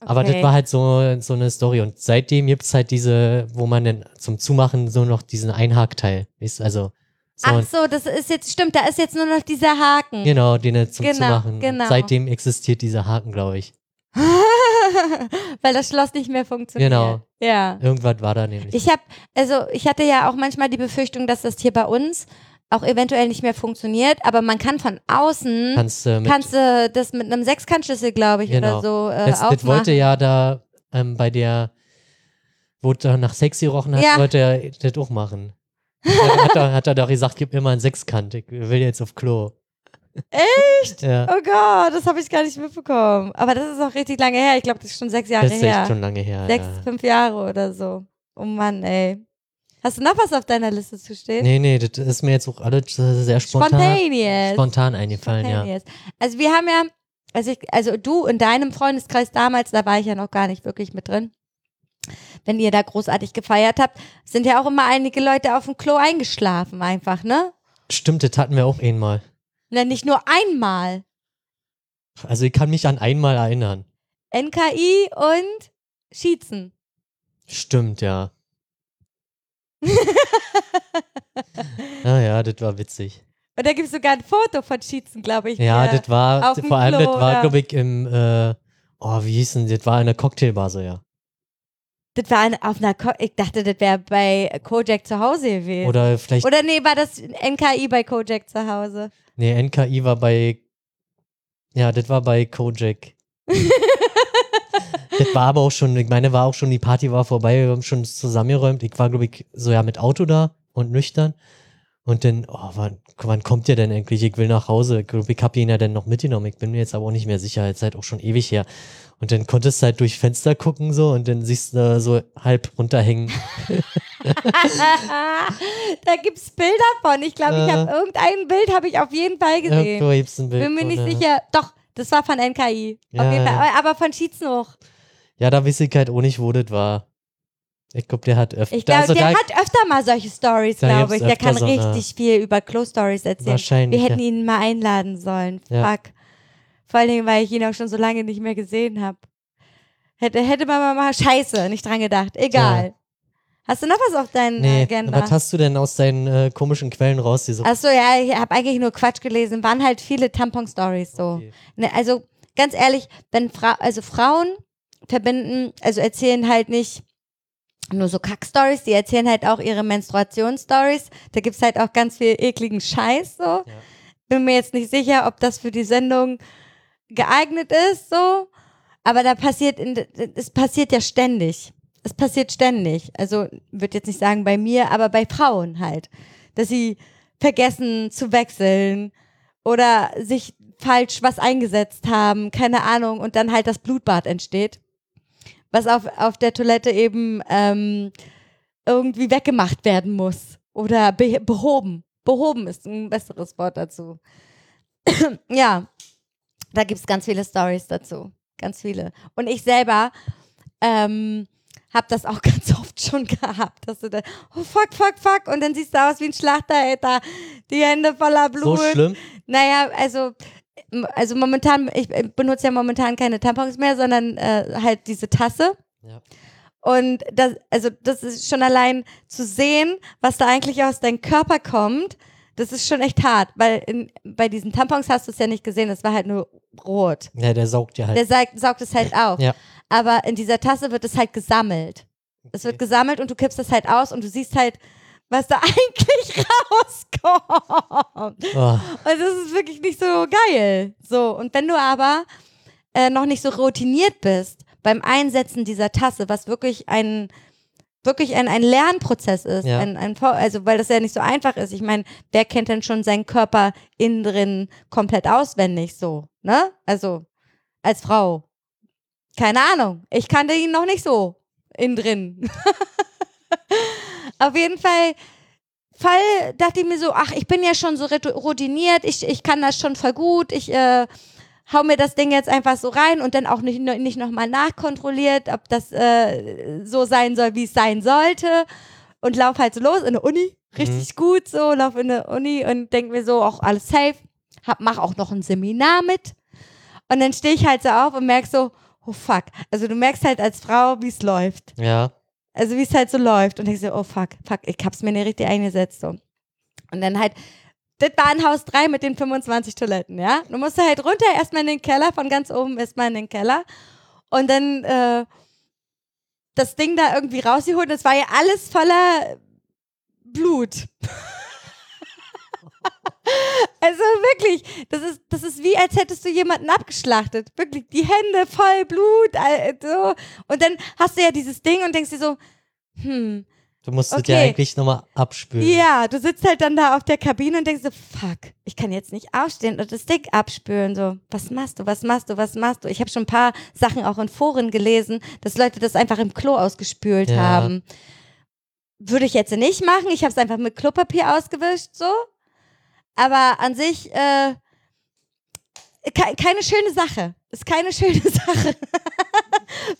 Speaker 1: Aber das
Speaker 2: Okay.
Speaker 1: war halt so, so eine Story. Und seitdem gibt es halt diese, wo man dann zum Zumachen so noch diesen Einhakteil, ist also so,
Speaker 2: Ach so, das ist jetzt, stimmt, da ist jetzt nur noch dieser Haken.
Speaker 1: genau, den zum
Speaker 2: Genau,
Speaker 1: Zumachen.
Speaker 2: genau.
Speaker 1: Seitdem existiert dieser Haken, glaube ich. [laughs]
Speaker 2: Weil das Schloss nicht mehr funktioniert.
Speaker 1: Genau.
Speaker 2: Ja.
Speaker 1: Irgendwas war da nämlich.
Speaker 2: Ich habe, also ich hatte ja auch manchmal die Befürchtung, dass das hier bei uns auch eventuell nicht mehr funktioniert, aber man kann von außen,
Speaker 1: Kannst, äh,
Speaker 2: kannst du das mit einem Sechskantschlüssel, glaube ich,
Speaker 1: Genau.
Speaker 2: oder so äh,
Speaker 1: das, das
Speaker 2: aufmachen.
Speaker 1: wollte ja da ähm, bei der, wo da nach Sex gerochen hat,
Speaker 2: Ja.
Speaker 1: wollte er das auch machen. Hat, hat, er, hat er doch gesagt, gib mir mal einen Sechskant, ich will jetzt auf Klo. Echt? Ja.
Speaker 2: Oh Gott, das habe ich gar nicht mitbekommen. Aber das ist auch richtig lange her. Ich glaube, das ist schon sechs Jahre
Speaker 1: Das ist echt
Speaker 2: her.
Speaker 1: schon lange her.
Speaker 2: Sechs,
Speaker 1: ja.
Speaker 2: fünf Jahre oder so. Oh Mann, ey. Hast du noch was auf deiner Liste zu stehen?
Speaker 1: Nee, nee, das ist mir jetzt auch alles sehr spontan,
Speaker 2: Spontaneous.
Speaker 1: spontan eingefallen, ja.
Speaker 2: Also wir haben ja, also, ich, also du in deinem Freundeskreis damals, da war ich ja noch gar nicht wirklich mit drin. Wenn ihr da großartig gefeiert habt, sind ja auch immer einige Leute auf dem Klo eingeschlafen einfach, ne?
Speaker 1: Stimmt, das hatten wir auch einmal.
Speaker 2: Na, nicht nur einmal.
Speaker 1: Also ich kann mich an einmal erinnern.
Speaker 2: NKI und Schießen.
Speaker 1: Stimmt, ja. [laughs] ah ja, das war witzig.
Speaker 2: Und da gibt es sogar ein Foto von Schießen, glaube ich.
Speaker 1: Ja, das war, vor allem, das war, glaube ich, im, äh, oh, wie hieß denn, das war in der Cocktailbar so, ja.
Speaker 2: Das war auf einer, Ko ich dachte, das wäre bei Kojak zu Hause gewesen.
Speaker 1: Oder vielleicht,
Speaker 2: Oder nee, war das NKI bei Kojak zu Hause?
Speaker 1: nee, NKI war bei, ja, das war bei Kojak. [laughs] das war aber auch schon, ich meine, war auch schon, die Party war vorbei, wir haben schon zusammengeräumt. Ich war, glaube ich, so ja mit Auto da und nüchtern. Und dann, oh, wann, wann kommt ihr denn endlich? Ich will nach Hause. Ich glaube, ich hab ihn ja dann noch mitgenommen. Ich bin mir jetzt aber auch nicht mehr sicher. Jetzt halt auch schon ewig her. Und dann konntest du halt durch Fenster gucken so und dann siehst du da so halb runterhängen. [laughs]
Speaker 2: da gibt's Bilder von. Ich glaube, ich habe irgendein Bild habe ich auf jeden Fall gesehen.
Speaker 1: Irgendwo gibt's ein Bild.
Speaker 2: Bin mir
Speaker 1: von,
Speaker 2: nicht sicher. Doch, das war von NKI.
Speaker 1: Ja,
Speaker 2: auf jeden. Fall. Aber von Schießen hoch.
Speaker 1: Ja, da weiß ich halt auch nicht, wo das war. Ich glaube, der hat öfter.
Speaker 2: Ich glaube,
Speaker 1: also
Speaker 2: der hat öfter mal solche Stories, glaube ich. Der kann
Speaker 1: so
Speaker 2: richtig viel über Klo-Stories erzählen.
Speaker 1: Wahrscheinlich,
Speaker 2: Wir hätten
Speaker 1: ja.
Speaker 2: ihn mal einladen sollen.
Speaker 1: Ja.
Speaker 2: Fuck. Vor allen Dingen, weil ich ihn auch schon so lange nicht mehr gesehen habe. Hätte, hätte man mal, scheiße, nicht dran gedacht. Egal. Hast du noch was auf deiner
Speaker 1: Nee,
Speaker 2: Agenda?
Speaker 1: was hast du denn aus deinen äh, komischen Quellen rausgesucht?
Speaker 2: Achso, ja, ich habe eigentlich nur Quatsch gelesen. Waren halt viele Tampon-Stories so.
Speaker 1: Okay.
Speaker 2: Ne, also ganz ehrlich, wenn Fra also Frauen verbinden, also erzählen halt nicht nur so Kack-Stories, die erzählen halt auch ihre Menstruation-Stories. Da gibt's halt auch ganz viel ekligen Scheiß so. Bin mir jetzt nicht sicher, ob das für die Sendung geeignet ist so. Aber da passiert, in, es passiert ja ständig. Es passiert ständig. Also, würde jetzt nicht sagen bei mir, aber bei Frauen halt. Dass sie vergessen zu wechseln oder sich falsch was eingesetzt haben, keine Ahnung, und dann halt das Blutbad entsteht. Was auf, auf der Toilette eben ähm, irgendwie weggemacht werden muss. Oder be behoben. Behoben ist ein besseres Wort dazu. [clears throat] ja, da gibt es ganz viele Stories dazu. Ganz viele. Und ich selber ähm, habe das auch [laughs] ganz oft schon gehabt, dass du da, oh fuck, fuck, fuck, und dann siehst du aus wie ein Schlachter, Alter. Die Hände voller Blut.
Speaker 1: So schlimm?
Speaker 2: Naja, also, also momentan, ich äh, benutze ja momentan keine Tampons mehr, sondern äh, halt diese Tasse.
Speaker 1: Ja.
Speaker 2: Und das, also das ist schon allein zu sehen, was da eigentlich aus deinem Körper kommt, das ist schon echt hart, weil in, bei diesen Tampons hast du es ja nicht gesehen, das war halt nur rot.
Speaker 1: Ja, der saugt ja halt.
Speaker 2: Der saugt, saugt es halt auf.
Speaker 1: Ja.
Speaker 2: Aber in dieser Tasse wird es halt gesammelt. Es wird gesammelt und du kippst es halt aus und du siehst halt, was da [laughs] eigentlich rauskommt.
Speaker 1: Oh,
Speaker 2: Und das ist wirklich nicht so geil. So, und wenn du aber äh, noch nicht so routiniert bist beim Einsetzen dieser Tasse, was wirklich ein wirklich ein, ein Lernprozess ist,
Speaker 1: Ja.
Speaker 2: ein, ein, also weil das ja nicht so einfach ist. Ich meine, wer kennt denn schon seinen Körper innen drin komplett auswendig so, ne? Also als Frau. Keine Ahnung. Ich kannte ihn noch nicht so innen drin. [laughs] Auf jeden Fall Fall dachte ich mir so, ach, ich bin ja schon so routiniert, ich, ich kann das schon voll gut, ich äh, hau mir das Ding jetzt einfach so rein und dann auch nicht, nicht nochmal nachkontrolliert, ob das äh, so sein soll, wie es sein sollte. Und lauf halt so los in der Uni, richtig gut so, lauf in der Uni und denk mir so, auch alles safe, hab, mach auch noch ein Seminar mit. Und dann stehe ich halt so auf und merk so, oh fuck. Also du merkst halt als Frau, wie es läuft.
Speaker 1: ja.
Speaker 2: Also wie es halt so läuft. Und ich so, oh fuck, fuck, ich hab's mir nicht richtig eingesetzt. So. Und dann halt, das war ein Haus 3 mit den 25 Toiletten, ja. Du musst halt runter, erstmal in den Keller, von ganz oben erstmal in den Keller. Und dann äh, das Ding da irgendwie rausgeholt. Das war ja alles voller Blut. [laughs] Also wirklich, das ist, das ist wie, als hättest du jemanden abgeschlachtet. Wirklich, die Hände voll Blut. all- So. Und dann hast du ja dieses Ding und denkst dir so, hm,
Speaker 1: Du musst es
Speaker 2: Okay.
Speaker 1: ja eigentlich nochmal abspülen.
Speaker 2: ja, du sitzt halt dann da auf der Kabine und denkst so, fuck, ich kann jetzt nicht aufstehen und das Ding abspülen. So, was machst du, was machst du, was machst du? Ich habe schon ein paar Sachen auch in Foren gelesen, dass Leute das einfach im Klo ausgespült
Speaker 1: Ja.
Speaker 2: haben. Würde ich jetzt nicht machen. Ich habe es einfach mit Klopapier ausgewischt, so. Aber an sich, äh, ke keine schöne Sache. Ist keine schöne [laughs] Sache.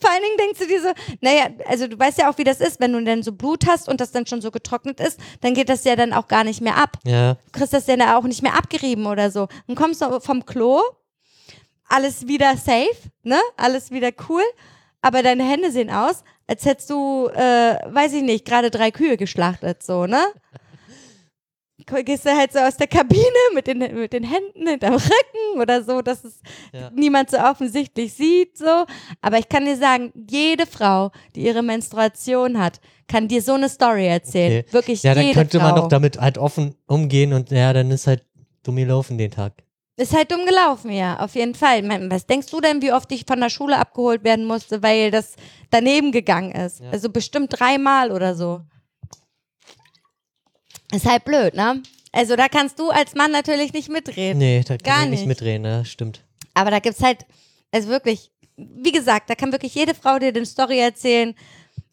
Speaker 2: Vor allen Dingen denkst du dir so, naja, also du weißt ja auch, wie das ist, wenn du dann so Blut hast und das dann schon so getrocknet ist, dann geht das ja dann auch gar nicht mehr ab.
Speaker 1: Ja.
Speaker 2: Du kriegst das ja dann auch nicht mehr abgerieben oder so. Dann kommst du vom Klo, alles wieder safe, ne? Alles wieder cool, aber deine Hände sehen aus, als hättest du, äh, weiß ich nicht, gerade drei Kühe geschlachtet, so, ne? Gehst du halt so aus der Kabine mit den, mit den Händen hinterm Rücken oder so, dass es
Speaker 1: Ja.
Speaker 2: niemand so offensichtlich sieht, so. Aber ich kann dir sagen, jede Frau, die ihre Menstruation hat, kann dir so eine Story erzählen.
Speaker 1: Okay.
Speaker 2: Wirklich
Speaker 1: Ja, dann könnte
Speaker 2: Frau.
Speaker 1: man doch damit halt offen umgehen und ja, dann ist halt dumm gelaufen den Tag.
Speaker 2: Ist halt dumm gelaufen, ja, auf jeden Fall. Was denkst du denn, wie oft ich von der Schule abgeholt werden musste, weil das daneben gegangen ist?
Speaker 1: Ja.
Speaker 2: Also bestimmt dreimal oder so. Ist halt blöd, ne? Also da kannst du als Mann natürlich nicht mitreden.
Speaker 1: Nee, da kann
Speaker 2: Gar
Speaker 1: ich nicht mitreden, ne? Stimmt.
Speaker 2: Aber da gibt's halt, also wirklich, wie gesagt, da kann wirklich jede Frau dir eine Story erzählen,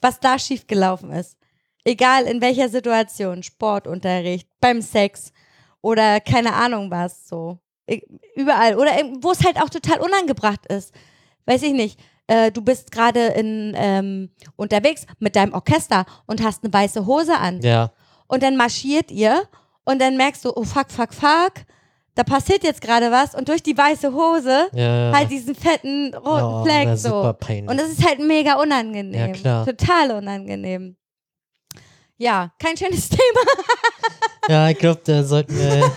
Speaker 2: was da schiefgelaufen ist. Egal in welcher Situation, Sportunterricht, beim Sex oder keine Ahnung was, so. Überall. Oder wo es halt auch total unangebracht ist. Weiß ich nicht. äh, du bist gerade in ähm, unterwegs mit deinem Orchester und hast eine weiße Hose an.
Speaker 1: Ja.
Speaker 2: Und dann marschiert ihr und dann merkst du, oh fuck, fuck, fuck, da passiert jetzt gerade was und durch die weiße Hose
Speaker 1: Ja.
Speaker 2: halt diesen fetten roten
Speaker 1: oh,
Speaker 2: Fleck so. Und das ist halt mega unangenehm.
Speaker 1: Ja, klar.
Speaker 2: Total unangenehm. Ja, kein schönes [laughs] Thema.
Speaker 1: ja, ich glaube, da sollten wir.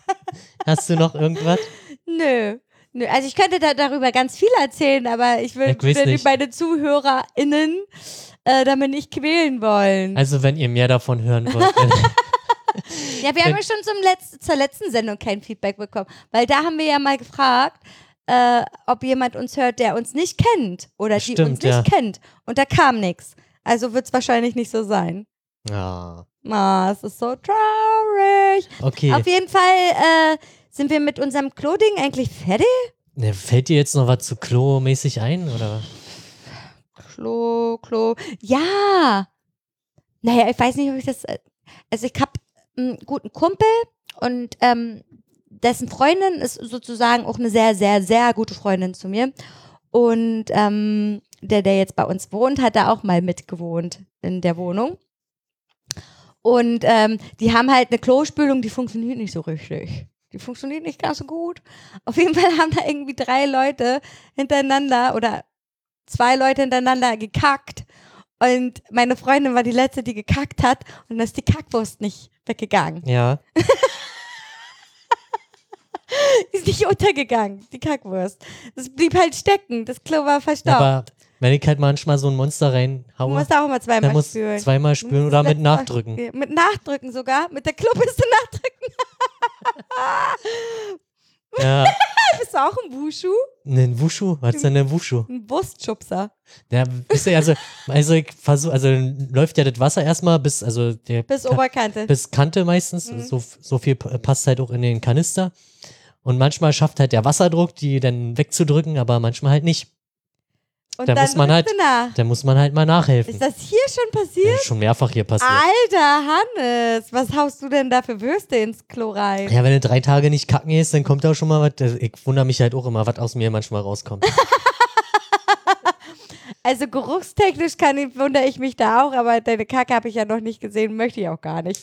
Speaker 1: [laughs] Hast du noch irgendwas?
Speaker 2: Nö. Nö. Also ich könnte da darüber ganz viel erzählen, aber ich will,
Speaker 1: Ich weiß
Speaker 2: will
Speaker 1: nicht.
Speaker 2: meine ZuhörerInnen äh, damit nicht quälen wollen.
Speaker 1: Also, wenn ihr mehr davon hören wollt. [laughs]
Speaker 2: Ja, wir haben ja schon zum Letz zur letzten Sendung kein Feedback bekommen, weil da haben wir ja mal gefragt, äh, ob jemand uns hört, der uns nicht kennt oder die uns
Speaker 1: Stimmt,
Speaker 2: nicht
Speaker 1: ja.
Speaker 2: kennt. Und da kam nichts. Also wird es wahrscheinlich nicht so sein.
Speaker 1: ah,
Speaker 2: Ah, es ist so traurig.
Speaker 1: okay.
Speaker 2: Auf jeden Fall äh, sind wir mit unserem Klo-Ding eigentlich fertig.
Speaker 1: Ne, fällt dir jetzt noch was zu Klo-mäßig ein? Oder?
Speaker 2: Klo, Klo. Ja. Naja, ich weiß nicht, ob ich das. äh, Also, ich habe einen guten Kumpel und ähm, dessen Freundin ist sozusagen auch eine sehr, sehr, sehr gute Freundin zu mir. Und ähm, der, der jetzt bei uns wohnt, hat da auch mal mitgewohnt in der Wohnung. Und ähm, die haben halt eine Klospülung, die funktioniert nicht so richtig. Die funktioniert nicht ganz so gut. Auf jeden Fall haben da irgendwie drei Leute hintereinander oder zwei Leute hintereinander gekackt. Und meine Freundin war die letzte, die gekackt hat. Und dann ist die Kackwurst nicht weggegangen.
Speaker 1: Ja. [laughs]
Speaker 2: Die ist nicht untergegangen, die Kackwurst. Das blieb halt stecken. Das Klo war verstaubt.
Speaker 1: Aber wenn ich halt manchmal so ein Monster
Speaker 2: du
Speaker 1: reinhaue,
Speaker 2: musst auch immer
Speaker 1: dann
Speaker 2: zweimal
Speaker 1: muss
Speaker 2: spülen.
Speaker 1: zweimal spülen oder mit
Speaker 2: Mal-
Speaker 1: Nachdrücken.
Speaker 2: Mit Nachdrücken sogar. Mit der Klobiste nachdrücken. [laughs] [laughs]
Speaker 1: Ja. [laughs]
Speaker 2: Bist du auch ein Wushu?
Speaker 1: Ein Wushu? Was ist denn ein Wushu?
Speaker 2: Ein Brustschubser.
Speaker 1: Der, wisst ihr, also, also ich versuche, also läuft ja das Wasser erstmal bis, also der
Speaker 2: Bis Oberkante.
Speaker 1: bis Kante meistens.
Speaker 2: Mhm.
Speaker 1: So, so viel passt halt auch in den Kanister. Und manchmal schafft halt der Wasserdruck, die dann wegzudrücken, aber manchmal halt nicht.
Speaker 2: Und
Speaker 1: da
Speaker 2: dann
Speaker 1: muss man halt-
Speaker 2: nach.
Speaker 1: Da muss man halt mal nachhelfen.
Speaker 2: Ist das hier schon
Speaker 1: Das
Speaker 2: passiert?
Speaker 1: ist schon mehrfach hier passiert.
Speaker 2: Alter Hannes, was haust du denn da für Würste ins Klo rein?
Speaker 1: Ja, wenn du drei Tage nicht kacken gehst, dann kommt da schon mal was. Ich wundere mich halt auch immer, was aus mir manchmal rauskommt. [laughs]
Speaker 2: Also geruchstechnisch kann ich, wundere ich mich da auch, aber deine Kacke habe ich ja noch nicht gesehen, möchte ich auch gar nicht.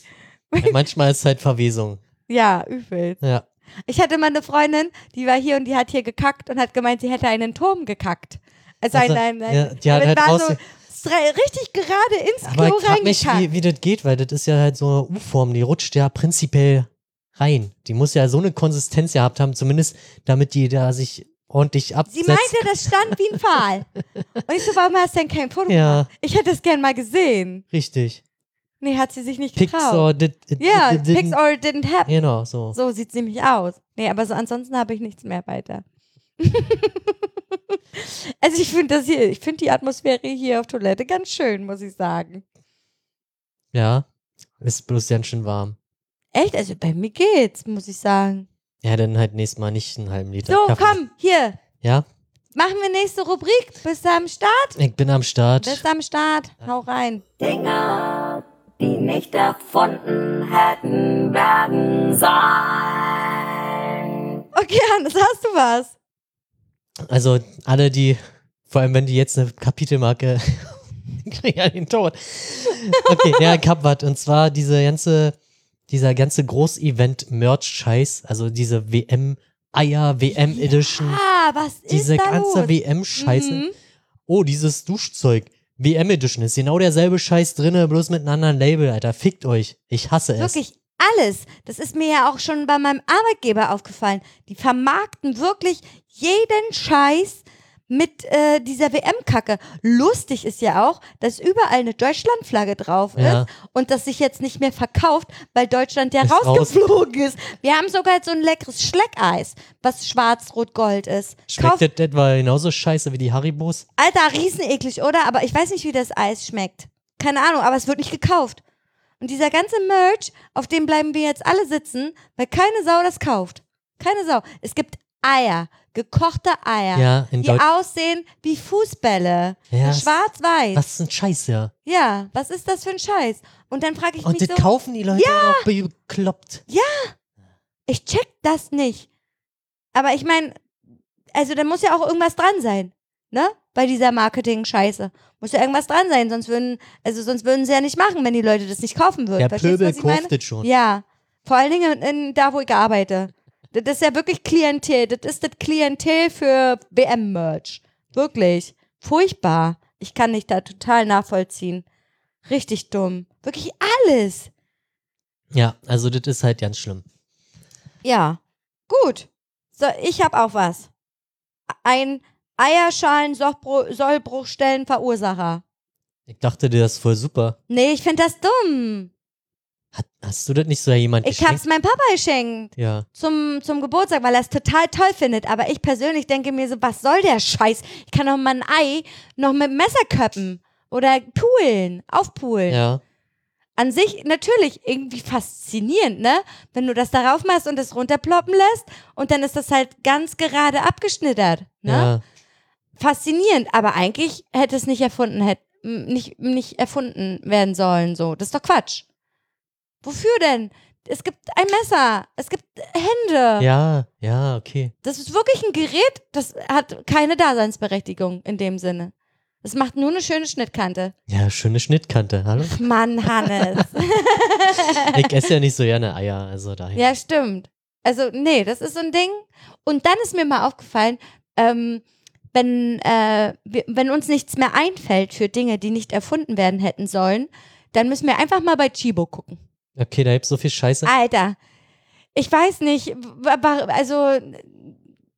Speaker 1: Ja, manchmal ist es halt Verwesung. [laughs]
Speaker 2: Ja, übel.
Speaker 1: Ja.
Speaker 2: Ich hatte mal eine Freundin, die war hier und die hat hier gekackt und hat gemeint, sie hätte einen Turm gekackt. Also,
Speaker 1: Also,
Speaker 2: ein, ein, ein,
Speaker 1: ja, die hat
Speaker 2: aber
Speaker 1: halt raus-
Speaker 2: so richtig gerade ins
Speaker 1: Aber
Speaker 2: Klo
Speaker 1: ich frag mich, wie, wie das geht, weil das ist ja halt so eine U-Form, die rutscht ja prinzipiell rein. Die muss ja so eine Konsistenz gehabt haben, zumindest damit die da sich ordentlich absetzt.
Speaker 2: Sie meinte, das stand wie ein Pfahl. Und ich so, warum hast du denn kein Foto
Speaker 1: Ja.
Speaker 2: Ich hätte es gern mal gesehen.
Speaker 1: Richtig.
Speaker 2: Nee, hat sie sich nicht getraut.
Speaker 1: Did, it, it,
Speaker 2: Pix or it didn't happen.
Speaker 1: Genau, so.
Speaker 2: So sieht sie nämlich aus. Nee, aber so ansonsten habe ich nichts mehr weiter. [laughs] also ich finde das hier, ich finde die Atmosphäre hier auf Toilette ganz schön, muss ich sagen.
Speaker 1: Ja. Ist bloß ganz schön warm.
Speaker 2: Echt? Also bei mir geht's, muss ich sagen.
Speaker 1: Ja, dann halt nächstes Mal nicht einen halben Liter
Speaker 2: So,
Speaker 1: Kaffee.
Speaker 2: komm, hier.
Speaker 1: Ja,
Speaker 2: Machen wir nächste Rubrik. Bist du am Start?
Speaker 1: ich bin am Start.
Speaker 2: Bist du am Start? Hau rein.
Speaker 3: Dinge, die nicht erfunden hätten werden sollen.
Speaker 2: Okay, Hannes, hast du was?
Speaker 1: Also alle, die, vor allem wenn die jetzt eine Kapitelmarke [laughs] kriegen ja den Tod. Okay, ja, ich hab was. Und zwar diese ganze, dieser ganze Groß-Event-Merch-Scheiß, also diese WM-Eier, WM-Edition,
Speaker 2: Ah, was ist
Speaker 1: diese
Speaker 2: da
Speaker 1: ganze? WM-Scheiße.
Speaker 2: Mhm.
Speaker 1: Oh, dieses Duschzeug. WM-Edition ist genau derselbe Scheiß drinne, bloß mit einem anderen Label, Alter. Fickt euch. Ich hasse es.
Speaker 2: Wirklich alles. Das ist mir ja auch schon bei meinem Arbeitgeber aufgefallen. Die vermarkten wirklich jeden Scheiß mit äh, dieser WM-Kacke. Lustig ist ja auch, dass überall eine Deutschlandflagge drauf ist
Speaker 1: Ja.
Speaker 2: und das sich jetzt nicht mehr verkauft, weil Deutschland ja
Speaker 1: Ist
Speaker 2: rausgeflogen ist. Wir haben sogar jetzt so ein leckeres Schleckeis, was schwarz-rot-gold ist. Kauf-
Speaker 1: Schmeckt das etwa genauso scheiße wie die Haribos?
Speaker 2: Alter, rieseneklig, oder? Aber ich weiß nicht, wie das Eis schmeckt. Keine Ahnung, aber es wird nicht gekauft. Und dieser ganze Merch, auf dem bleiben wir jetzt alle sitzen, weil keine Sau das kauft. Keine Sau. Es gibt Eier, gekochte Eier,
Speaker 1: Ja, in
Speaker 2: die aussehen wie Fußbälle.
Speaker 1: Ja,
Speaker 2: Schwarz-weiß.
Speaker 1: Was ist ein Scheiß, ja.
Speaker 2: Ja, was ist das für ein Scheiß? Und dann frage ich
Speaker 1: Und
Speaker 2: mich
Speaker 1: das
Speaker 2: so,
Speaker 1: kaufen die Leute auch bekloppt.
Speaker 2: ich check das nicht. Aber ich meine, also da muss ja auch irgendwas dran sein. Ne? Bei dieser Marketing-Scheiße. Muss ja irgendwas dran sein, sonst würden, also sonst würden sie ja nicht machen, wenn die Leute das nicht kaufen würden.
Speaker 1: Der
Speaker 2: Verstehst
Speaker 1: Pöbel kauft schon.
Speaker 2: Ja. Vor allen Dingen in, da, wo ich arbeite. Das ist ja wirklich Klientel. Das ist das Klientel für WM-Merch. Wirklich. Furchtbar. Ich kann dich da total nachvollziehen. Richtig dumm. Wirklich alles.
Speaker 1: Ja, also das ist halt ganz schlimm.
Speaker 2: Ja. Gut. So, ich habe auch was. Ein Eierschalen-Sollbruchstellen-Verursacher.
Speaker 1: Ich dachte dir, das ist voll super.
Speaker 2: Nee, ich finde das dumm.
Speaker 1: Hat, hast du das nicht so jemand
Speaker 2: Ich
Speaker 1: geschenkt?
Speaker 2: hab's meinem Papa geschenkt.
Speaker 1: Ja.
Speaker 2: zum, zum Geburtstag, weil er es total toll findet. Aber ich persönlich denke mir so, was soll der Scheiß? Ich kann doch mal ein Ei noch mit Messer köppen oder poolen, aufpoolen.
Speaker 1: Ja.
Speaker 2: An sich natürlich irgendwie faszinierend, ne? Wenn du das darauf machst und es runterploppen lässt und dann ist das halt ganz gerade abgeschnittert, ne?
Speaker 1: Ja.
Speaker 2: Faszinierend, aber eigentlich hätte es nicht erfunden, hätte nicht, nicht erfunden werden sollen, so. Das ist doch Quatsch. Wofür denn? Es gibt ein Messer, es gibt Hände.
Speaker 1: Ja, ja, okay.
Speaker 2: Das ist wirklich ein Gerät, das hat keine Daseinsberechtigung in dem Sinne. Es macht nur eine schöne Schnittkante.
Speaker 1: Ja, schöne Schnittkante. Hallo?
Speaker 2: Mann, Hannes. [laughs]
Speaker 1: Ich esse ja nicht so gerne Eier, also daher.
Speaker 2: ja, stimmt. Also, nee, das ist so ein Ding. Und dann ist mir mal aufgefallen, ähm, wenn, äh, wenn uns nichts mehr einfällt für Dinge, die nicht erfunden werden hätten sollen, dann müssen wir einfach mal bei Chibo gucken.
Speaker 1: Okay, da gibt's so viel Scheiße.
Speaker 2: Alter, ich weiß nicht, also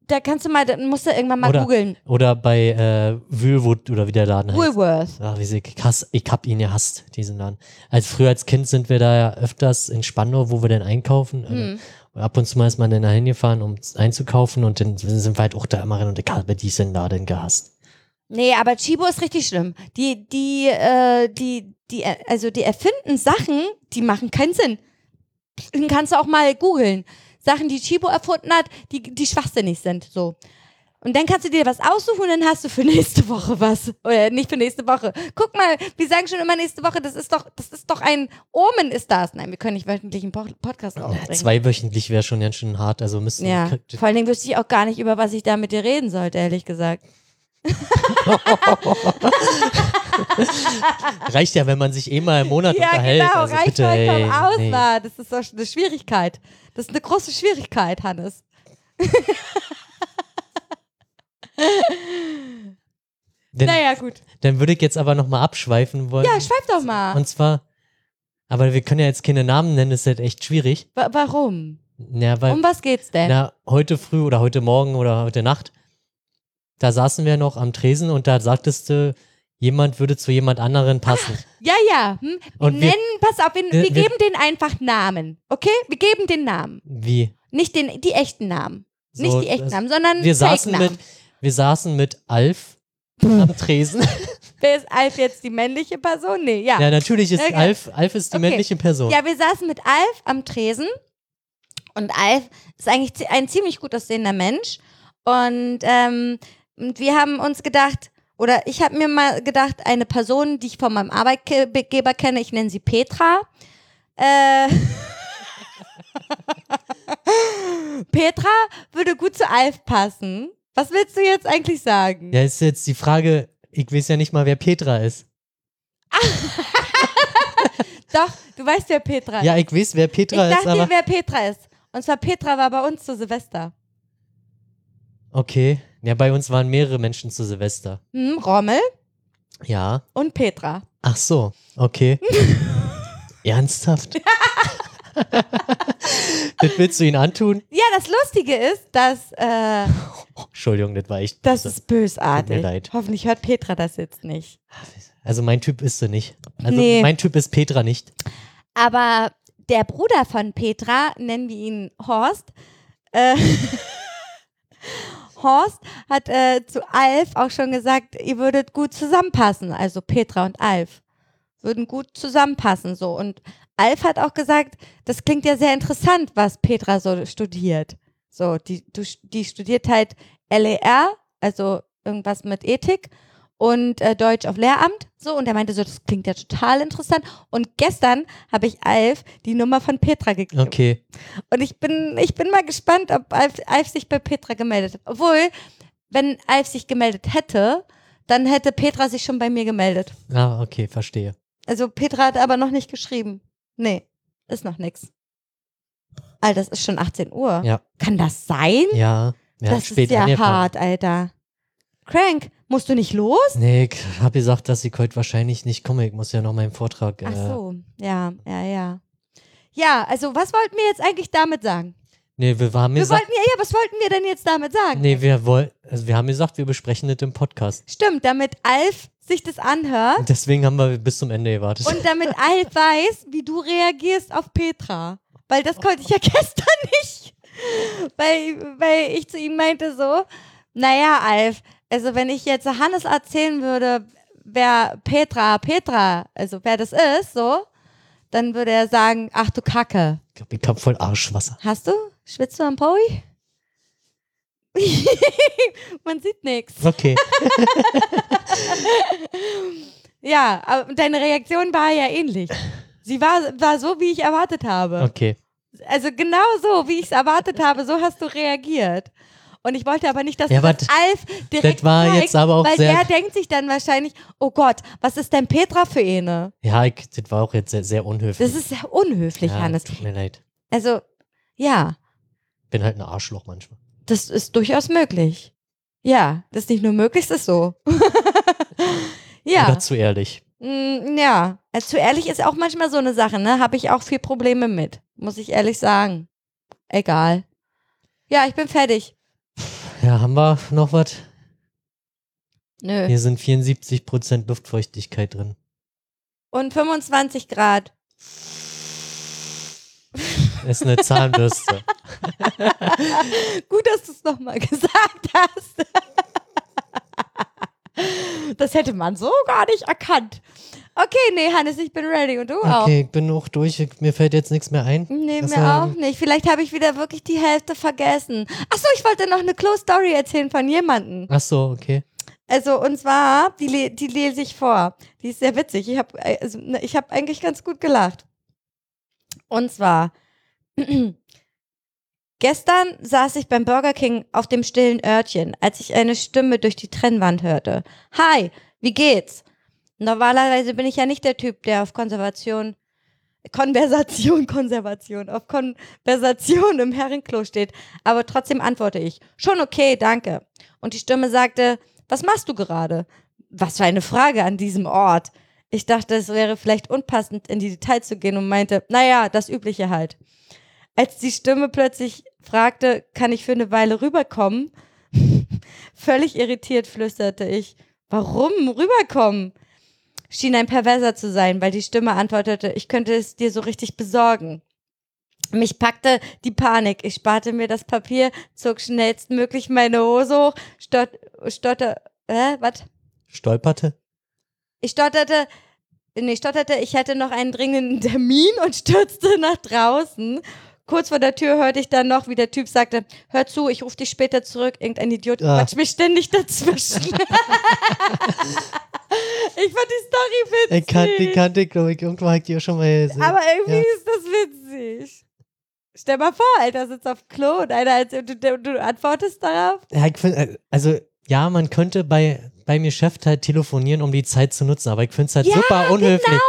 Speaker 2: da kannst du mal, dann musst du irgendwann mal
Speaker 1: Oder-
Speaker 2: googeln.
Speaker 1: Oder bei äh, Wühlwood oder wie der Laden heißt.
Speaker 2: Woolworth.
Speaker 1: Ach, wie sie, ich, hasse, ich hab ihn gehasst, diesen Laden. Als früher als Kind sind wir da ja öfters in Spandau, wo wir dann einkaufen.
Speaker 2: Hm.
Speaker 1: Ab und zu mal ist man dann da hingefahren, um einzukaufen und dann sind wir halt auch da immer rein und ich habe diesen Laden gehasst.
Speaker 2: Nee, aber Chibo ist richtig schlimm. Die, die, äh, die, die, also die erfinden Sachen, die machen keinen Sinn. Den kannst du auch mal googeln. Sachen, die Chibo erfunden hat, die, die schwachsinnig sind, so. Und dann kannst du dir was aussuchen und dann hast du für [laughs] nächste Woche was. Oder nicht für nächste Woche. Guck mal, wir sagen schon immer nächste Woche, das ist doch, das ist doch ein Omen ist das. Nein, wir können nicht wöchentlich einen Po- Podcast
Speaker 1: Ja,
Speaker 2: aufbringen.
Speaker 1: zweiwöchentlich wäre schon ganz schön hart, also müssten
Speaker 2: Ja, vor allen Dingen wüsste ich auch gar nicht, über was ich da mit dir reden sollte, ehrlich gesagt. [laughs]
Speaker 1: reicht ja, wenn man sich eh mal im Monat
Speaker 2: Ja,
Speaker 1: unterhält.
Speaker 2: genau,
Speaker 1: also
Speaker 2: reicht
Speaker 1: bitte,
Speaker 2: vollkommen
Speaker 1: ey,
Speaker 2: aus,
Speaker 1: nee.
Speaker 2: Das ist doch eine Schwierigkeit. Das ist eine große Schwierigkeit, Hannes. [laughs] [laughs]
Speaker 1: Dann,
Speaker 2: naja, gut.
Speaker 1: dann würde ich jetzt aber nochmal abschweifen wollen.
Speaker 2: Ja, schweif doch mal.
Speaker 1: Und zwar, aber wir können ja jetzt keine Namen nennen, das ist halt echt schwierig.
Speaker 2: Wa warum?
Speaker 1: Ja, weil,
Speaker 2: Um was geht's denn?
Speaker 1: na, heute früh oder heute Morgen oder heute Nacht, da saßen wir noch am Tresen und da sagtest du, jemand würde zu jemand anderen passen.
Speaker 2: ja, ja. Hm? Wir
Speaker 1: Und wir-
Speaker 2: nennen, pass auf, wir,
Speaker 1: wir-
Speaker 2: wir
Speaker 1: wir-
Speaker 2: geben den einfach Namen. Okay? Wir geben den Namen.
Speaker 1: Wie?
Speaker 2: Nicht den, die echten Namen.
Speaker 1: So,
Speaker 2: Nicht die echten Namen, sondern
Speaker 1: Wir saßen, mit. Wir saßen mit Alf am Tresen. [laughs]
Speaker 2: Wer ist Alf jetzt die männliche Person? Nee, ja.
Speaker 1: ja, natürlich ist
Speaker 2: Okay.
Speaker 1: Alf, Alf ist die
Speaker 2: Okay.
Speaker 1: männliche Person.
Speaker 2: Ja, wir saßen mit Alf am Tresen und Alf ist eigentlich ein ziemlich gut aussehender Mensch und, ähm, und wir haben uns gedacht, oder ich habe mir mal gedacht, eine Person, die ich von meinem Arbeitgeber kenne, ich nenne sie Petra. Äh, [laughs] Petra würde gut zu Alf passen. Was willst du jetzt eigentlich sagen?
Speaker 1: Ja, ist jetzt die Frage, ich weiß ja nicht mal, wer Petra ist. [laughs]
Speaker 2: Doch, du weißt, wer Petra ist.
Speaker 1: Ja, ich weiß, wer
Speaker 2: ich
Speaker 1: Petra ist,
Speaker 2: dachte dir, wer Petra ist. Und zwar Petra war bei uns zu Silvester.
Speaker 1: Okay. Ja, bei uns waren mehrere Menschen zu Silvester.
Speaker 2: Hm, Rommel
Speaker 1: Ja.
Speaker 2: und Petra.
Speaker 1: Ach so, okay. [laughs] Ernsthaft? [laughs] [laughs] das willst du ihn antun?
Speaker 2: Ja, das Lustige ist, dass äh,
Speaker 1: Entschuldigung, das war echt.
Speaker 2: das ist bösartig.
Speaker 1: Tut mir leid.
Speaker 2: Hoffentlich hört Petra das jetzt nicht.
Speaker 1: Also mein Typ ist sie nicht. Also
Speaker 2: Nee.
Speaker 1: mein Typ ist Petra nicht.
Speaker 2: Aber der Bruder von Petra, nennen wir ihn Horst, äh, [laughs] Horst hat äh, zu Alf auch schon gesagt, ihr würdet gut zusammenpassen. Also Petra und Alf würden gut zusammenpassen. So. Und Alf hat auch gesagt, das klingt ja sehr interessant, was Petra so studiert. So, die, die studiert halt LER, also irgendwas mit Ethik und äh, Deutsch auf Lehramt. So, und er meinte so, das klingt ja total interessant. Und gestern habe ich Alf die Nummer von Petra gegeben.
Speaker 1: Okay.
Speaker 2: Und ich bin, ich bin mal gespannt, ob Alf, Alf sich bei Petra gemeldet hat. Obwohl, wenn Alf sich gemeldet hätte, dann hätte Petra sich schon bei mir gemeldet.
Speaker 1: Ah, okay, verstehe.
Speaker 2: Also Petra hat aber noch nicht geschrieben. Nee, ist noch nix. Alter, das ist schon 18 Uhr.
Speaker 1: Ja.
Speaker 2: Kann das sein?
Speaker 1: Ja, ja
Speaker 2: das
Speaker 1: spät
Speaker 2: ist ja
Speaker 1: angefangen.
Speaker 2: hart, Alter. Crank, musst du nicht los?
Speaker 1: Nee, ich habe gesagt, dass ich heute wahrscheinlich nicht komme. Ich muss ja noch meinen Vortrag. Äh,
Speaker 2: Ach so, ja, ja, ja. Ja, also was wollten wir jetzt eigentlich damit sagen?
Speaker 1: Nee, wir haben
Speaker 2: Wir wollten ja, ja, was wollten wir denn jetzt damit sagen?
Speaker 1: Nee, wir wollen. Also wir haben gesagt, wir besprechen das im Podcast.
Speaker 2: Stimmt, damit Alf sich das anhört
Speaker 1: deswegen haben wir bis zum Ende gewartet.
Speaker 2: und damit [laughs] Alf weiß, wie du reagierst auf Petra. Weil das konnte ich ja [laughs] gestern nicht. Weil, weil ich zu ihm meinte so, naja, Alf, also wenn ich jetzt Hannes erzählen würde, wer Petra, Petra, also wer das ist, so, dann würde er sagen, ach du Kacke.
Speaker 1: ich glaube, ich hab voll Arschwasser.
Speaker 2: Hast du? Schwitzt du am Powi? [laughs] Man sieht nichts.
Speaker 1: Okay. [laughs]
Speaker 2: Ja, aber deine Reaktion war ja ähnlich. Sie war, war so, wie ich erwartet habe.
Speaker 1: Okay.
Speaker 2: Also genau so, wie ich es erwartet habe, so hast du reagiert. Und ich wollte aber nicht, dass
Speaker 1: Ja,
Speaker 2: du das Alf direkt
Speaker 1: das war
Speaker 2: zeigst,
Speaker 1: jetzt aber auch
Speaker 2: weil der denkt sich dann wahrscheinlich, oh Gott, was ist denn Petra für eine?
Speaker 1: Ja, ich, das war auch jetzt sehr, sehr unhöflich.
Speaker 2: Das ist sehr unhöflich,
Speaker 1: ja,
Speaker 2: Hannes.
Speaker 1: Tut mir leid.
Speaker 2: Also, ja,
Speaker 1: Bin halt ein Arschloch manchmal.
Speaker 2: das ist durchaus möglich. Ja, das ist nicht nur möglich, das ist so. [laughs] ja.
Speaker 1: Oder zu ehrlich.
Speaker 2: Mm, Ja, also zu ehrlich ist auch manchmal so eine Sache, ne? Habe ich auch viel Probleme mit, muss ich ehrlich sagen. Egal. Ja, ich bin fertig.
Speaker 1: Ja, haben wir noch was?
Speaker 2: Nö.
Speaker 1: Hier sind 74% Luftfeuchtigkeit drin.
Speaker 2: Und 25 Grad.
Speaker 1: Ist eine Zahnbürste. [laughs]
Speaker 2: Gut, dass du es nochmal gesagt hast. das hätte man so gar nicht erkannt. Okay, nee, Hannes, ich bin ready und du auch.
Speaker 1: Okay, ich bin auch durch. Mir fällt jetzt nichts mehr ein.
Speaker 2: Nee,
Speaker 1: Das,
Speaker 2: mir
Speaker 1: ähm,
Speaker 2: auch nicht. Vielleicht habe ich wieder wirklich die Hälfte vergessen. Achso, ich wollte noch eine Close Story erzählen von jemandem.
Speaker 1: Ach so, okay.
Speaker 2: Also, und zwar, die, die lese ich vor. Die ist sehr witzig. Ich habe also, ne, ich hab eigentlich ganz gut gelacht. Und zwar, gestern saß ich beim Burger King auf dem stillen Örtchen, als ich eine Stimme durch die Trennwand hörte. Hi, wie geht's? Normalerweise bin ich ja nicht der Typ, der auf Konservation, Konversation, [laughs] Konservation, auf Konversation im Herrenklo steht. Aber trotzdem antworte ich, schon okay, danke. Und die Stimme sagte, was machst du gerade? Was für eine Frage an diesem Ort. Ich dachte, es wäre vielleicht unpassend, in die Details zu gehen und meinte, naja, das Übliche halt. Als die Stimme plötzlich fragte, kann ich für eine Weile rüberkommen? [laughs] Völlig irritiert flüsterte ich, warum rüberkommen? Schien ein Perverser zu sein, weil die Stimme antwortete, ich könnte es dir so richtig besorgen. Mich packte die Panik. Ich sparte mir das Papier, zog schnellstmöglich meine Hose hoch, stot, stotter, äh, was?
Speaker 1: Stolperte?
Speaker 2: Ich stotterte, nee, stotterte, ich hätte noch einen dringenden [laughs] Termin und stürzte nach draußen. Kurz vor der Tür hörte ich dann noch, wie der Typ sagte, hör zu, ich rufe dich später zurück. Irgendein Idiot
Speaker 1: Ah.
Speaker 2: quatscht mich ständig dazwischen. [laughs] ich fand die Story witzig.
Speaker 1: Ich kannte, die kannte ich, glaube ich, irgendwo habe ich die auch schon mal gesehen.
Speaker 2: Aber irgendwie
Speaker 1: Ja.
Speaker 2: ist das witzig. Stell mal vor, Alter, sitzt auf Klo und einer erzählt, du, du, du antwortest darauf.
Speaker 1: Ja, ich find, äh, also, ja, man könnte bei, beim Geschäft halt telefonieren, um die Zeit zu nutzen, aber ich finde es halt
Speaker 2: Ja,
Speaker 1: super unhöflich.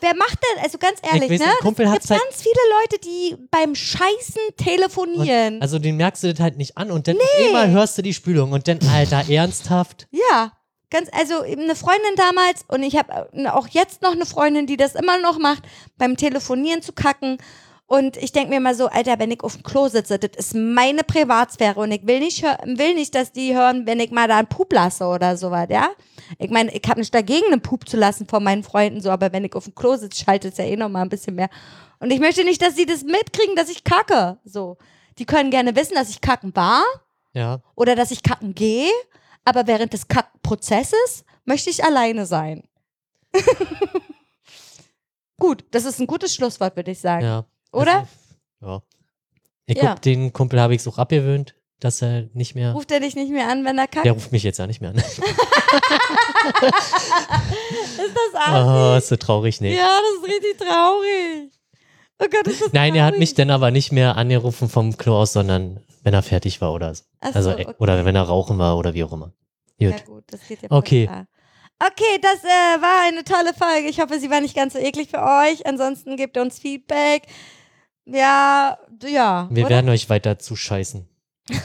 Speaker 2: Wer macht denn, also ganz ehrlich,
Speaker 1: weiß,
Speaker 2: ne?
Speaker 1: Kumpel
Speaker 2: es gibt
Speaker 1: halt-
Speaker 2: ganz viele Leute, die beim Scheißen telefonieren.
Speaker 1: Also, den merkst du das halt nicht an und dann immer hörst du die Spülung und dann, Alter, [laughs] ernsthaft?
Speaker 2: ja, ganz, also eben eine Freundin damals und ich habe auch jetzt noch eine Freundin, die das immer noch macht, beim Telefonieren zu kacken. Und ich denke mir mal so, Alter, wenn ich auf dem Klo sitze, das ist meine Privatsphäre und ich will nicht, will nicht, dass die hören, wenn ich mal da einen Pup lasse oder sowas, ja? Ich meine, ich habe nicht dagegen, einen Pup zu lassen von meinen Freunden, so, aber wenn ich auf dem Klo sitze, schaltet es ja eh noch mal ein bisschen mehr. Und ich möchte nicht, dass sie das mitkriegen, dass ich kacke, so. Die können gerne wissen, dass ich kacken war
Speaker 1: Ja.
Speaker 2: oder dass ich kacken gehe, aber während des Kackprozesses möchte ich alleine sein. [laughs] Gut, das ist ein gutes Schlusswort, würde ich sagen.
Speaker 1: Ja.
Speaker 2: Oder?
Speaker 1: Also, ja. Ich
Speaker 2: Ja.
Speaker 1: guck, den Kumpel habe ich auch abgewöhnt, dass er nicht mehr.
Speaker 2: Ruft er dich nicht mehr an, wenn er kackt?
Speaker 1: Der ruft mich jetzt ja nicht mehr an. [laughs]
Speaker 2: Ist das [laughs]
Speaker 1: Oh,
Speaker 2: assi?
Speaker 1: ist so traurig, nee.
Speaker 2: Ja, das ist richtig traurig. Oh Gott, ist das
Speaker 1: Nein, er hat
Speaker 2: traurig.
Speaker 1: mich dann aber nicht mehr angerufen vom Klo aus, sondern wenn er fertig war oder so.
Speaker 2: Ach
Speaker 1: Also,
Speaker 2: so,
Speaker 1: äh,
Speaker 2: okay.
Speaker 1: oder wenn er rauchen war oder wie auch immer. Gut.
Speaker 2: Ja gut, das geht ja
Speaker 1: Okay.
Speaker 2: klar. Okay, das äh, war eine tolle Folge. Ich hoffe, sie war nicht ganz so eklig für euch. Ansonsten gebt uns Feedback. Ja, ja.
Speaker 1: Wir
Speaker 2: oder?
Speaker 1: werden euch weiter zuscheißen. [laughs]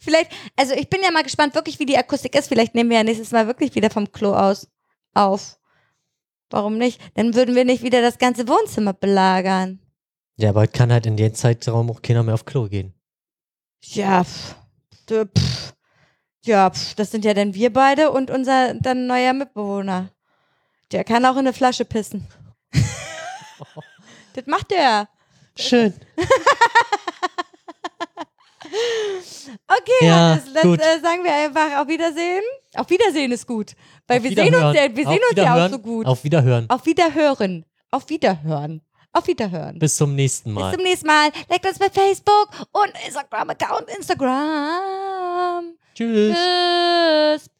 Speaker 2: Vielleicht, also ich bin ja mal gespannt, wirklich, wie die Akustik ist. Vielleicht nehmen wir ja nächstes Mal wirklich wieder vom Klo aus auf. Warum nicht? Dann würden wir nicht wieder das ganze Wohnzimmer belagern.
Speaker 1: Ja, aber kann halt in dem Zeitraum auch keiner mehr auf Klo gehen.
Speaker 2: Ja, pff, pff, ja, pff, das sind ja dann wir beide und unser dann neuer Mitbewohner. Der kann auch in eine Flasche pissen. [laughs] das macht der.
Speaker 1: Schön. [laughs]
Speaker 2: Okay,
Speaker 1: Ja,
Speaker 2: Hannes,
Speaker 1: gut.
Speaker 2: äh, sagen wir einfach auf Wiedersehen. Auf Wiedersehen ist gut. Weil
Speaker 1: Auf
Speaker 2: wir sehen uns ja, wir sehen uns ja auch so gut.
Speaker 1: Auf Wiederhören.
Speaker 2: Auf Wiederhören. Auf Wiederhören. Auf Wiederhören.
Speaker 1: Bis zum nächsten Mal.
Speaker 2: Bis zum nächsten Mal. Liked uns bei Facebook und Instagram-Account Instagram.
Speaker 1: Tschüss.
Speaker 2: Tschüss.